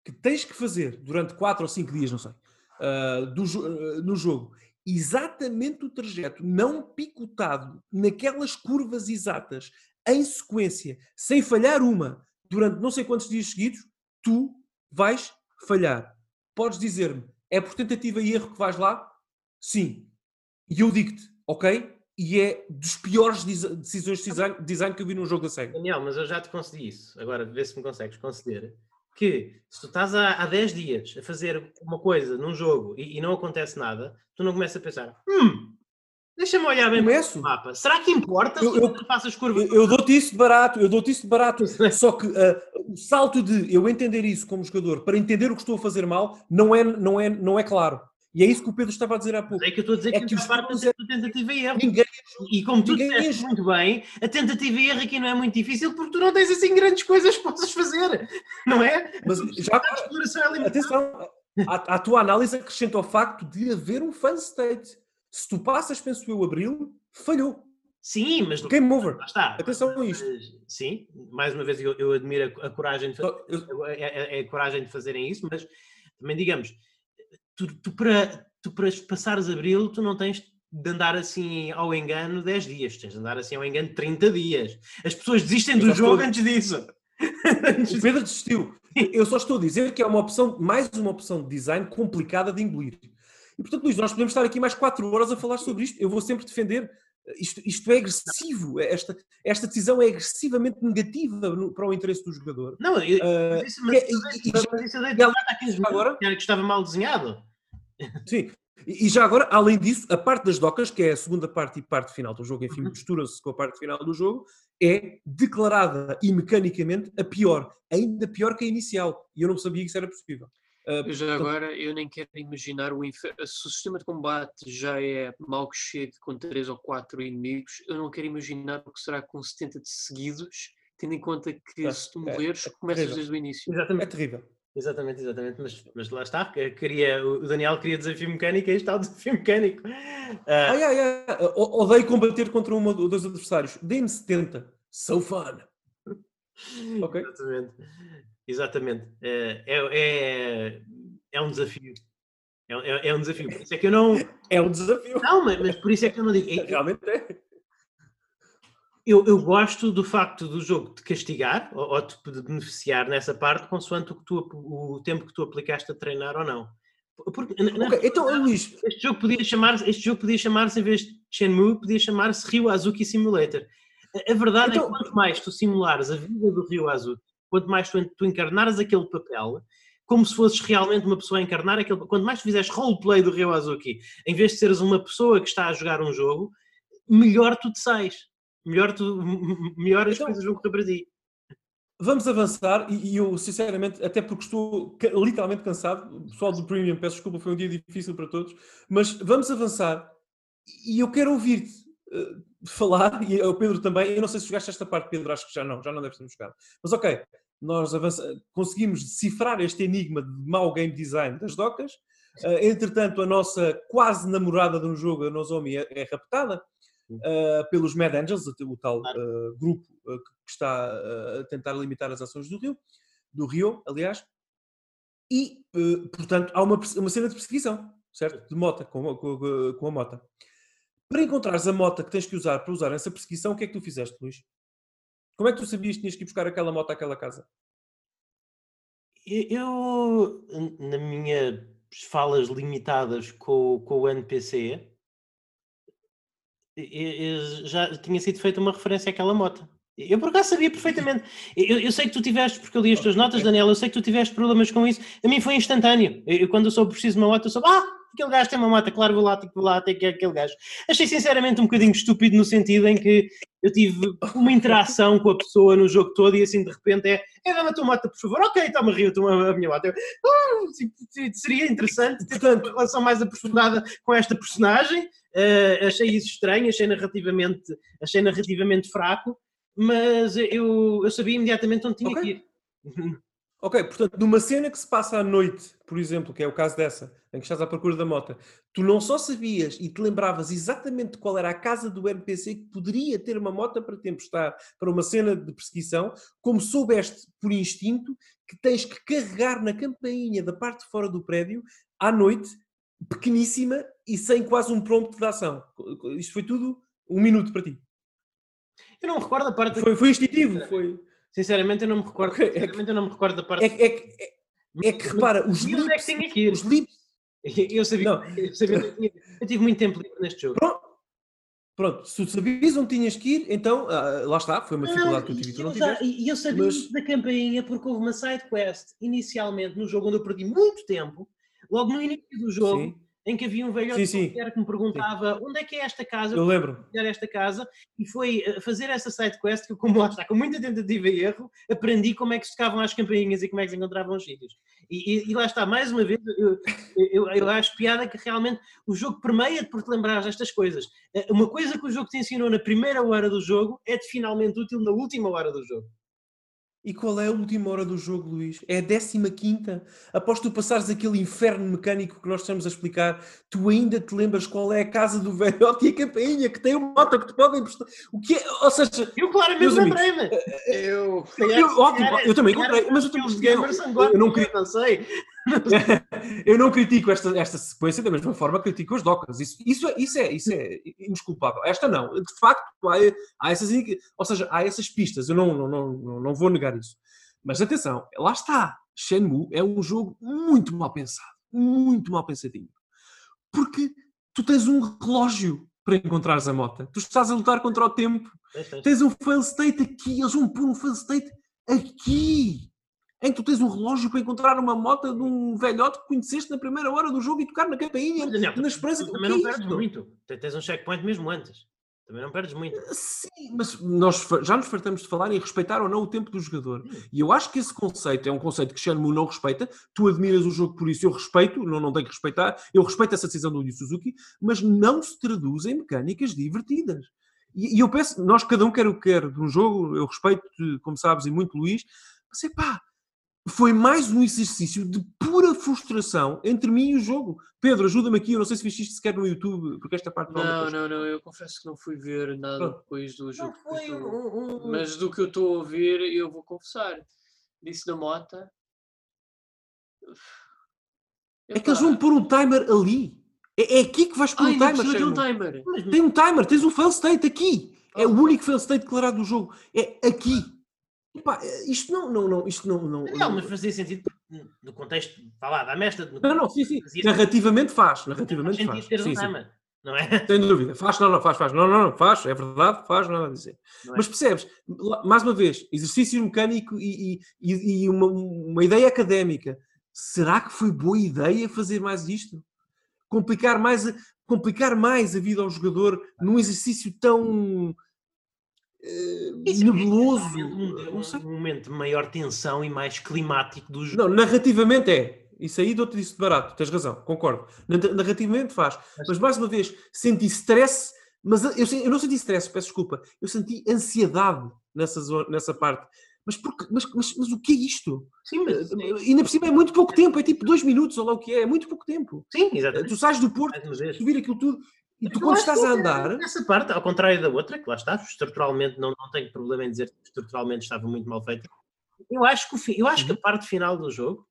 que tens que fazer durante 4 ou 5 dias, não sei, uh, do, uh, no jogo, exatamente o trajeto, não picotado, naquelas curvas exatas, em sequência, sem falhar uma, durante não sei quantos dias seguidos, tu vais falhar. Podes dizer-me, é por tentativa e erro que vais lá? Sim. E eu digo-te, ok? E é dos piores decisões de design, que eu vi num jogo da SEGA. Daniel, mas eu já te concedi isso. Agora, vê se me consegues conceder que se tu estás há, há 10 dias a fazer uma coisa num jogo e, e não acontece nada, tu não começas a pensar, hum, deixa-me olhar bem Começo. o mapa. Será que importa eu, se eu, faças curvas? Eu, eu dou-te isso de barato, eu dou-te isso de barato. Só que uh, o salto de eu entender isso como jogador para entender o que estou a fazer mal não é, não é, não é claro. E é isso que o Pedro estava a dizer há pouco. É que eu estou a dizer É que, que que parte da tentativa e erro. Ninguém, E como tu disseste é- muito bem, a tentativa e erro aqui não é muito difícil porque tu não tens assim grandes coisas que possas fazer, não é? mas já A exploração é limitada. Atenção, a, a tua análise acrescenta o facto de haver um fan state. Se tu passas, penso eu, abril, falhou. Sim, mas Game over. lá está. Atenção a isto. Sim, mais uma vez eu, eu admiro a, a coragem de, é, é- é a coragem de fazerem isso, mas também digamos, tu, tu para, tu para passares abril, tu não tens de andar assim ao engano 10 dias, tens de andar assim ao engano 30 dias. As pessoas desistem do jogo estou- antes disso. O Pedro desistiu. Eu só estou a dizer que é uma opção, mais uma opção de design complicada de engolir. E portanto, Luís, nós podemos estar aqui mais 4 horas a falar sobre isto. Eu vou sempre defender. Isto, isto é agressivo. Esta, esta decisão é agressivamente negativa no- para o interesse do jogador. Não, eu, Ah, mas isso, mas, mas de há 15 agora- que estava mal desenhado. Sim. E e já agora, além disso, a parte das docas, que é a segunda parte e parte final do jogo, enfim, Uhum. mistura-se com a parte final do jogo, é declarada e mecanicamente a pior, ainda pior que a inicial. E eu não sabia que isso era possível. Ah, Eu já portanto, agora, eu nem quero imaginar o inferno. Se o sistema de combate já é mal que chegue com 3 ou 4 inimigos, eu não quero imaginar o que será com 70 de seguidos, tendo em conta que É, se tu é, morreres, é começas terrível. desde o início. É Exatamente. terrível. Exatamente, exatamente, mas, mas lá está, que queria, o Daniel queria desafio mecânico e aí está o desafio mecânico. Ah, Ai, ai, ai, o- odeio combater contra um ou dois adversários. Dê-me 70. So fun. Ok. Exatamente. Exatamente. É, é, é, é um desafio. É, é, é um desafio. Por isso é que eu não. É um desafio. Não, mas, mas por isso é que eu não digo. Eu, Realmente é. eu, eu gosto do facto do jogo te castigar ou, ou te de beneficiar nessa parte, consoante o, que tu, o tempo que tu aplicaste a treinar ou não. Porque, na- na- Ok, Então, Luís, Este jogo podia chamar-se, este jogo podia chamar-se, em vez de Shenmue, podia chamar-se Rio Azuki Simulator. A, a verdade Então- é que quanto mais tu simulares a vida do Rio Azuki, quanto mais tu, tu encarnares aquele papel, como se fosses realmente uma pessoa a encarnar aquele quanto mais tu fizeres roleplay do Rio Azuki, em vez de seres uma pessoa que está a jogar um jogo, melhor tu te sais. Melhor, tu, melhor as Então- coisas vão correr para ti. vamos avançar e, eu, sinceramente, até porque estou literalmente cansado, o pessoal do Premium, peço desculpa, foi um dia difícil para todos, mas vamos avançar e eu quero ouvir-te eh, falar, e o Pedro também, eu não sei se jogaste esta parte, Pedro, acho que já não, já não deve ter jogado, mas ok, nós conseguimos decifrar este enigma de mau game design das docas, Eh, entretanto, a nossa quase namorada no jogo, a Nozomi, é, é raptada eh, pelos Mad Angels, o, o tal eh, grupo que está a tentar limitar as ações do Rio, do Rio, aliás, e, portanto, há uma, uma cena de perseguição, certo? De mota, com, a- com, com a mota. Para encontrares a mota que tens que usar para usar essa perseguição, o que é que tu fizeste, Luís? Como é que tu sabias que tinhas que ir buscar aquela moto àquela casa? Eu, na minhas falas limitadas com, com o NPC, já tinha sido feita uma referência àquela moto. Eu por acaso sabia perfeitamente. Eu, eu sei que tu tiveste, porque eu li as tuas notas, Daniel, eu sei que tu tiveste problemas com isso. A mim foi instantâneo. Eu, quando eu soube preciso de uma moto, eu soube, ah, aquele gajo tem uma moto, claro, vou lá, que vou lá, tem que é aquele gajo. Achei sinceramente um bocadinho estúpido no sentido em que eu tive uma interação com a pessoa no jogo todo e assim de repente é, é dá-me a tua moto, por favor, ok, toma Rio, toma a minha moto. "Ah, seria interessante ter uma relação mais aprofundada com esta personagem. Eh, achei isso estranho, achei narrativamente, achei narrativamente fraco. mas eu, eu sabia imediatamente onde tinha Ok. que ir. Ok, portanto, numa cena que se passa à noite, por exemplo, que é o caso dessa, em que estás à procura da moto, tu não só sabias e te lembravas exatamente qual era a casa do NPC que poderia ter uma moto para te emprestar para uma cena de perseguição, como soubeste por instinto que tens que carregar na campainha da parte de fora do prédio à noite, pequeníssima e sem quase um prompt de ação. Isto foi tudo um minuto para ti. Eu não me recordo da parte. Foi, foi instintivo, foi. Sinceramente, eu não me recordo. Ok, é Sinceramente, eu não me recordo da parte. É, que- é, que- é, é que repara, os onde é que lips, tinha que ir? os lips Eu sabia, Não. eu, sabia que eu, tinha- eu tive muito tempo livre neste jogo. Pronto, pronto, se tu sabias onde tinhas que ir, então ah, lá está, foi uma dificuldade que eu tive e tu não tiveste. E eu sabia mas- da campainha porque houve uma side quest inicialmente no jogo onde eu perdi muito tempo, logo no início do jogo, Sim, em que havia um velhote Sim, sim. que me perguntava onde é que é esta casa, eu lembro. esta casa e foi eh, fazer essa side quest que eu, como lá está, com muita tentativa e erro, aprendi como é que se tocavam as campainhas e como é que se encontravam os sítios. E, e- e lá está, mais uma vez, eu, eu, eu acho piada que realmente o jogo permeia-te por te lembrares destas coisas. Eh, Uma coisa que o jogo te ensinou na primeira hora do jogo é-te finalmente útil na última hora do jogo. E qual é a última hora do jogo, Luís? É a 15 Após tu passares aquele inferno mecânico que nós estamos a explicar, tu ainda te lembras qual é a casa do velhote e a campainha que tem uma moto que te podem emprestar. O que é? Ou seja, Eu claramente lembrei-me. Eu, se calhar- eu- ótimo, calhar- eu também comprei, mas eu são eu gordos, não queria- não sei. eu não critico esta, esta sequência da mesma forma que critico as docas. Isso, isso, é, isso, é, isso é indesculpável. Esta não. De facto, há, há essas, ou seja, há essas pistas. Eu não, não, não, não- vou negar isso. Mas atenção, lá está. Shenmue é um jogo muito mal pensado. Muito mal pensadinho. Porque tu tens um relógio para encontrares a moto. Tu estás a lutar contra o tempo. Tens um fail state aqui, eles vão pôr um fail state aqui. Em que tu tens um relógio para encontrar uma moto de um velhote que conheceste na primeira hora do jogo e tocar na campainha, Daniel, na esperança tu também não é perdes isto? muito. Te- Tens um checkpoint mesmo antes. Também não perdes muito. Sim, mas nós já nos fartamos de falar em respeitar ou não o tempo do jogador. E eu acho que esse conceito é um conceito que Shenmue não respeita. Tu admiras o jogo por isso, eu respeito, não, não tenho que respeitar. Eu respeito essa decisão do Yu Suzuki, mas não se traduz em mecânicas divertidas. E, e eu penso, nós cada um quer o que quer de um jogo, eu respeito, como sabes, e muito Luís, mas é pá, foi mais um exercício de pura frustração entre mim e o jogo. Pedro, ajuda-me aqui, eu não sei se viste isto sequer no YouTube, porque esta parte Não, não não, não, eu confesso que não fui ver nada Pronto. depois do Não jogo. foi um, um- Mas do que eu estou a ouvir, eu vou confessar. Disse da Mota. É que eles vão pôr um timer ali. É, é aqui que vais pôr Ai, ainda timer. ter um timer. Tem um timer, tens um fail state aqui. É Ah. o único fail state declarado do jogo. É aqui. Epá, isto não, não, não, isto não, não, Daniel, mas fazia sentido no contexto, vá lá, dá-me esta. no- não, não, sim, sim. Narrativamente faz, faz narrativamente faz. um Sim, sim. timer, não é? Sem dúvida. Faz, não, não, faz, faz. Não, não, não, faz, é verdade, faz, não a dizer. Não é? Mas percebes, mais uma vez, exercício mecânico e, e, e- e uma, uma ideia académica. Será que foi boa ideia fazer mais isto? Complicar mais, a- complicar mais a vida ao jogador num exercício tão eh, Isso é nebuloso? Um, Não sei. um momento de maior tensão e mais climático do jogo. Não, narrativamente é. Isso aí dou-te isso de barato, tens razão, concordo. Na- Narrativamente faz. Mas mais uma vez, senti stress, mas eu, eu não senti stress, peço desculpa. Eu senti ansiedade nessa, zona, nessa parte. Mas, porque, mas, mas, mas o que é isto? Sim, mas, E ainda por cima é muito pouco tempo, é tipo dois minutos, ou lá o que é, é muito pouco tempo. sim, exatamente. Tu sais do Porto, subir aquilo tudo, e tu quando estás a andar, Nessa parte, ao contrário da outra, que lá está, estruturalmente, não, não tenho problema em dizer que estruturalmente estava muito mal feita. Eu acho que, o eu acho que Uhum. a parte final do jogo,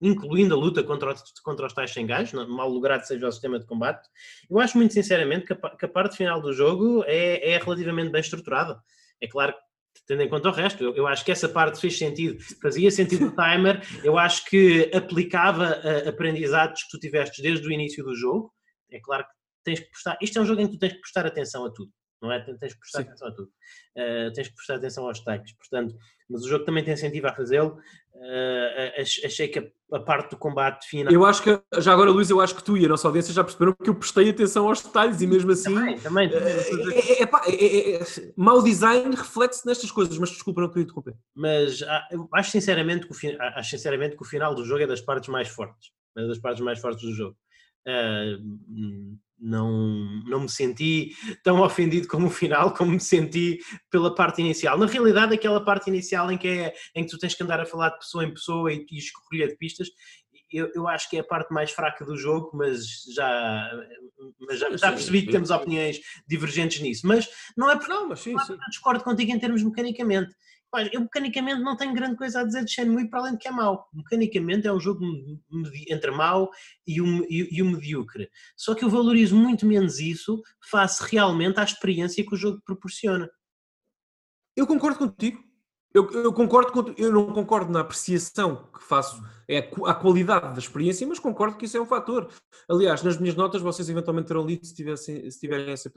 incluindo a luta contra, os- contra os tais não- mal logrado seja o sistema de combate, eu acho muito sinceramente que a, que a parte final do jogo é, é relativamente bem estruturada. É claro que tendo em conta o resto, eu, eu acho que essa parte fez sentido, fazia sentido o timer, eu acho que aplicava a, aprendizados que tu tiveste desde o início do jogo. É claro que tens que prestar. Isto é um jogo em que tu tens que prestar atenção a tudo, não é? Tens que prestar Sim. atenção a tudo. Uh, tens que prestar atenção aos detalhes. Portanto, mas o jogo também tem incentivo a fazê-lo. Uh, ach- achei que a, a parte do combate final. eu acho que, já agora Luís, eu acho que tu e a nossa audiência já perceberam que eu prestei atenção aos detalhes e mesmo assim. também, também. É, é, é, é, é, é, mau design reflete-se nestas coisas, mas desculpa, não queria interromper. mas ah, acho sinceramente, que o, acho sinceramente que o final do jogo é das partes mais fortes. É das partes mais fortes do jogo. Uh, não, não me senti tão ofendido como o final, como me senti pela parte inicial. Na realidade, aquela parte inicial em que, é, em que tu tens que andar a falar de pessoa em pessoa e, e escorrer de pistas, eu, eu, acho que é a parte mais fraca do jogo, mas já, mas já, já percebi que temos opiniões divergentes nisso. Mas não é porque não, mas sim, sim. eu discordo contigo em termos mecanicamente. Eu mecanicamente não tenho grande coisa a dizer de Shenmue para além de que é mau. Mecanicamente é um jogo entre mau e o, e, e o medíocre. Só que eu valorizo muito menos isso face realmente à experiência que o jogo proporciona. Eu concordo contigo. Eu, eu, concordo com, eu não concordo na apreciação que faço é a qualidade da experiência, mas concordo que isso é um fator. Aliás, nas minhas notas, vocês eventualmente terão lido se, tivessem, se tiverem essa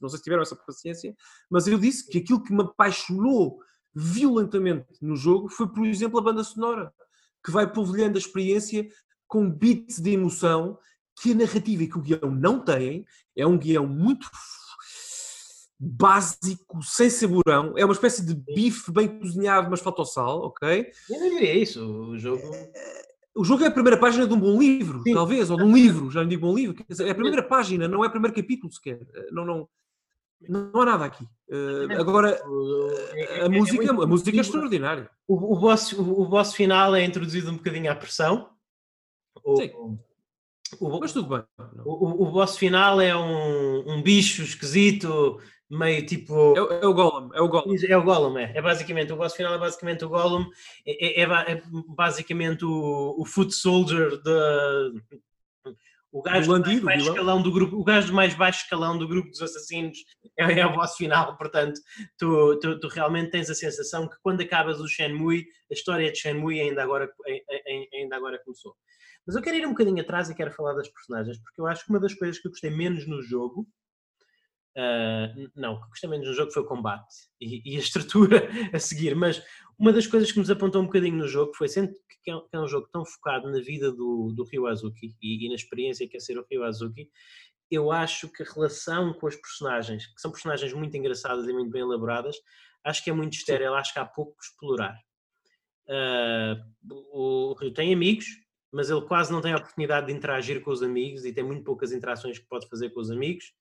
não sei se tiveram essa paciência, mas eu disse que aquilo que me apaixonou violentamente no jogo foi, por exemplo, a banda sonora, que vai polvilhando a experiência com bits de emoção que a narrativa e que o guião não têm. É um guião muito básico, sem saborão. É uma espécie de bife bem cozinhado, mas falta o sal, ok? Eu não diria isso. O jogo. O jogo é a primeira página de um bom livro, Sim. talvez, ou de um livro, já não digo bom livro. É a primeira página, não é o primeiro capítulo sequer. Não, não, não há nada aqui. Uh, agora, a, é música, é a música é extraordinária. O, o, boss, o, o boss final é introduzido um bocadinho à pressão. O, Sim. O, Mas tudo bem. O, o, boss final é um, um bicho esquisito, meio tipo. É, é, o Gollum, é o Gollum. É o Gollum, é. É basicamente, o boss final é basicamente o Gollum, é, é, é, é basicamente o, o Foot Soldier de. O gajo do mais baixo escalão do grupo, o gajo mais baixo escalão do grupo dos assassinos é, é o vosso final, portanto, tu, tu, tu, realmente tens a sensação que quando acabas o Shenmue, a história de Shenmue ainda agora, ainda agora começou. Mas eu quero ir um bocadinho atrás e quero falar das personagens, porque eu acho que uma das coisas que eu gostei menos no jogo Uh, não, o que gostei menos no jogo foi o combate e, e, a estrutura a seguir, mas uma das coisas que nos apontou um bocadinho no jogo foi sendo que é, que é um jogo tão focado na vida do, do Ryo Azuki e, e, na experiência que é ser o Ryo Azuki, eu acho que a relação com as personagens, que são personagens muito engraçadas e muito bem elaboradas, acho que é muito estéril, acho que há pouco que explorar. Uh, o Ryo tem amigos, mas ele quase não tem a oportunidade de interagir com os amigos e tem muito poucas interações que pode fazer com os amigos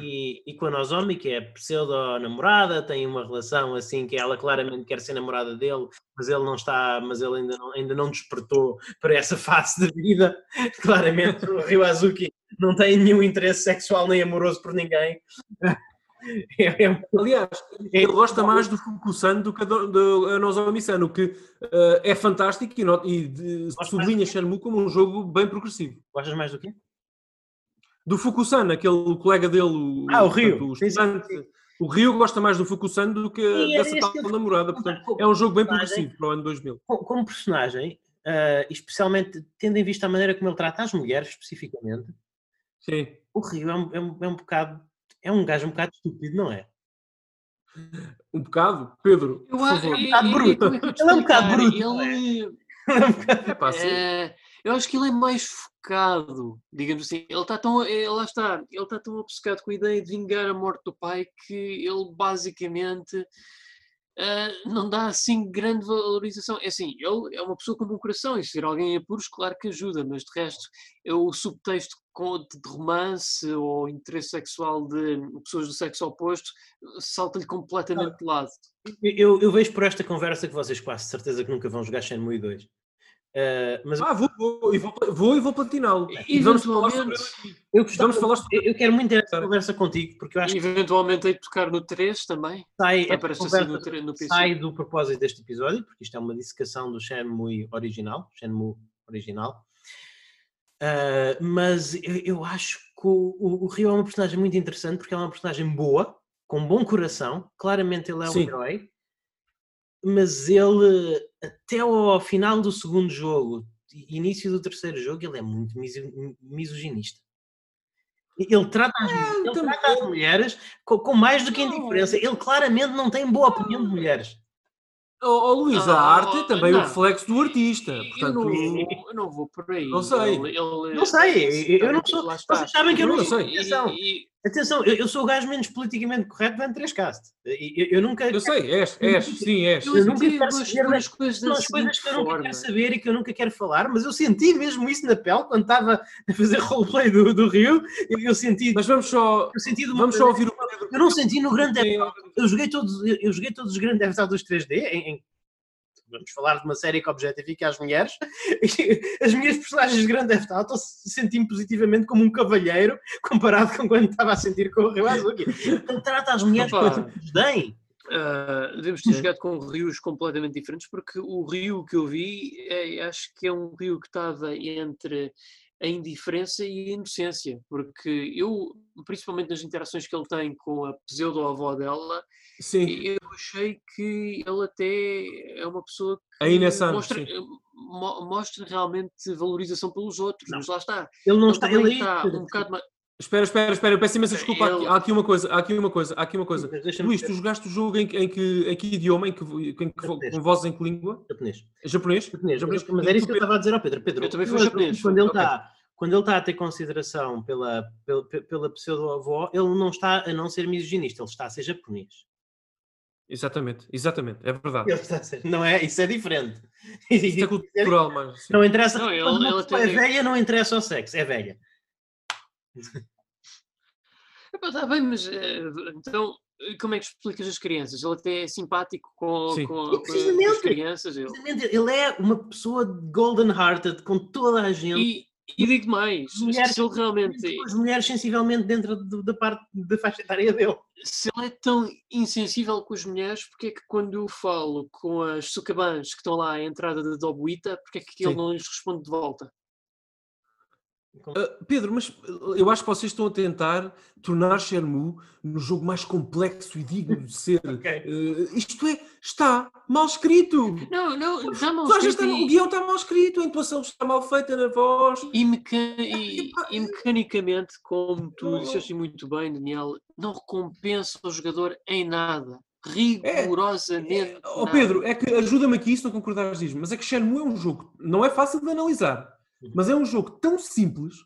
e, e com a Nozomi, que é pseudo-namorada, tem uma relação assim que ela claramente quer ser namorada dele, mas ele não está, mas ele ainda não, ainda não despertou para essa fase da vida. Claramente o Ryo Azuki não tem nenhum interesse sexual nem amoroso por ninguém. É, é, Aliás, é, ele gosta mais do Fukusan do que do, do Nozomi-san, o que uh, é fantástico e, not, e sublinha Shenmue como um jogo bem progressivo. Gostas mais do quê? Do Fukusan, aquele colega dele. Ah, o Rio. Portanto, o, estudante, o Rio gosta mais do Fukusan do que e dessa é tal namorada. Portanto, é um jogo bem progressivo para o ano 2000. Como personagem, uh, especialmente tendo em vista a maneira como ele trata as mulheres, especificamente, Sim. o Rio é um, é um, é um bocado. É um gajo um bocado estúpido, não é? Um bocado? Pedro, por favor. É um bocado bruto. Ele é um bocado bruto. Ele... É, pá, é, eu acho que ele é mais focado, digamos assim. Ele está tão, ele, lá está, ele está tão obcecado com a ideia de vingar a morte do pai que ele basicamente uh, não dá assim grande valorização. É assim, ele é uma pessoa com bom coração e ser alguém em apuros, claro que ajuda, mas de resto, é o subtexto de romance ou interesse sexual de pessoas do sexo oposto salta-lhe completamente de lado. Eu, eu, vejo por esta conversa que vocês quase certeza que nunca vão jogar Shenmue 2. Uh, mas... Ah, vou, vou, e vou, vou, e vou platiná-lo. E vamos falar sobre eu, gostava, falar sobre... eu quero muito ter essa conversa contigo, porque eu acho e eventualmente hei de tocar no 3 também. Sai, assim no, no sai do propósito deste episódio, porque isto é uma dissecação do Shenmue original, Shenmue original. Uh, mas eu, eu, acho que o, o, o Rio é uma personagem muito interessante porque ela é uma personagem boa, com bom coração. Claramente ele é um Sim. herói mas ele, até ao final do segundo jogo, início do terceiro jogo, ele é muito misoginista. Ele trata as, é, ele trata as mulheres com, com, mais do que indiferença. Ele claramente não tem boa opinião de mulheres. Oh, oh, Luís, Ah, a arte é também não. o reflexo do artista. eu, Portanto, não vou, eu não vou por aí. Não sei. Ele- ele- Não sei, eu- eu não sou-. Vocês sabem que eu Eu não não sou. sei. Atenção, E- e- atenção eu, eu sou o gajo menos politicamente correto da N3Cast. Eu, eu, eu nunca. eu sei, és, és, sim, és. Eu Eu nunca quero saber pôr das- as coisas São da as coisas que eu nunca forma. quero saber e que eu nunca quero falar, mas eu senti mesmo isso na pele quando estava a fazer roleplay do, do Rio. Eu, eu senti. Mas vamos só, eu vamos só ouvir o. Eu não senti no grande eu joguei todos, eu joguei todos os grandes Theft Autos 3D em, em- vamos falar de uma série que objetifica as mulheres as minhas personagens de Grande Theft Auto senti-me positivamente como um cavalheiro comparado com quando estava a sentir com o Rio Azuki. Então trata as mulheres Opa. com desdém. Ah, devemos ter jogado com rios completamente diferentes, porque o rio que eu vi, é, acho que é um rio que estava entre a indiferença e a inocência, porque eu, principalmente nas interações que ele tem com a pseudo-avó dela, Sim, eu achei que ele até é uma pessoa que Santos, mostra, mostra realmente valorização pelos outros, Não. mas lá está. Ele não Ele está. Ele está um bocado mais. Espera, espera, espera, eu peço imensa desculpa. Há aqui, Ele- há aqui uma coisa, há aqui uma coisa, há aqui uma coisa. Luís, tu jogaste o jogo em, que- em que, em que idioma, em que, em que, Japonês. com vozes em que língua? Japonês. Japonês? Japonês, Japonês. Mas, mas era isso que eu estava a dizer ao Pedro. Pedro, Eu também fui japonês. Quando ele está. Quando ele está a ter consideração pela, pela, pela pseudo-avó, ele não está a não ser misoginista, ele está a ser japonês. Exatamente, exatamente, é verdade. Ele está a ser, não é? Isso é diferente. Isto é cultural, mas. sim. Não interessa. Não, ele- ele até- é velha, não interessa o sexo, é velha. Está bem, mas eh, então eh, como é que explicas as crianças? Ele até é simpático com, Sim. com, com- E com as crianças. Ele. Ele é uma pessoa golden-hearted com toda a gente. E, e digo mais, Mulheres- se ele realmente com as mulheres sensivelmente dentro do- da parte da faixa etária dele. se ele é tão insensível com as mulheres, porque é que quando eu falo com as sucabãs que estão lá à entrada da Dobuita, porque é que ele Sim. não lhes responde de volta? Ah, Pedro, mas uh, eu acho que vocês estão a tentar tornar Shenmue no jogo mais complexo e digno de ser. Ok. Uh, isto é, está mal escrito. Não, não, está mal escrito está- o guião está mal escrito, a intuação está mal feita na voz. e, meca- e- e mecanicamente, como tu disseste muito bem, Daniel, não recompensa o jogador em nada. É, Rigorosamente. Ó nada. Pedro, é que ajuda-me aqui se não concordares disso, mas é que Shenmue é um jogo, não é fácil de analisar, mas é um jogo tão simples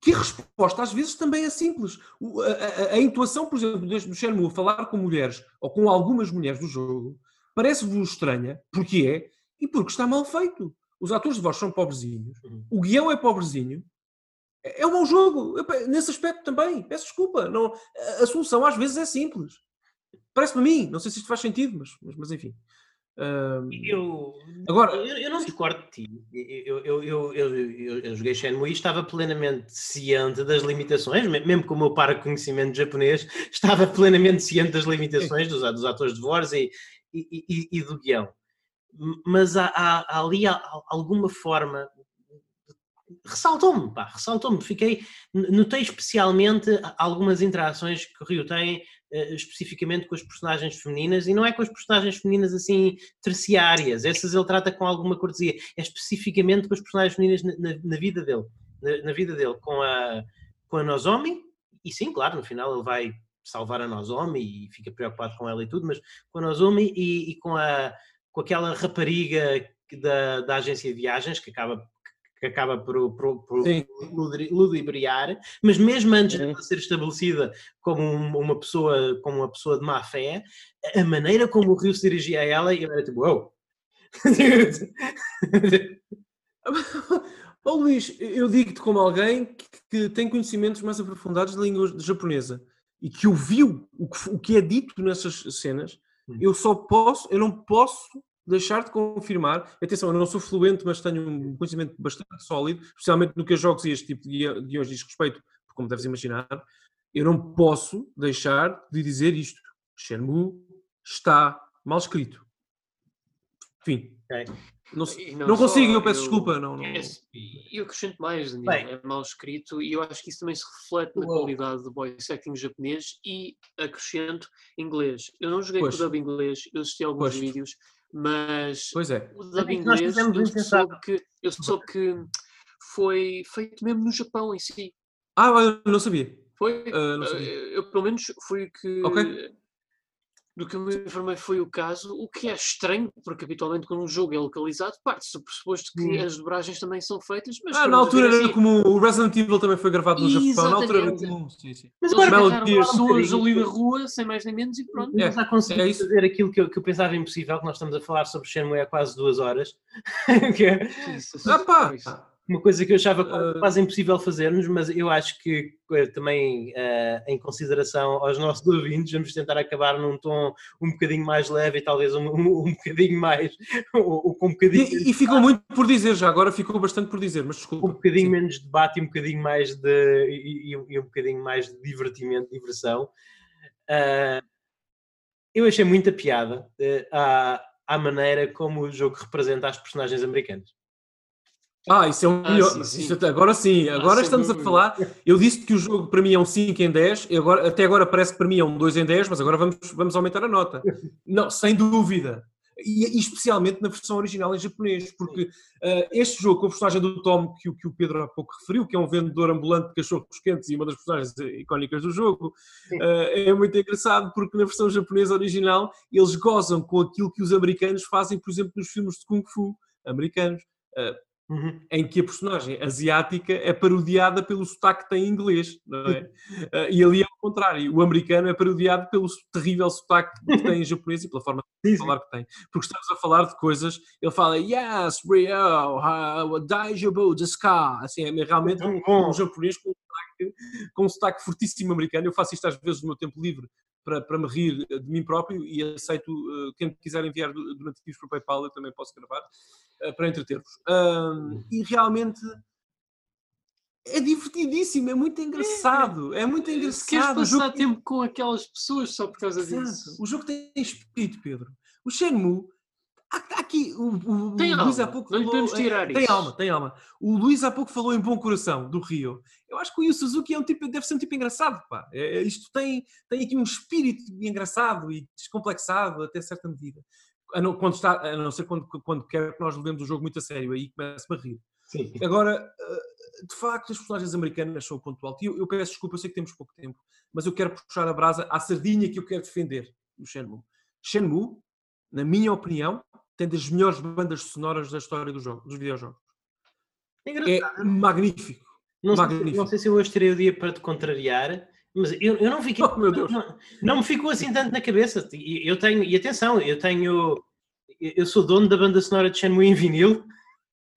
que a resposta às vezes também é simples. O- a, a- a intuação, por exemplo, do Shenmue falar com mulheres ou com algumas mulheres do jogo parece-vos estranha, porque é, e porque está mal feito. Os atores de voz são pobrezinhos, Uhum. o guião é pobrezinho. É é um mau jogo, nesse aspecto também. Peço desculpa. Não, a, a solução às vezes é simples. Parece-me a mim, não sei se isto faz sentido, mas, mas, mas enfim. Eu, agora, eu, eu não discordo de ti. Eu, eu, eu, eu, eu, joguei Shenmue e estava plenamente ciente das limitações, me- mesmo com o meu para conhecimento japonês, estava plenamente ciente das limitações dos, dos atores de voz e, e, e- e do guião. Mas há, há- há ali há- alguma forma. Ressaltou-me, pá, ressaltou-me. Fiquei, notei especialmente algumas interações que o Rio tem especificamente com as personagens femininas, e não é com as personagens femininas assim terciárias, essas ele trata com alguma cortesia, é especificamente com as personagens femininas na, na- na vida dele, na, na vida dele, com a, com a Nozomi, e sim, claro, no final ele vai salvar a Nozomi e fica preocupado com ela e tudo, mas com a Nozomi e, e com, a, com aquela rapariga da, da agência de viagens que acaba que acaba por, por, por Sim. ludibriar, mas mesmo antes Uhum. de ser estabelecida como um- uma pessoa como uma pessoa de má fé, a maneira como o Rio se dirigia a ela, eu era tipo, wow. Ó Luís, eu digo-te como alguém que, que tem conhecimentos mais aprofundados de língua japonesa e que ouviu o que, o que é dito nessas cenas, Hum. eu só posso, eu não posso deixar de confirmar. Atenção, eu não sou fluente, mas tenho um conhecimento bastante sólido, especialmente no que a jogos e este tipo de guia- guiões diz respeito, como deves imaginar. Eu não posso deixar de dizer isto. Shenmue está mal escrito. Enfim. Ok. Não, não não consigo, eu peço eu- desculpa. Não, não- eu acrescento mais, Daniel, Bem. é mal escrito e eu acho que isso também se reflete na Uou. qualidade do voice acting japonês e acrescento inglês. Eu não joguei Pois. com o dub inglês, eu assisti a alguns Pois. vídeos, mas Pois é. o dub inglês eu soube, que, eu soube que foi feito mesmo no Japão em si. Ah, eu não sabia. Foi, Ah, não eh, sabia. eu pelo menos foi que Ok. Do que eu me informei foi o caso, o que é estranho, porque habitualmente quando um jogo é localizado, parte-se do pressuposto que Hum. as dobragens também são feitas, mas Ah, na altura era assim, como o Resident Evil também foi gravado no Japão. Na altura era Exatamente. comum. Sim, sim. Mas agora pessoas ali na rua, sem mais nem menos, e pronto. É. já consegui é isso. fazer aquilo que eu, que eu pensava impossível, que nós estamos a falar sobre Shenmue há quase duas horas, que é Isso, Ah, pá! Uma coisa que eu achava quase- quase impossível fazermos, mas eu acho que eh, também eh, em consideração aos nossos ouvintes, vamos tentar acabar num tom um bocadinho mais leve e talvez um, um, um bocadinho mais, ou, com um bocadinho, E, e ficou muito por dizer já, agora ficou bastante por dizer, mas desculpa. um bocadinho Sim. menos de debate e um bocadinho mais de, e, e- um bocadinho mais de divertimento, diversão. Ah, eu achei muita piada eh, à, à maneira como o jogo representa as personagens americanas. Ah, isso é um Ah, melhor. sim, sim. Agora sim, agora sem estamos a falar. Eu disse que o jogo para mim é um 5 em 10, e agora, até agora parece que para mim é um 2 em 10, mas agora vamos, vamos aumentar a nota. Não, sem dúvida. E, e especialmente na versão original em japonês, porque ah, este jogo com a personagem do Tom, que, o- que o Pedro há pouco referiu, que é um vendedor ambulante de cachorros quentes e uma das personagens icónicas do jogo, ah, é muito engraçado porque na versão japonesa original eles gozam com aquilo que os americanos fazem, por exemplo, nos filmes de Kung Fu americanos Uhum. em que a personagem asiática é parodiada pelo sotaque que tem em inglês, não é? Ah, e ali é o contrário, o americano é parodiado pelo terrível sotaque que tem em japonês e pela forma de falar que tem. Porque estamos a falar de coisas, ele fala Yes, Rio, uh, Daijobu, Deska, assim, é realmente um, um japonês com sotaque, com um sotaque fortíssimo americano. Eu faço isto às vezes no meu tempo livre para, para me rir de mim próprio e aceito, uh, quem quiser enviar do- donativos para o PayPal, eu também posso gravar uh, para entreter-vos. Um, e realmente é divertidíssimo, é muito engraçado, é muito Queres engraçado. Jogo passar tempo com aquelas pessoas só por causa Exato. disso? O jogo tem espírito, Pedro. O Shenmue. Aqui. O, o- o Tem Luís há pouco não falou. podemos tirar é, Tem isso. alma, tem alma. O Luís há pouco falou em Bom Coração, do Rio. Eu acho que o Yu Suzuki é um tipo, deve ser um tipo engraçado, pá. É, é- isto tem, tem aqui um espírito engraçado e descomplexado até certa medida. A não, quando está, a não ser quando, quando quer que nós levemos o jogo muito a sério, aí começa-me a rir. Sim. Agora, eh, de facto, as personagens americanas são o ponto alto. E eu, eu peço desculpa, eu sei que temos pouco tempo, mas eu quero puxar a brasa à sardinha que eu quero defender no Shenmue. Shenmue, na minha opinião, tem das melhores bandas sonoras da história do jogo, dos videojogos. É. É magnífico. Não sei, magnífico. não sei se eu hoje terei o dia para te contrariar, mas eu, eu não fiquei. Oh. Não, não me ficou assim tanto na cabeça. E Eu tenho, e atenção, eu tenho. Eu sou dono da banda sonora de Shenmue em vinil,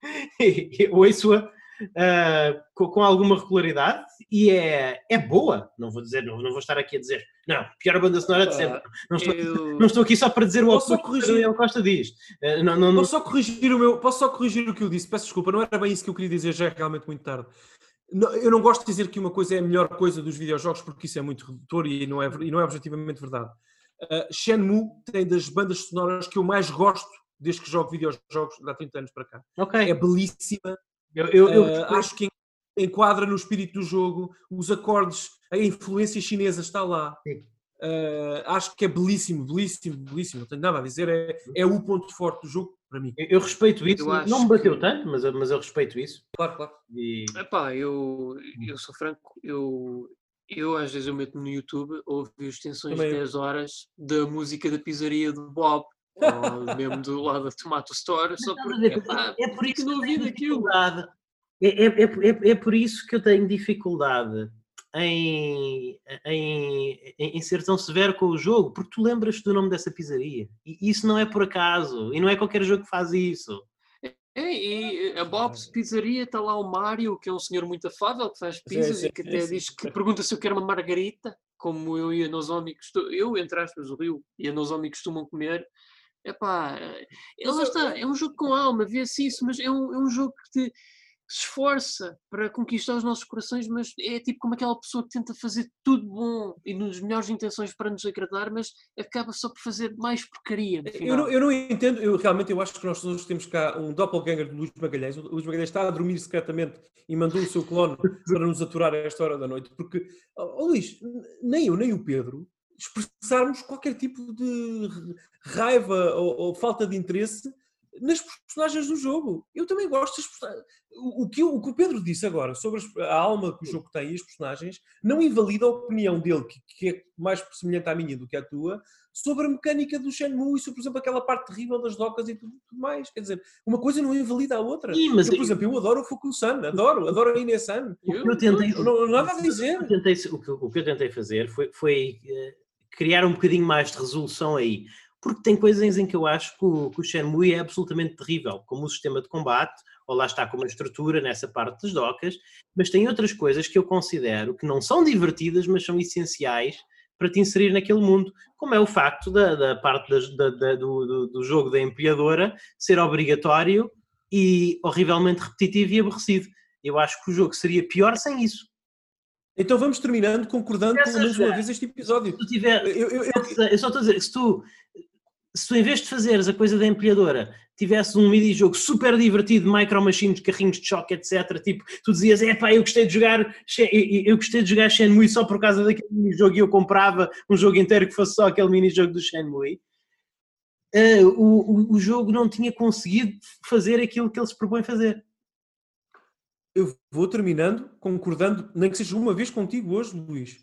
eu ouço-a ah, com, com alguma regularidade e é, é boa. Não vou dizer, não, não vou estar aqui a dizer, não, pior banda sonora de sempre. Não estou, Eu... não estou aqui só para dizer o oposto que o? Daniel Costa diz. Ah, não, não, Posso só corrigir o meu, posso só corrigir o que eu disse? Peço desculpa, não era bem isso que eu queria dizer, já é realmente muito tarde. Eu não gosto de dizer que uma coisa é a melhor coisa dos videojogos porque isso é muito redutor e não é, e não é objetivamente verdade. Uh, Shenmue tem das bandas sonoras que eu mais gosto desde que jogo videojogos de há 30 anos para cá. ok. É belíssima, Eu, eu, eu- uh, acho que enquadra no espírito do jogo, os acordes, a influência chinesa está lá. Uh, acho que é belíssimo, belíssimo, belíssimo. Não tenho nada a dizer, é, é o ponto forte do jogo para mim. eu- eu respeito isso. Eu não me bateu que- tanto, mas, eu- mas eu respeito isso. Claro, claro. E... Epá, eu, eu sou franco, eu, eu às vezes eu meto no YouTube ouvi extensões Também de eu. 10 horas da música da pizzaria do Bob, mesmo do lado da Tomato Store, só porque ver, epá, é por isso que não eu ouvi tenho daquilo. dificuldade. É, é, é, é- é por isso que eu tenho dificuldade em, em, em, em ser tão severo com o jogo, porque tu lembras do nome dessa pizzaria. E isso não é por acaso. E não é qualquer jogo que faz isso. É, e a Bob's Pizzaria está lá o Mário, que é um senhor muito afável, que faz pizzas sim, e que sim, até sim. diz que pergunta se eu quero uma margarita, como eu e a Nozomi costumam, eu, entre aspas, o Rio e a Nozomi costumam comer. Epá, é, lá está, é um jogo com alma, vê-se isso, mas é um, é um jogo que te se esforça para conquistar os nossos corações, mas é tipo como aquela pessoa que tenta fazer tudo bom e nas melhores intenções para nos agradar, mas acaba só por fazer mais porcaria. Eu não, eu não entendo, eu realmente eu acho que nós todos temos cá um doppelganger de Luís Magalhães. O Luís Magalhães está a dormir secretamente e mandou o seu clone para nos aturar a esta hora da noite, porque, oh, Luís, nem eu nem o Pedro expressarmos qualquer tipo de raiva ou, ou falta de interesse nas personagens do jogo. Eu também gosto personagens. O, que, o que o Pedro disse agora sobre a alma que o jogo tem e as personagens não invalida a opinião dele, que, que é mais semelhante à minha do que à tua, sobre a mecânica do Shenmue e sobre, por exemplo, aquela parte terrível das docas e tudo, tudo mais. Quer dizer, uma coisa não invalida a outra. Sim, mas eu, por exemplo, eu adoro o Fuku-san, adoro, adoro a Ine-san. Eu, tentei, não, nada a dizer. O que eu tentei, o que, o que eu tentei fazer foi, foi uh, criar um bocadinho mais de resolução aí porque tem coisas em que eu acho que o, que o Shenmue é absolutamente terrível, como o sistema de combate, ou lá está como a estrutura nessa parte das docas, mas tem outras coisas que eu considero que não são divertidas, mas são essenciais para te inserir naquele mundo, como é o facto da, da parte das, da, da, do, do, jogo da empilhadora ser obrigatório e horrivelmente repetitivo e aborrecido. Eu acho que o jogo seria pior sem isso. Então vamos terminando concordando pelo menos uma vez este episódio. Se tiver, eu, eu, eu, eu, só estou a dizer, se tu se tu em vez de fazeres a coisa da empilhadora, tivesse um mini-jogo super divertido, micro machines, carrinhos de choque, etc. Tipo, tu dizias, é pá, eu gostei de jogar, eu gostei de jogar Shenmue só por causa daquele mini-jogo e eu comprava um jogo inteiro que fosse só aquele mini-jogo do Shenmue. Uh, o, o, o jogo não tinha conseguido fazer aquilo que ele se propõe fazer. Eu vou terminando, concordando, nem que seja uma vez contigo hoje, Luís.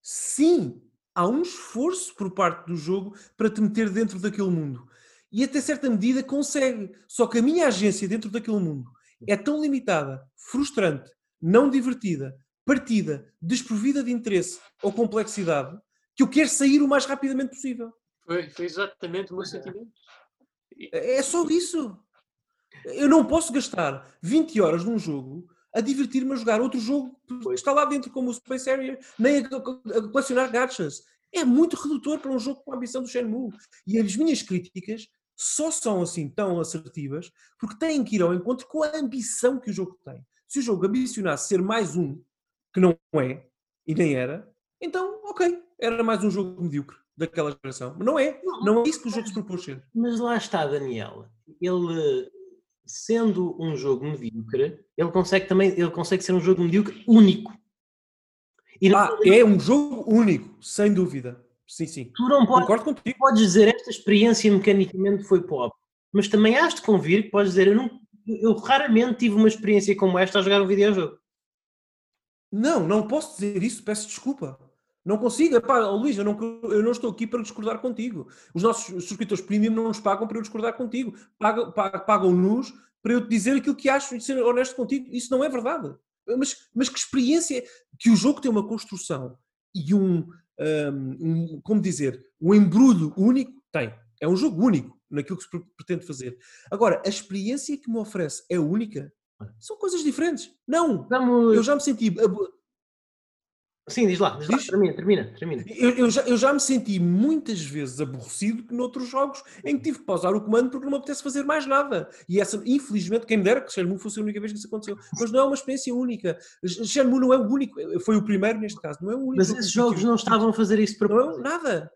Sim, há um esforço por parte do jogo para te meter dentro daquele mundo. E até certa medida consegue. Só que a minha agência dentro daquele mundo é tão limitada, frustrante, não divertida, partida, desprovida de interesse ou complexidade, que eu quero sair o mais rapidamente possível. Foi, foi exatamente o meu sentimento. É, é só isso. Eu não posso gastar 20 horas num jogo a divertir-me a jogar outro jogo que está lá dentro, como o Space Area, nem a, a colecionar gachas. É muito redutor para um jogo com a ambição do Shenmue. E as minhas críticas só são assim tão assertivas porque têm que ir ao encontro com a ambição que o jogo tem. Se o jogo ambicionasse ser mais um, que não é, e nem era, então, ok, era mais um jogo medíocre daquela geração. Mas não é, não é isso que o jogo se propôs ser. Mas lá está, Daniel. Ele sendo um jogo medíocre, ele consegue também, ele consegue ser um jogo medíocre único. Não, ah, é um jogo único, sem dúvida. Sim, sim. Tu não podes, Concordo contigo. podes dizer esta experiência mecanicamente foi pobre, mas também has de convir que podes dizer eu, não, eu raramente tive uma experiência como esta a jogar um videojogo. Não, não posso dizer isso, peço desculpa. Não consigo. Epá, Luís, eu não, eu não estou aqui para discordar contigo. Os nossos subscritores premium não nos pagam para eu discordar contigo. Pagam-nos pagam para eu te dizer aquilo que acho e ser honesto contigo. Isso não é verdade. Mas, mas que experiência que o jogo tem uma construção e um, um, um, como dizer, um embrulho único, tem. É um jogo único naquilo que se pretende fazer. Agora, a experiência que me oferece é única? São coisas diferentes. Não! Vamos... Eu já me senti Sim, diz lá, diz lá. termina, termina, termina. Eu, eu, já, eu já me senti muitas vezes aborrecido que noutros jogos em que tive que pausar o comando porque não me apetece fazer mais nada. E essa, infelizmente, quem me dera que Shenmue fosse a única vez que isso aconteceu. Mas não é uma experiência única. Shenmue não é o único, foi o primeiro neste caso, não é o único. Mas esses jogos não estavam a fazer isso para Não é nada.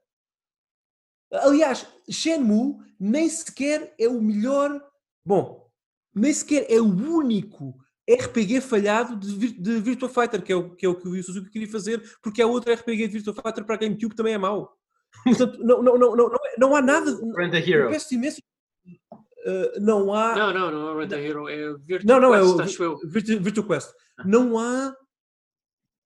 Aliás, Shenmue nem sequer é o melhor. Bom, nem sequer é o único RPG falhado de, de Virtua Fighter, que é, o, que é o que o Suzuki queria fazer, porque há outro RPG de Virtua Fighter para a GameCube que também é mau. Portanto, não, não, não, não, não há nada. Rent a Hero. Peço imenso. Uh, não há. Não, não, não é Rent a Hero, é Virtua não, não, Quest, é o, acho eu. Virtua, Virtua Quest. Não há.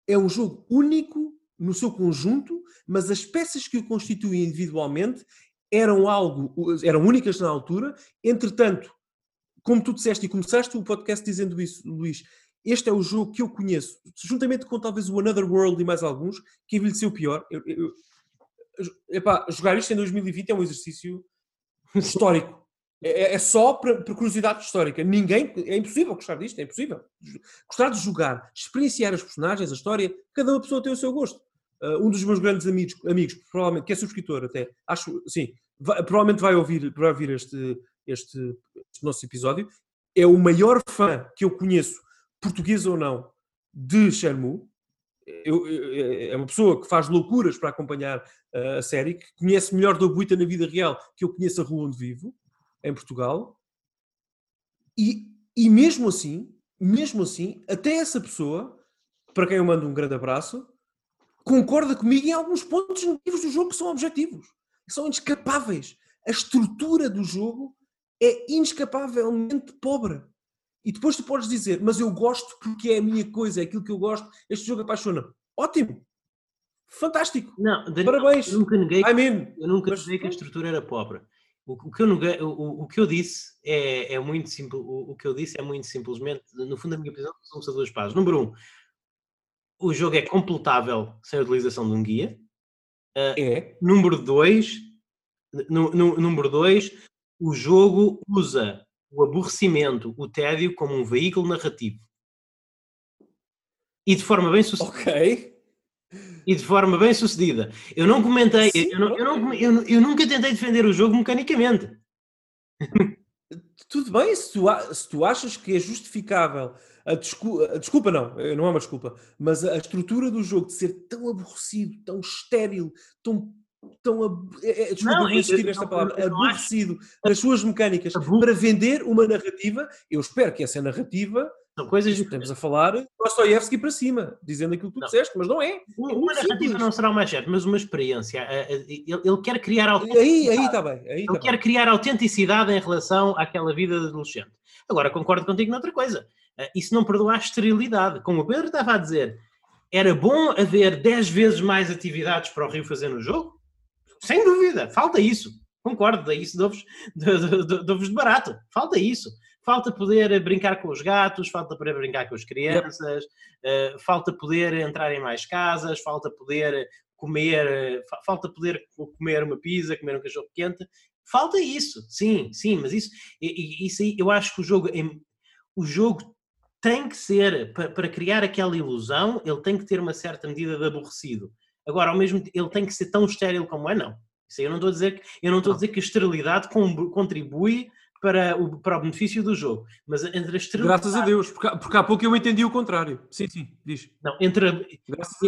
É um jogo único no seu conjunto, mas as peças que o constituem individualmente eram algo, eram únicas na altura, entretanto, como tu disseste e começaste o podcast dizendo isso, Luís, este é o jogo que eu conheço, juntamente com talvez o Another World e mais alguns, que envelheceu pior. Eu, eu, epá, jogar isto em 2020 é um exercício histórico. É, é, é só para, curiosidade histórica. Ninguém. É impossível gostar disto, é impossível. Gostar de jogar, experienciar as personagens, a história, cada uma pessoa tem o seu gosto. Uh, um dos meus grandes amigos, amigos, provavelmente, que é subscritor até, acho, sim, vai, provavelmente vai ouvir, vai ouvir este, este, este nosso episódio, é o maior fã que eu conheço, português ou não, de Shenmue. Eu, eu, é uma pessoa que faz loucuras para acompanhar uh, a série, que conhece melhor da Buita na vida real que eu conheço a rua onde vivo, em Portugal. E, e mesmo assim, mesmo assim, até essa pessoa, para quem eu mando um grande abraço, concorda comigo em alguns pontos negativos do jogo que são objetivos, que são inescapáveis. A estrutura do jogo é inescapavelmente pobre. E depois tu podes dizer, mas eu gosto porque é a minha coisa, é aquilo que eu gosto, este jogo apaixona. Ótimo! Fantástico! Não, Daniel, Parabéns! Eu nunca neguei, I mean, eu nunca mas- neguei que a estrutura era pobre. O, o que eu neguei- o, o- que eu disse é, é muito simples. O, o que eu disse é muito simplesmente, no fundo, a minha opinião são duas fases. Número um, o jogo é completável sem a utilização de um guia. é. Número dois, número dois, o jogo usa o aborrecimento, o tédio, como um veículo narrativo. E de forma bem sucedida. Ok. E de forma bem sucedida. Eu não comentei, Sim, eu, não- eu não- eu- eu nunca tentei defender o jogo mecanicamente. Tudo bem, se tu, se tu achas que é justificável a, descu- a desculpa, não, eh, não é uma desculpa, mas a, a estrutura do jogo de ser tão aborrecido, tão estéril, tão. Tão é- é- desculpa, Não, insistir nesta palavra, aborrecido nas suas mecânicas para vender uma narrativa. Eu espero que essa narrativa São coisas diferentes. estamos a falar Dostoiévski para cima, dizendo aquilo que tu Não. disseste, mas não é. Uma muito narrativa simples. não será mais certo, mas uma experiência. Ele, ele quer criar Aí, autenticidade. aí está bem. Aí Ele tá quer bem. criar autenticidade em relação àquela vida de adolescente. Agora, concordo contigo noutra coisa. Eh, Isso não perdoa a esterilidade. Como o Pedro estava a dizer, era bom haver 10 vezes mais atividades para o Rio fazer no jogo? Sem dúvida, falta isso. Concordo, daí isso dou-vos dou- dou- dou-vos de barato. Falta isso. Falta poder brincar com os gatos, falta poder brincar com as crianças, eh, falta poder entrar em mais casas, falta poder comer, fa- falta poder co- comer uma pizza, comer um cachorro quente. Falta isso, sim, sim, mas isso, isso aí, eu acho que o jogo, em- o jogo tem que ser, pa- para criar aquela ilusão, ele tem que ter uma certa medida de aborrecido. Agora, ao mesmo tempo, ele tem que ser tão estéril como é, não. Isso aí eu não estou a dizer que, eu não estou a dizer que a esterilidade contribui para o, para o benefício do jogo, mas entre a esterilidade, Graças a Deus, porque, há- porque há pouco eu entendi o contrário. Sim, sim, diz. não, entre a,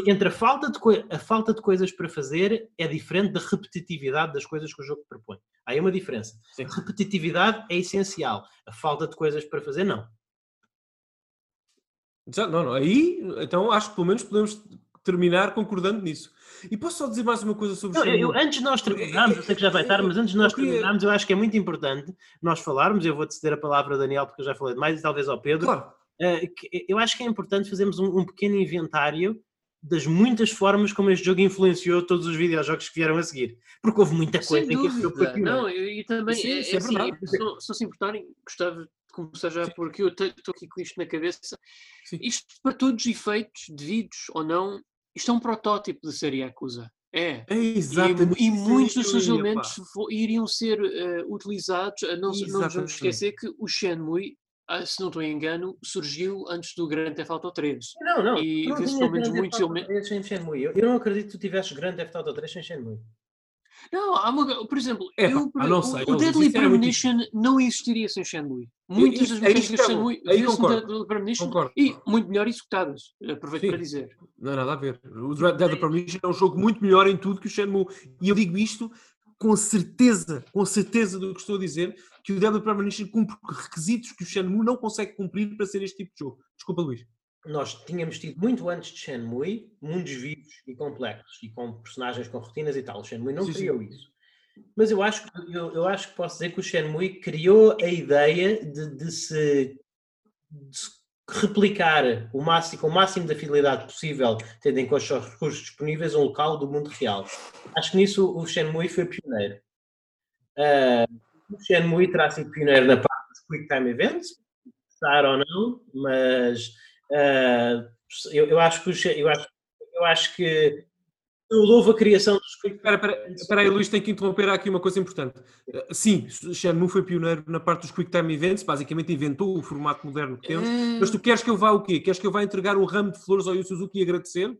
entre a falta, de a falta de coisas para fazer é diferente da repetitividade das coisas que o jogo propõe. Há aí uma diferença. Sim. A repetitividade é essencial. A falta de coisas para fazer, não. Já- Não, não, aí, então acho que pelo menos podemos terminar concordando nisso. E posso só dizer mais uma coisa sobre Não, eu- antes de nós terminarmos, eu sei que já vai tarde, mas antes de nós Eu queria- terminarmos, eu acho que é muito importante nós falarmos. Eu vou-te ceder a palavra ao Daniel, porque eu já falei demais, e talvez ao Pedro. Claro, eh, eu acho que é importante fazermos um, um pequeno inventário das muitas formas como este jogo influenciou todos os videojogos que vieram a seguir. Porque houve muita coisa Sem em que pioneiro. Não, e, também, Sim, é, é é assim, verdade. só, só se importarem, gostava de começar já, porque eu estou aqui com isto na cabeça. Sim. Isto, para todos os efeitos, devidos ou não, isto é um protótipo de série Yakuza. É. é E, exatamente. e isso muitos dos seus elementos iriam ser eh, utilizados. a Não, não nos vamos esquecer que o Shenmue, ah, se não estou em engano, surgiu antes do Grand Theft Auto 3. Não, não. E Grand muitos elementos- 3 sem Shenmue. Eu, eu não acredito que tu tivesses Grand Theft Auto 3 sem Shenmue. Não, há uma, por exemplo, É, pá, eu, ah, não o- sei, o Deadly era muito Premonition não existiria sem Shenmue. Muitas das é isso de Shenmue concordo. Deadly Premonition Concordo. e muito melhor executadas. Aproveito Sim. para dizer. Não, nada a ver. O Dread Dead Premonition é um jogo muito melhor em tudo que o Shenmue. E eu digo isto com certeza, com certeza do que estou a dizer, que o Dead Premonition cumpre requisitos que o Shenmue não consegue cumprir para ser este tipo de jogo. Desculpa, Luís. Nós tínhamos tido muito antes de Shenmue mundos vivos e complexos e com personagens com rotinas e tal. O Shenmue não Sim, sim. criou isso. Mas eu acho, que- eu, eu acho que posso dizer que o Shenmue criou a ideia de, de se, de se replicar o máximo, com o máximo de fidelidade possível, tendo em conta os recursos disponíveis, um local do mundo real. Acho que nisso o Shenmue foi pioneiro. Ah, o Shenmue terá sido pioneiro na parte dos Quick Time Events, gostar ou não, mas ah, eu, eu acho que o eu acho, eu acho que eu louvo a criação dos Quick Espera, espera, espera aí, Luís, tenho que interromper aqui uma coisa importante. Uh, Sim, Shenmue foi pioneiro na parte dos Quick Time Events, basicamente inventou o formato moderno que temos. Mas tu queres que eu vá o quê? Queres que eu vá entregar um ramo de flores ao Yu Suzuki e agradecer?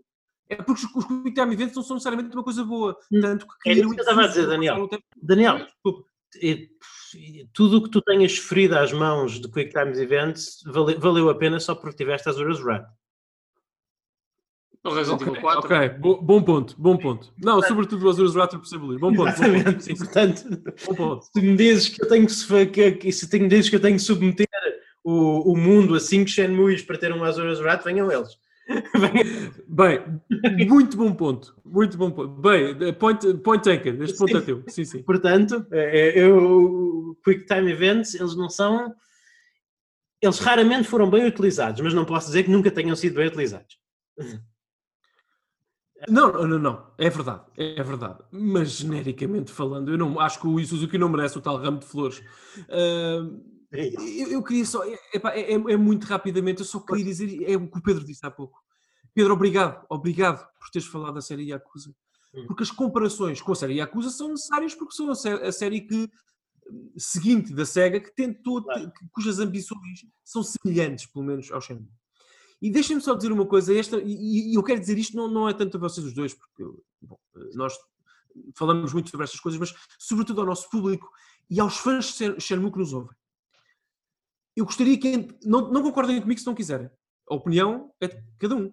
É porque os, os Quick Time Events não são necessariamente uma coisa boa. Tanto que É isso que eu estava a dizer, Daniel. o Daniel, Desculpa. Tudo o que tu tenhas sofrido às mãos de Quick Times Events vale- valeu a pena só porque tiveste as horas Rat. O Resident Ok, Evil 4. ok, bo- bom ponto, bom ponto. Não, sobretudo o Azures Raptor percebo, Luís. Bom ponto, bom ponto. Sim, Portanto, bom ponto. se me dizes que eu tenho que, se- que, que se me dizes que eu tenho que submeter o, o mundo a 5 Shenmues para ter um Azura's Rat, venham eles. Bem, muito bom ponto. Muito bom ponto. Bem, point, point taken. Este ponto é teu. Sim, sim. Portanto, é, é, eu, Quick Time Events, eles não são. Eles raramente foram bem utilizados, mas não posso dizer que nunca tenham sido bem utilizados. Não, não, não, é verdade, é verdade. Mas genericamente falando, eu não acho que o Suzuki não merece o tal ramo de flores. Uh, eu, eu, queria só, é, é, é, muito rapidamente, eu só queria dizer, é o que o Pedro disse há pouco. Pedro, obrigado, obrigado por teres falado da série Yakuza. Hum. Porque as comparações com a série Yakuza são necessárias porque são a, sé a série que seguinte da SEGA que tentou, claro. cujas ambições são semelhantes, pelo menos, ao Shenmue. E deixem-me só dizer uma coisa, esta, e, e, eu quero dizer isto não, não é tanto a vocês os dois, porque bom, nós falamos muito sobre estas coisas, mas sobretudo ao nosso público e aos fãs de Shenmue que nos ouvem. Eu gostaria que. Não, não concordem comigo se não quiserem. A opinião é de cada um.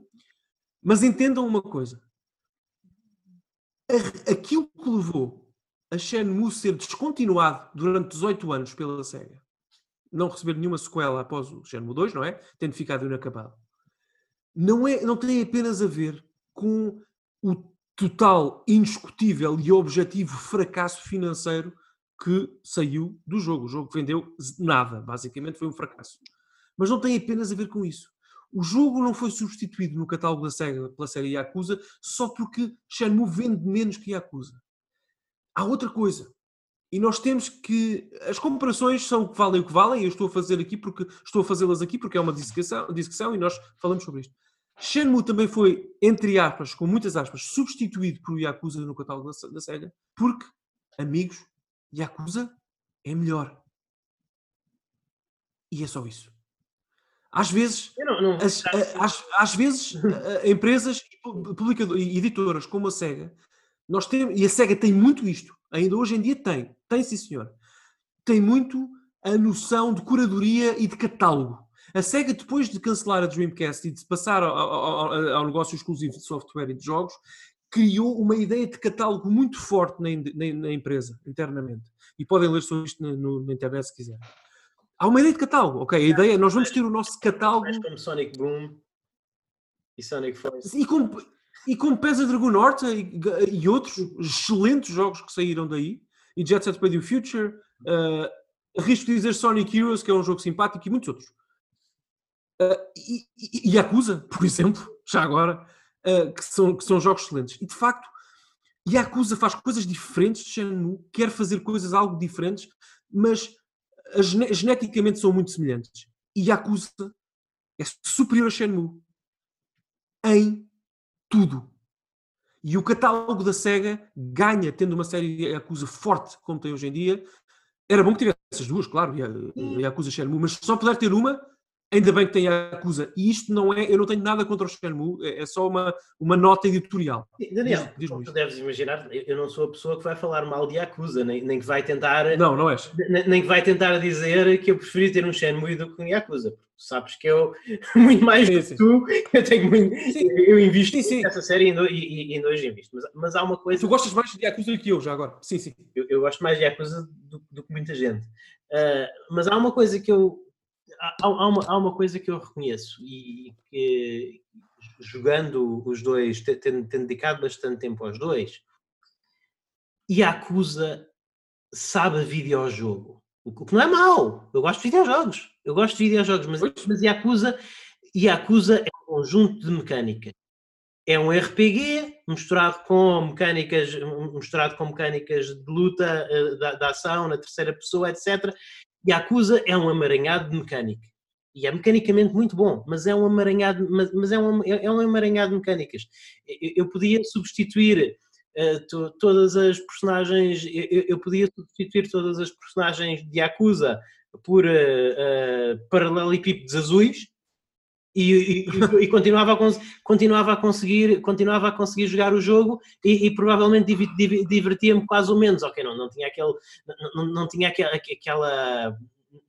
Mas entendam uma coisa. Aquilo que levou a Shenmue ser descontinuado durante 18 anos pela SEGA, não receber nenhuma sequela após o Shenmue 2, não é? Tendo ficado inacabado não, é, não tem apenas a ver com o total, indiscutível e objetivo fracasso financeiro que saiu do jogo. O jogo vendeu nada, basicamente foi um fracasso. Mas não tem apenas a ver com isso. O jogo não foi substituído no catálogo da SEGA pela série Yakuza só porque Shenmue vende menos que Yakuza. Há outra coisa. E nós temos que. As comparações são o que valem o que valem, eu estou a fazer aqui porque estou a fazê-las aqui porque é uma discussão, discussão e nós falamos sobre isto. Shenmue também foi, entre aspas, com muitas aspas, substituído por Yakuza no catálogo da, da SEGA, porque, amigos, Yakuza é melhor. E é só isso. Às vezes, não, não, as, às, às, vezes, empresas e editoras como a SEGA, nós temos, e a SEGA tem muito isto, ainda hoje em dia tem, tem sim senhor, tem muito a noção de curadoria e de catálogo. A SEGA, depois de cancelar a Dreamcast e de passar ao, ao, ao negócio exclusivo de software e de jogos, criou uma ideia de catálogo muito forte na, na, na empresa, internamente. E podem ler sobre isto na, no, na internet se quiserem. Há uma ideia de catálogo, ok? A ideia é nós vamos ter o nosso catálogo. Mais como Sonic Boom e Sonic Force. E como, e como Pesa Dragon Horta e, e, outros excelentes jogos que saíram daí, e Jet Set Radio Future, uh, arrisco de dizer Sonic Heroes, que é um jogo simpático, e muitos outros. Uh, e, e, Yakuza, por exemplo, já agora, uh, que, são, que são jogos excelentes. E de facto, Yakuza faz coisas diferentes de Shenmue, quer fazer coisas algo diferentes, mas geneticamente são muito semelhantes. E Yakuza é superior a Shenmue em tudo. E o catálogo da SEGA ganha tendo uma série Yakuza forte como tem hoje em dia. Era bom que tivesse as duas, claro, Yakuza Shenmue, mas só puder ter uma Ainda bem que tem a acusa. E isto não é, eu não tenho nada contra o Shenmue, é, é só uma, uma nota editorial. Daniel, diz, diz tu deves imaginar, eu não sou a pessoa que vai falar mal de Yakuza, nem, nem que vai tentar. Não, não és. Nem, nem que vai tentar dizer que eu preferi ter um Shenmue do que um Yakuza. Sabes que eu, muito mais sim, sim. que tu, eu tenho muito. Sim. Eu invisto nessa série e ainda hoje invisto. Mas, mas há uma coisa. Tu gostas mais de Yakuza do que eu, já agora? Sim, sim. Eu, eu gosto mais de Yakuza do, do que muita gente. Uh, mas há uma coisa que eu há, há, uma, há uma coisa que eu reconheço e que jogando os dois, tendo, tendo dedicado bastante tempo aos dois, e acusa sabe videojogo. O que não é mau. Eu gosto de videojogos. Eu gosto de videojogos, mas, mas Yakuza, Yakuza é um conjunto de mecânicas. É um RPG misturado com mecânicas, misturado com mecânicas de luta, eh, da, da ação, na terceira pessoa, etc. Yakuza é um amaranhado de mecânica. E é mecanicamente muito bom, mas é um amaranhado, mas, mas é, um, é um amaranhado de mecânicas. Eu, eu podia substituir uh, to, todas as personagens, eu, eu, podia substituir todas as personagens de Yakuza por uh, uh, paralelepípedos azuis e, e, e, continuava, a continuava, a conseguir, continuava a conseguir jogar o jogo e, e provavelmente divertia-me quase ou menos. Ok, não, não tinha, aquele, não, não tinha aquela,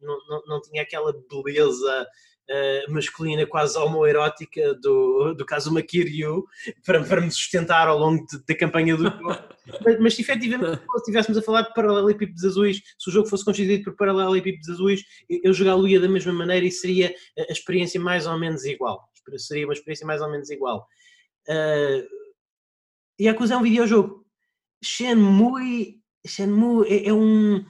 não, não, não tinha aquela beleza uh, masculina quase homoerótica do, do Kazuma Kiryu para, para me sustentar ao longo de, da campanha do jogo. mas, mas se efetivamente se estivéssemos a falar de paralelepípedos azuis, se o jogo fosse constituído por paralelepípedos azuis, eu jogá-lo-ia da mesma maneira e seria a experiência mais ou menos igual. Seria uma experiência mais ou menos igual. Uh, Yakuza é um videojogo. Shenmue, Shenmue é, é um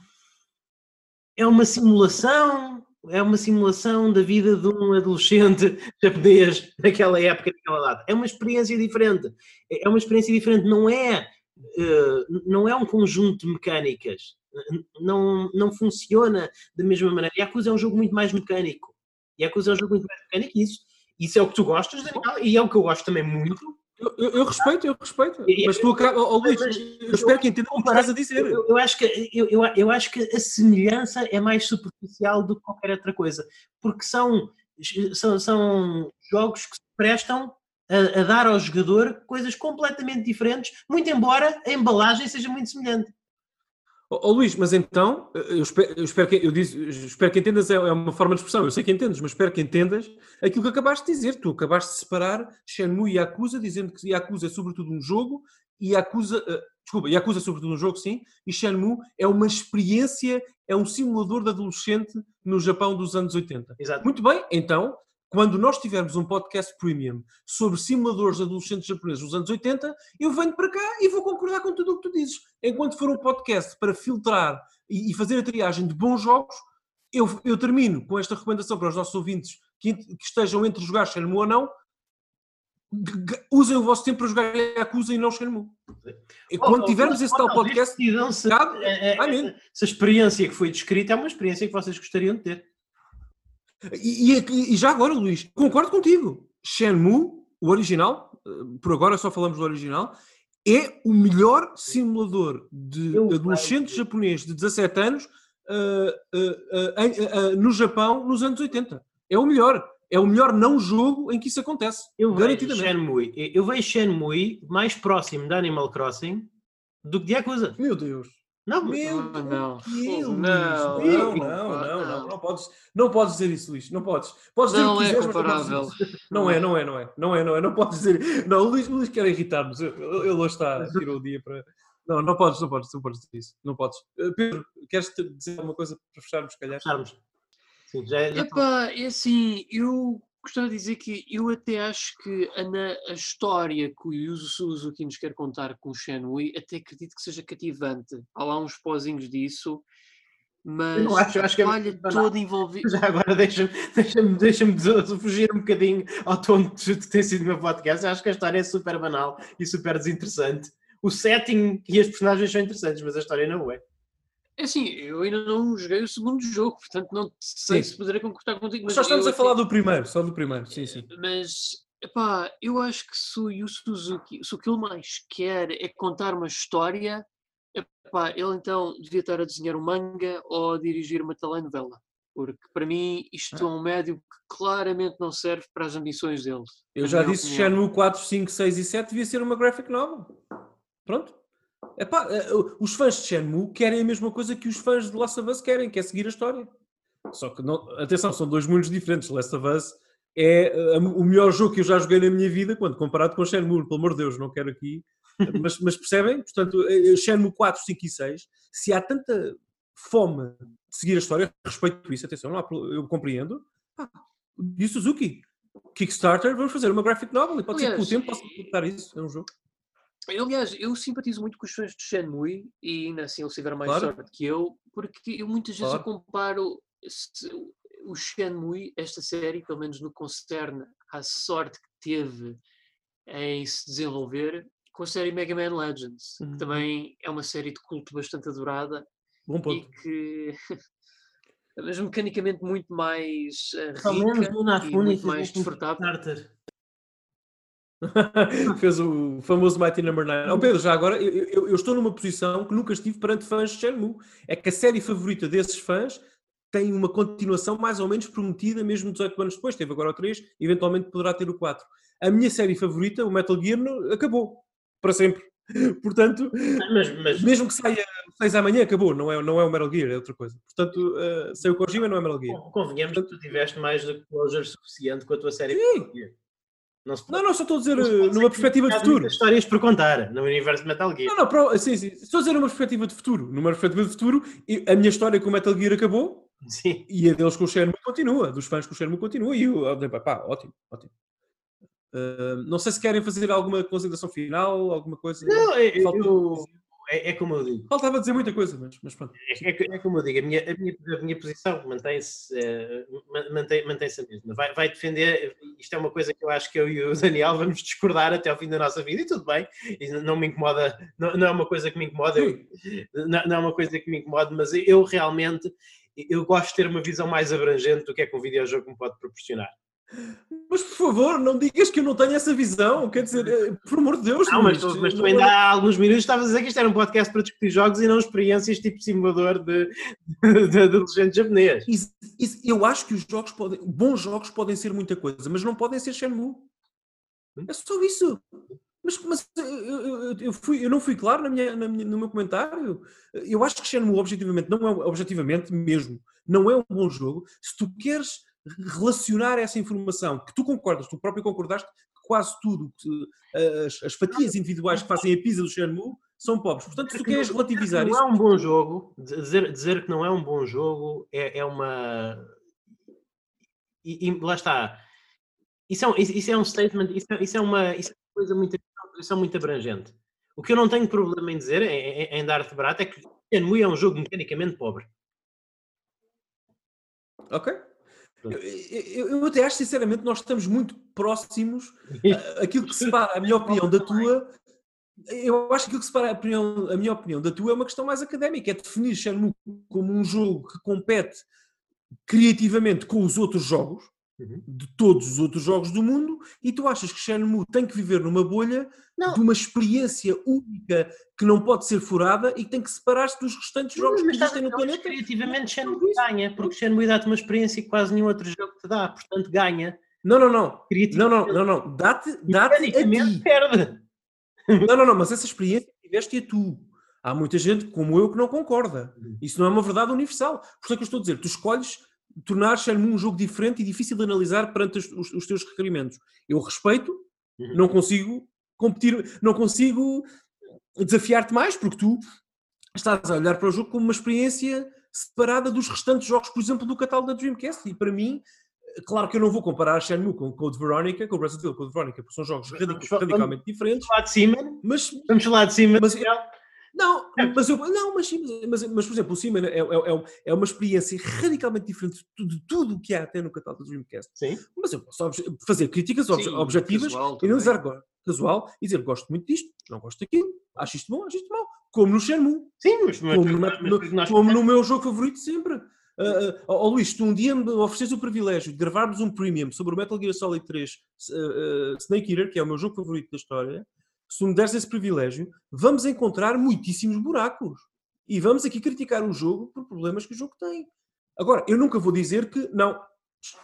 é uma simulação, é uma simulação da vida de um adolescente japonês naquela época, naquela data. É uma experiência diferente. É uma experiência diferente, não é, uh, não é um conjunto de mecânicas. Não, não funciona da mesma maneira. Yakuza é um jogo muito mais mecânico. Yakuza é um jogo muito mais mecânico isso, isso é o que tu gostas, Daniel, e é o que eu gosto também muito. Eu, eu, respeito, eu respeito. Mas tu. Oh, Luís, eu espero que entenda o que estás a dizer. Eu, acho que, eu, eu, eu acho que a semelhança é mais superficial do que qualquer outra coisa. Porque são, são, são jogos que se prestam a, a dar ao jogador coisas completamente diferentes, muito embora a embalagem seja muito semelhante. Oh, Luís, mas então, eu espero, eu espero, que eu disse, eu espero que entendas, é, é uma forma de expressão, eu sei que entendes, mas espero que entendas aquilo que acabaste de dizer. Tu acabaste de separar Shenmue e Yakuza, dizendo que Yakuza é sobretudo um jogo, e Yakuza, uh, desculpa, Yakuza é sobretudo um jogo, sim, e Shenmue é uma experiência, é um simulador de adolescente no Japão dos anos 80. Exato. Muito bem, então, quando nós tivermos um podcast premium sobre simuladores de adolescentes japoneses dos anos 80, eu venho para cá e vou concordar com tudo o que tu dizes. Enquanto for um podcast para filtrar e, fazer a triagem de bons jogos, eu, eu, termino com esta recomendação para os nossos ouvintes que, que estejam entre jogar Shenmue ou não, usem o vosso tempo para jogar Yakuza e não Shenmue. E quando oh, tivermos oh, esse oh, tal podcast, se, cabe, é, é, essa experiência que foi descrita é uma experiência que vocês gostariam de ter. E, e, e, já agora, Luís, concordo contigo. Shenmue, o original, eh, por agora só falamos do original, é o melhor simulador de Eu adolescente japonês de 17 anos uh, uh, uh, no Japão nos anos 80. É o melhor. É o melhor não jogo em que isso acontece. Eu vejo Shenmue, eu vejo Shenmue mais próximo de Animal Crossing do que de Yakuza. Meu Deus. Não, meu ah, não. Deus, não, não, não, não, não, não, podes, não podes dizer isso, Luís, não podes. Podes dizer não o que quiseres, é comparável. Não, é, não é, não é, não é, não é, não podes dizer. Não, o Luís, Luís quer irritar-nos. Ele hoje está, tirou o dia para. Não, não podes, não podes, não podes dizer isso. Não podes. Eh, Pedro, queres dizer alguma coisa para fecharmos, se calhar? Fecharmos. Sim, já, já Epá, é assim, eu gostava de dizer que eu até acho que a, a história que o Yuzo Suzuki nos quer contar com o Shenmue, até acredito que seja cativante. Há lá uns pozinhos disso, mas eu acho, acho que é toda envolvida. Já agora deixa-me deixa deixa fugir um bocadinho ao tom que tem sido o meu podcast. Eu acho que a história é super banal e super desinteressante. O setting e as personagens são interessantes, mas a história não é. É assim, eu ainda não joguei o segundo jogo, portanto não sei sim. se poderia concordar contigo. Só estamos a falar do primeiro, só do primeiro, sim, sim. Mas, epá, eu acho que se o Suzuki, se o que ele mais quer é contar uma história, epá, ele então devia estar a desenhar um manga ou a dirigir uma telenovela. Porque para mim isto é um médio que claramente não serve para as ambições dele. Eu já disse que Shenmue 4, 5, 6 e 7 devia ser uma graphic novel. Pronto. Epá, eh, os fãs de Shenmue querem a mesma coisa que os fãs de Last of Us querem, que é seguir a história. Só que, não, atenção, são dois mundos diferentes. Last of Us é uh, o melhor jogo que eu já joguei na minha vida, quando comparado com Shenmue, pelo amor de Deus, não quero aqui. mas, mas percebem? Portanto, eh, Shenmue 4, 5 e 6, se há tanta fome de seguir a história, respeito isso, atenção, há, eu compreendo. Ah, e Suzuki, Kickstarter, vamos fazer uma graphic novel e pode ser que o tempo possa completar isso, é um jogo. Eu, aliás, eu simpatizo muito com os fãs de Shenmue e ainda assim eles tiveram mais claro. sorte que eu, porque eu muitas vezes claro. eu comparo o Shenmue, esta série, pelo menos no que concerne à sorte que teve em se desenvolver, com a série Mega Man Legends, uhum. que também é uma série de culto bastante adorada e que mas mecanicamente muito mais uh, rica e muito mais desfrutável. Fez o famoso Mighty Number 9. Oh, Pedro, já agora, eu, eu, eu, estou numa posição que nunca estive perante fãs de Shenmue. É que a série favorita desses fãs tem uma continuação mais ou menos prometida, mesmo 18 anos depois. Teve agora o 3, eventualmente poderá ter o 4. A minha série favorita, o Metal Gear, acabou. Para sempre. Portanto, mas, mas... mesmo que saia 6 amanhã, acabou. Não é, não é o Metal Gear, é outra coisa. Portanto, uh, saiu o Kojima, não é Metal Gear. Convenhamos Portanto... que tu tiveste mais de closure suficiente com a tua série. Sim. Não, não, não, só estou a dizer numa perspectiva de futuro. Histórias por contar no universo de Metal Gear. Não, não, pro, sim, sim. Estou a dizer numa perspectiva de futuro. Numa perspectiva de futuro, a minha história com o Metal Gear acabou sim. e a deles com o Shenmue continua, dos fãs com o Shenmue continua. E eu, pá, ótimo, ótimo. Uh, não sei se querem fazer alguma consideração final, alguma coisa. Não, eu, eu, é, é, como eu digo. Faltava dizer muita coisa, mas, mas pronto. É, é, é como eu digo, a minha, a minha, a minha posição mantém-se uh, mantém, mantém a mesma. Vai, vai defender, isto é uma coisa que eu acho que eu e o Daniel vamos discordar até ao fim da nossa vida, e tudo bem, não me incomoda, não, não é uma coisa que me incomoda, eu, não, não é uma coisa que me incomoda, mas eu realmente eu gosto de ter uma visão mais abrangente do que é que um videojogo me pode proporcionar. Mas por favor, não digas que eu não tenho essa visão. Quer dizer, eh, por amor de Deus. Não, mas, tu, mas tu ainda há alguns minutos estavas a dizer que isto era um podcast para discutir jogos e não experiências tipo simulador de, de, de adolescente japonês. Isso, isso, eu acho que os jogos podem, bons jogos podem ser muita coisa, mas não podem ser Shenmue. É só isso. Mas, mas eu, eu, eu, fui, eu não fui claro na minha, na minha, no meu comentário. Eu acho que Shenmue, objetivamente, não é objetivamente mesmo, não é um bom jogo. Se tu queres relacionar essa informação que tu concordas, tu próprio concordaste que quase tudo, que, as, as, fatias individuais que fazem a pizza do Shenmue são pobres. Portanto, se tu queres relativizar não isso. Não é um bom jogo, dizer, dizer que não é um bom jogo é, é uma. E, e, lá está. Isso é um, isso é um statement, isso é, isso é, uma, isso é uma coisa muito, isso é muito abrangente. O que eu não tenho problema em dizer, em, em dar-te barato, é que Shenmue é um jogo mecanicamente pobre. Ok. Eu, eu, eu, até acho, sinceramente, nós estamos muito próximos. Aquilo que separa a minha opinião da tua. Eu acho que aquilo que separa a, opinião, a minha opinião da tua é uma questão mais académica. É definir Shenmue como um jogo que compete criativamente com os outros jogos Uhum. de todos os outros jogos do mundo e tu achas que Shenmue tem que viver numa bolha não. de uma experiência única que não pode ser furada e que tem que separar-se dos restantes não, jogos que existem no planeta? Criativamente Shenmue ganha, porque Shenmue dá-te uma experiência que quase nenhum outro jogo te dá, portanto ganha. Não, não, não. Não, não, não, não. Dá-te dá a ti. perde. Não, não, não, mas essa experiência tiveste a tu. Há muita gente como eu que não concorda. Uhum. Isso não é uma verdade universal. Por isso é que eu estou a dizer, tu escolhes tornar Shenmue um jogo diferente e difícil de analisar perante os, os, os teus requerimentos. Eu respeito, uhum. não consigo competir, não consigo desafiar-te mais, porque tu estás a olhar para o jogo como uma experiência separada dos restantes jogos, por exemplo, do catálogo da Dreamcast. E para mim, claro que eu não vou comparar Shenmue com Code Veronica, com Resident Evil Code Veronica, porque são jogos radicalmente diferentes. Vamos falar de cima, mas vamos falar de cima. Mas, não, é. mas eu, não, mas, mas, mas por exemplo, o Seaman é, é, é, é uma experiência radicalmente diferente de tudo o que há até no catálogo do Dreamcast. Sim. Mas eu posso fazer críticas Sim, objetivas e não dizer casual e dizer gosto muito disto, não gosto daquilo, acho isto bom, acho isto mau. Como no Shenmue. Sim, mas, como, mas, no, mas, como no meu jogo favorito sempre. Uh, uh, oh, Luís, tu um dia me ofereces o privilégio de gravarmos um premium sobre o Metal Gear Solid 3 uh, uh, Snake Eater, que é o meu jogo favorito da história, se me deres esse privilégio, vamos encontrar muitíssimos buracos. E vamos aqui criticar o jogo por problemas que o jogo tem. Agora, eu nunca vou dizer que, não,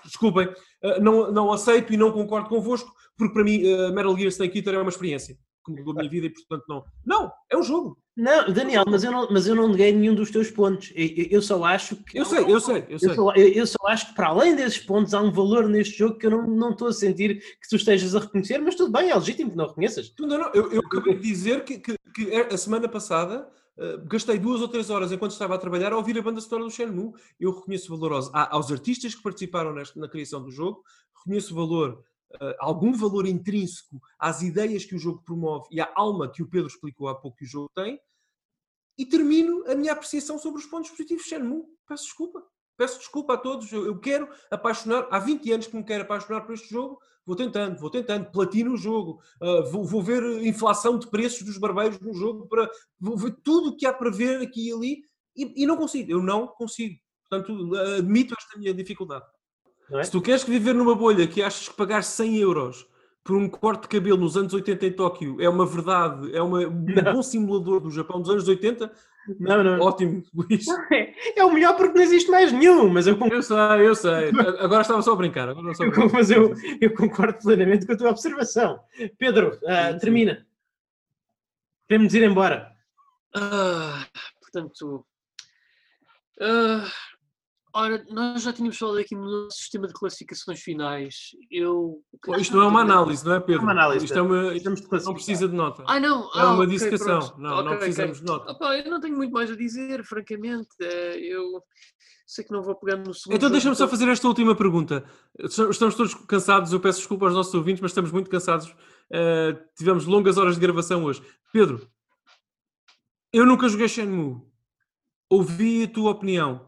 desculpem, eh, não, não aceito e não concordo convosco, porque para mim uh, Metal Gear Snake Eater é uma experiência que mudou a minha vida e portanto não. Não, é um jogo. Não, Daniel, mas eu não, mas eu não neguei nenhum dos teus pontos. Eu, eu só acho que. Eu sei, eu sei, eu sei. Eu só, eu, eu só, acho que para além desses pontos há um valor neste jogo que eu não, não estou a sentir que tu estejas a reconhecer, mas tudo bem, é legítimo que não reconheças. Não, não, eu, eu acabei de dizer que, que, que a semana passada Uh, gastei duas ou três horas enquanto estava a trabalhar a ouvir a banda sonora do Shenmue. Eu reconheço valor aos, aos artistas que participaram nesta, na criação do jogo, reconheço valor algum valor intrínseco às ideias que o jogo promove e à alma que o Pedro explicou há pouco que o jogo tem, e termino a minha apreciação sobre os pontos positivos de Shenmue. Peço desculpa. Peço desculpa a todos. Eu, eu quero apaixonar. Há 20 anos que me quero apaixonar por este jogo. Vou tentando, vou tentando. Platino o jogo. Uh, vou, vou, ver inflação de preços dos barbeiros no jogo. Para, vou ver tudo o que há para ver aqui e ali. E, e não consigo. Eu não consigo. Portanto, admito esta minha dificuldade. É? Se tu queres viver numa bolha que achas que pagar 100 euros por um corte de cabelo nos anos 80 em Tóquio é uma verdade, é uma, um bom simulador do Japão dos anos 80, não, não. Ótimo, Luís. É, é, o melhor porque não existe mais nenhum, mas eu concordo. Eu sei, eu sei. Agora estava só a brincar. Agora só a brincar. mas eu, eu concordo plenamente com a tua observação. Pedro, uh, termina. Queremos ir embora. Uh, portanto, uh, Ora, nós já tínhamos falado aqui no nosso sistema de classificações finais. Eu. Isto não é uma análise, não é, Pedro? É uma análise. Isto é uma, isto Estamos de não precisa de nota. Ah, não. É ah, uma ok, dissecação. pronto. Não, não Ok, precisamos ok. de nota. Opa, eu não tenho muito mais a dizer, francamente. Eh, Eu sei que não vou pegar no segundo. Então deixa-me só fazer esta última pergunta. Estamos todos cansados, eu peço desculpa aos nossos ouvintes, mas estamos muito cansados. Uh, tivemos longas horas de gravação hoje. Pedro, eu nunca joguei Shenmue. Ouvi a tua opinião.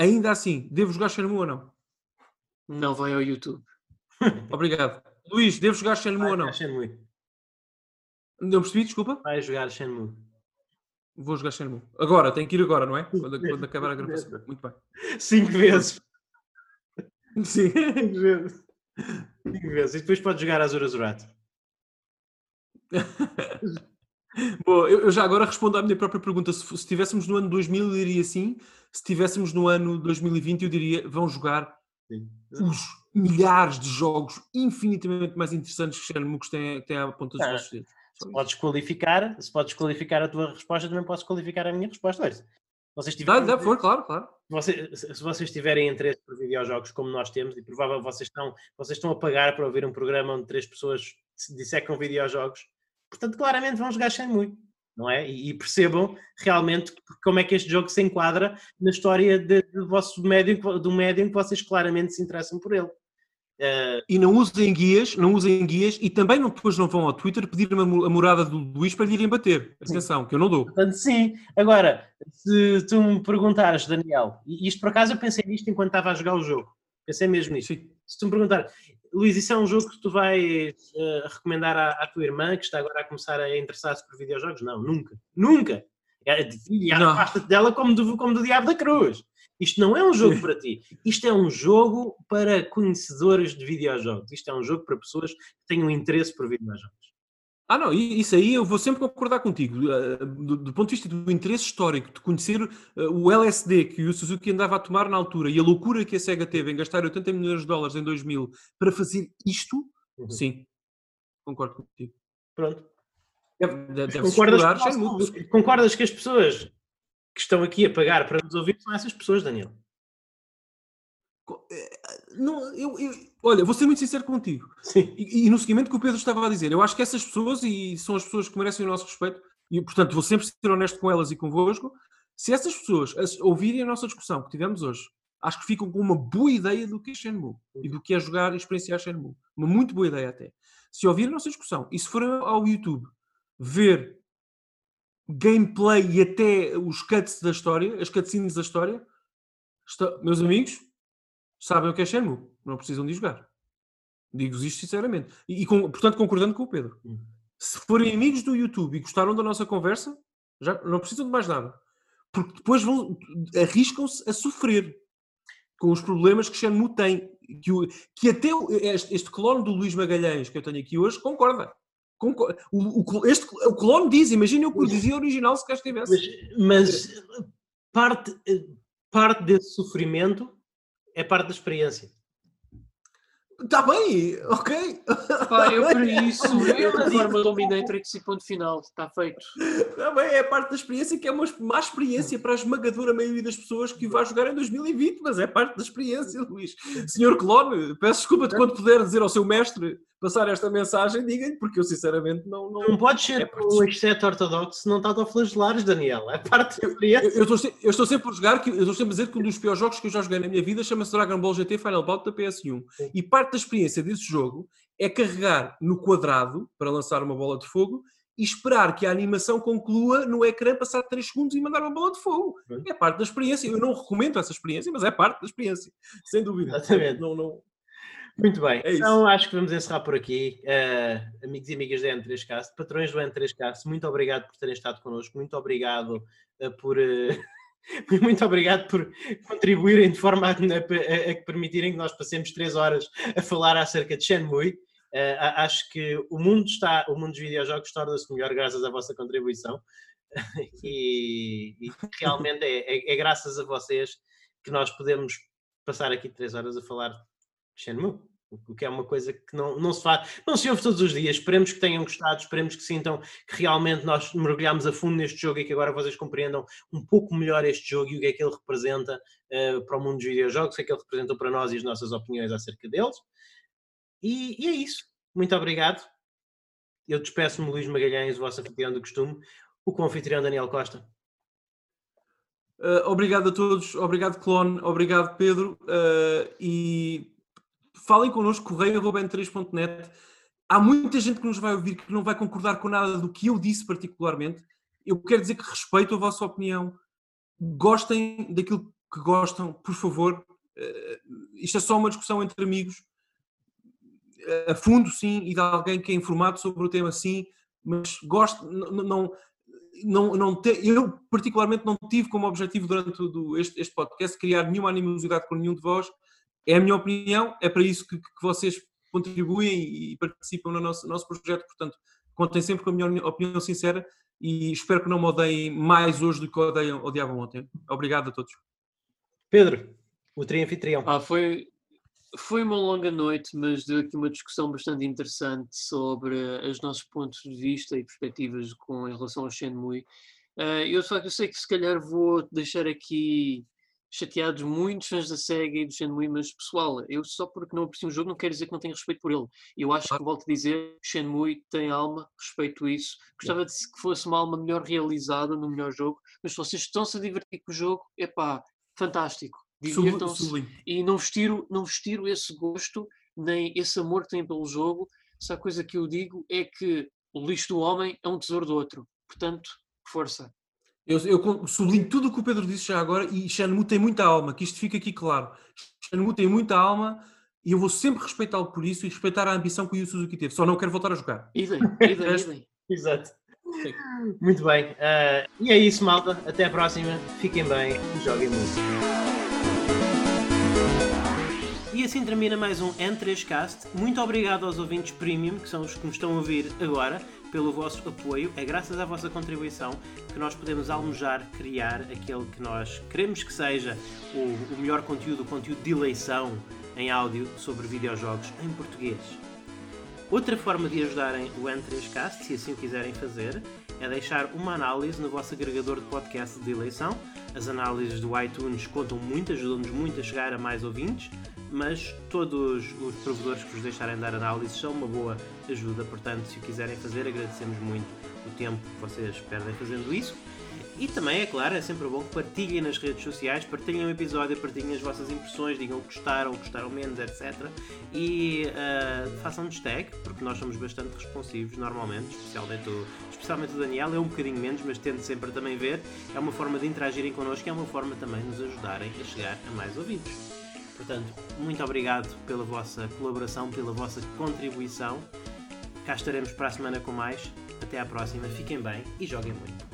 Ainda assim, devo jogar Shenmue ou não? Não vai ao YouTube. Obrigado. Luís, devo jogar Shenmue Vai ou não? Shenmue. Não percebi, desculpa. Vai jogar Shenmue. Vou jogar Shenmue. Agora, tenho que ir agora, não é? Quando, quando acabar a gravação. Muito bem. Cinco vezes. Sim. Cinco vezes. Cinco vezes. E depois pode jogar Azura Zurato. Bom, eu, eu já agora respondo à minha própria pergunta. Se, estivéssemos no ano 2000, eu diria sim. Se estivéssemos no ano 2020, eu diria vão jogar os milhares de jogos infinitamente mais interessantes que que têm, que têm à ponta dos Ah, vossos dedos. Se podes qualificar, se podes qualificar a tua resposta, também posso qualificar a minha resposta. Olha, se vocês Dá, tiverem, dá, for, claro, claro. você- se vocês tiverem interesse por videojogos como nós temos, e provavelmente vocês estão, vocês estão a pagar para ouvir um programa onde três pessoas se dissecam videojogos, portanto, claramente vão jogar Shenmue, não é? E, percebam realmente como é que este jogo se enquadra na história de- do vosso médium, do médium que vocês claramente se interessam por ele. Eh, E não usem guias, não usem guias e também não, depois não vão ao Twitter pedir a morada do Luís para lhe irem bater. Atenção, que eu não dou. Portanto, sim. Agora, se tu me perguntares, Daniel, e isto por acaso eu pensei nisto enquanto estava a jogar o jogo, pensei mesmo nisto. Sim. Se tu me perguntar, Luís, isso é um jogo que tu vais eh, recomendar à, à tua irmã que está agora a começar a interessar-se por videojogos? Não, nunca. Nunca. É, e afasta-te dela como do, como do Diabo da Cruz. Isto não é um jogo para ti. Isto é um jogo para conhecedores de videojogos. Isto é um jogo para pessoas que tenham interesse por videojogos. Ah, não, isso aí eu vou sempre concordar contigo. eh, Do, do ponto de vista do interesse histórico, de conhecer eh, o LSD que o Suzuki andava a tomar na altura e a loucura que a SEGA teve em gastar 80 milhões de dólares em 2000 para fazer isto, Uhum. sim, concordo contigo. Pronto. Deve, deve deve-se Concordas, explorar concordas que as pessoas que estão aqui a pagar para nos ouvir são essas pessoas, Daniel? Não, eu, eu- olha, vou ser muito sincero contigo. Sim. E, e no seguimento que o Pedro estava a dizer, eu acho que essas pessoas, e são as pessoas que merecem o nosso respeito, e portanto vou sempre ser honesto com elas e convosco, se essas pessoas as- ouvirem a nossa discussão que tivemos hoje, acho que ficam com uma boa ideia do que é Shenmue e do que é jogar e experienciar Shenmue. Uma muito boa ideia até. Se ouvirem a nossa discussão e se forem ao YouTube ver gameplay e até os cuts da história, as cutscenes da história, está- meus amigos, sabem o que é Shenmue, não precisam de jogar. Digo-vos isto sinceramente. E, e com- portanto, concordando com o Pedro. Hum. Se forem amigos do YouTube e gostaram da nossa conversa, já não precisam de mais nada. Porque depois vão, arriscam-se a sofrer com os problemas que Shenmue tem. Que, o- que até este, este clone do Luís Magalhães que eu tenho aqui hoje concorda. Concor- o, o este, o clone diz, imaginem o que o dizia original se cá estivesse. Mas, mas parte, parte desse sofrimento é parte da experiência. Está bem, ok. Pá, eu para isso, eu de forma dominatrix e ponto final. Está feito. Está bem, é parte da experiência que é uma má experiência para a esmagadora maioria das pessoas que vai jogar em 2020, mas é parte da experiência, Luís. Senhor Clone, peço desculpa de quando puder dizer ao seu mestre passar esta mensagem, diga-lhe, porque eu sinceramente não. não... Não podes ser É parte o exceto ortodoxo se não está a flagelares, Daniel. É parte da experiência. Eu, eu estou eu estou sempre por jogar, que, eu estou sempre a dizer que um dos piores jogos que eu já joguei na minha vida chama-se Dragon Ball GT Final Bout da PS1. Sim. E parte da experiência desse jogo é carregar no quadrado para lançar uma bola de fogo e esperar que a animação conclua no ecrã, passar 3 segundos e mandar uma bola de fogo. É parte da experiência. Eu não recomendo essa experiência, mas é parte da experiência. Sem dúvida. Exatamente. Não, não... Muito bem. É então acho que vamos encerrar por aqui. Eh, amigos e amigas da N3Cast, patrões do N3Cast, muito obrigado por terem estado connosco. Muito obrigado eh, por. eh, Muito obrigado por contribuírem de forma a, a- a- permitirem que nós passemos três horas a falar acerca de Shenmue. A- acho que o mundo está, o mundo dos videojogos torna-se melhor graças à vossa contribuição e, e realmente é, é- é graças a vocês que nós podemos passar aqui três horas a falar de Shenmue. O que é uma coisa que não, não se faz, não se ouve todos os dias. Esperemos que tenham gostado, esperemos que sintam que realmente nós mergulhamos a fundo neste jogo e que agora vocês compreendam um pouco melhor este jogo e o que é que ele representa uh, para o mundo dos videojogos, o que é que ele representou para nós e as nossas opiniões acerca deles. E, e é isso. Muito obrigado. Eu despeço-me, Luís Magalhães, o vosso anfitrião do costume, o co-anfitrião Daniel Costa. Uh, obrigado a todos, obrigado Clone, obrigado Pedro uh, e falem connosco, correio.n3.net. Há muita gente que nos vai ouvir que não vai concordar com nada do que eu disse particularmente. Eu quero dizer que respeito a vossa opinião. Gostem daquilo que gostam, por favor. Uh, isto é só uma discussão entre amigos. A fundo, sim, e de alguém que é informado sobre o tema, sim, mas gosto, não, não não, te, eu particularmente não tive como objetivo durante todo este, este, podcast criar nenhuma animosidade com nenhum de vós. É a minha opinião, é para isso que, que vocês contribuem e participam no nosso, nosso projeto. Portanto, contem sempre com a minha opinião sincera e espero que não me odeiem mais hoje do que odeiam, odiavam ontem. Obrigado a todos. Pedro, o trianfitrião. Ah, foi, foi uma longa noite, mas deu aqui uma discussão bastante interessante sobre os nossos pontos de vista e perspectivas com em relação ao Shenmue. Uh, eu, de facto, eu sei que se calhar vou deixar aqui chateados muitos fãs da SEGA e do Shenmue, mas pessoal, eu só porque não aprecio um jogo não quero dizer que não tenho respeito por ele. Eu acho que, volto a dizer, Shenmue tem alma, respeito isso. Gostava de que fosse uma alma melhor realizada no melhor jogo, mas se vocês estão-se a divertir com o jogo, é pá, fantástico divirtam-se e não vestiram, não vestiram esse gosto nem esse amor que têm pelo jogo. Só a coisa que eu digo é que o lixo do homem é um tesouro do outro. Portanto, força. Eu, eu sublinho tudo o que o Pedro disse já agora e Shenmue tem muita alma, que isto fica aqui claro. Shenmue tem muita alma e eu vou sempre respeitá-lo por isso e respeitar a ambição que o Yu Suzuki teve. Só não quero voltar a jogar. Idem, idem, idem. Exato. Sim. Muito bem. Uh, e é isso, malta. Até a próxima. Fiquem bem e joguem muito. E assim termina mais um N3Cast. Muito obrigado aos ouvintes premium, que são os que nos estão a ouvir agora, pelo vosso apoio. É graças à vossa contribuição que nós podemos almejar criar aquele que nós queremos que seja o, o melhor conteúdo, o conteúdo de eleição em áudio sobre videojogos em português. Outra forma de ajudarem o N3Cast, se assim quiserem fazer, é deixar uma análise no vosso agregador de podcast de eleição. As análises do iTunes contam muito, ajudam-nos muito a chegar a mais ouvintes mas todos os provedores que vos deixarem dar análises são uma boa ajuda, portanto, se o quiserem fazer, agradecemos muito o tempo que vocês perdem fazendo isso. E também, é claro, é sempre bom que partilhem nas redes sociais, partilhem o episódio, partilhem as vossas impressões, digam o que gostaram, o que gostaram menos, etc. E uh, façam-nos tag, porque nós somos bastante responsivos normalmente, especialmente o, especialmente o Daniel, é um bocadinho menos, mas tento sempre também ver. É uma forma de interagirem connosco e é uma forma também de nos ajudarem a chegar a mais ouvintes. Portanto, muito obrigado pela vossa colaboração, pela vossa contribuição. Cá estaremos para a semana com mais. Até à próxima, fiquem bem e joguem muito.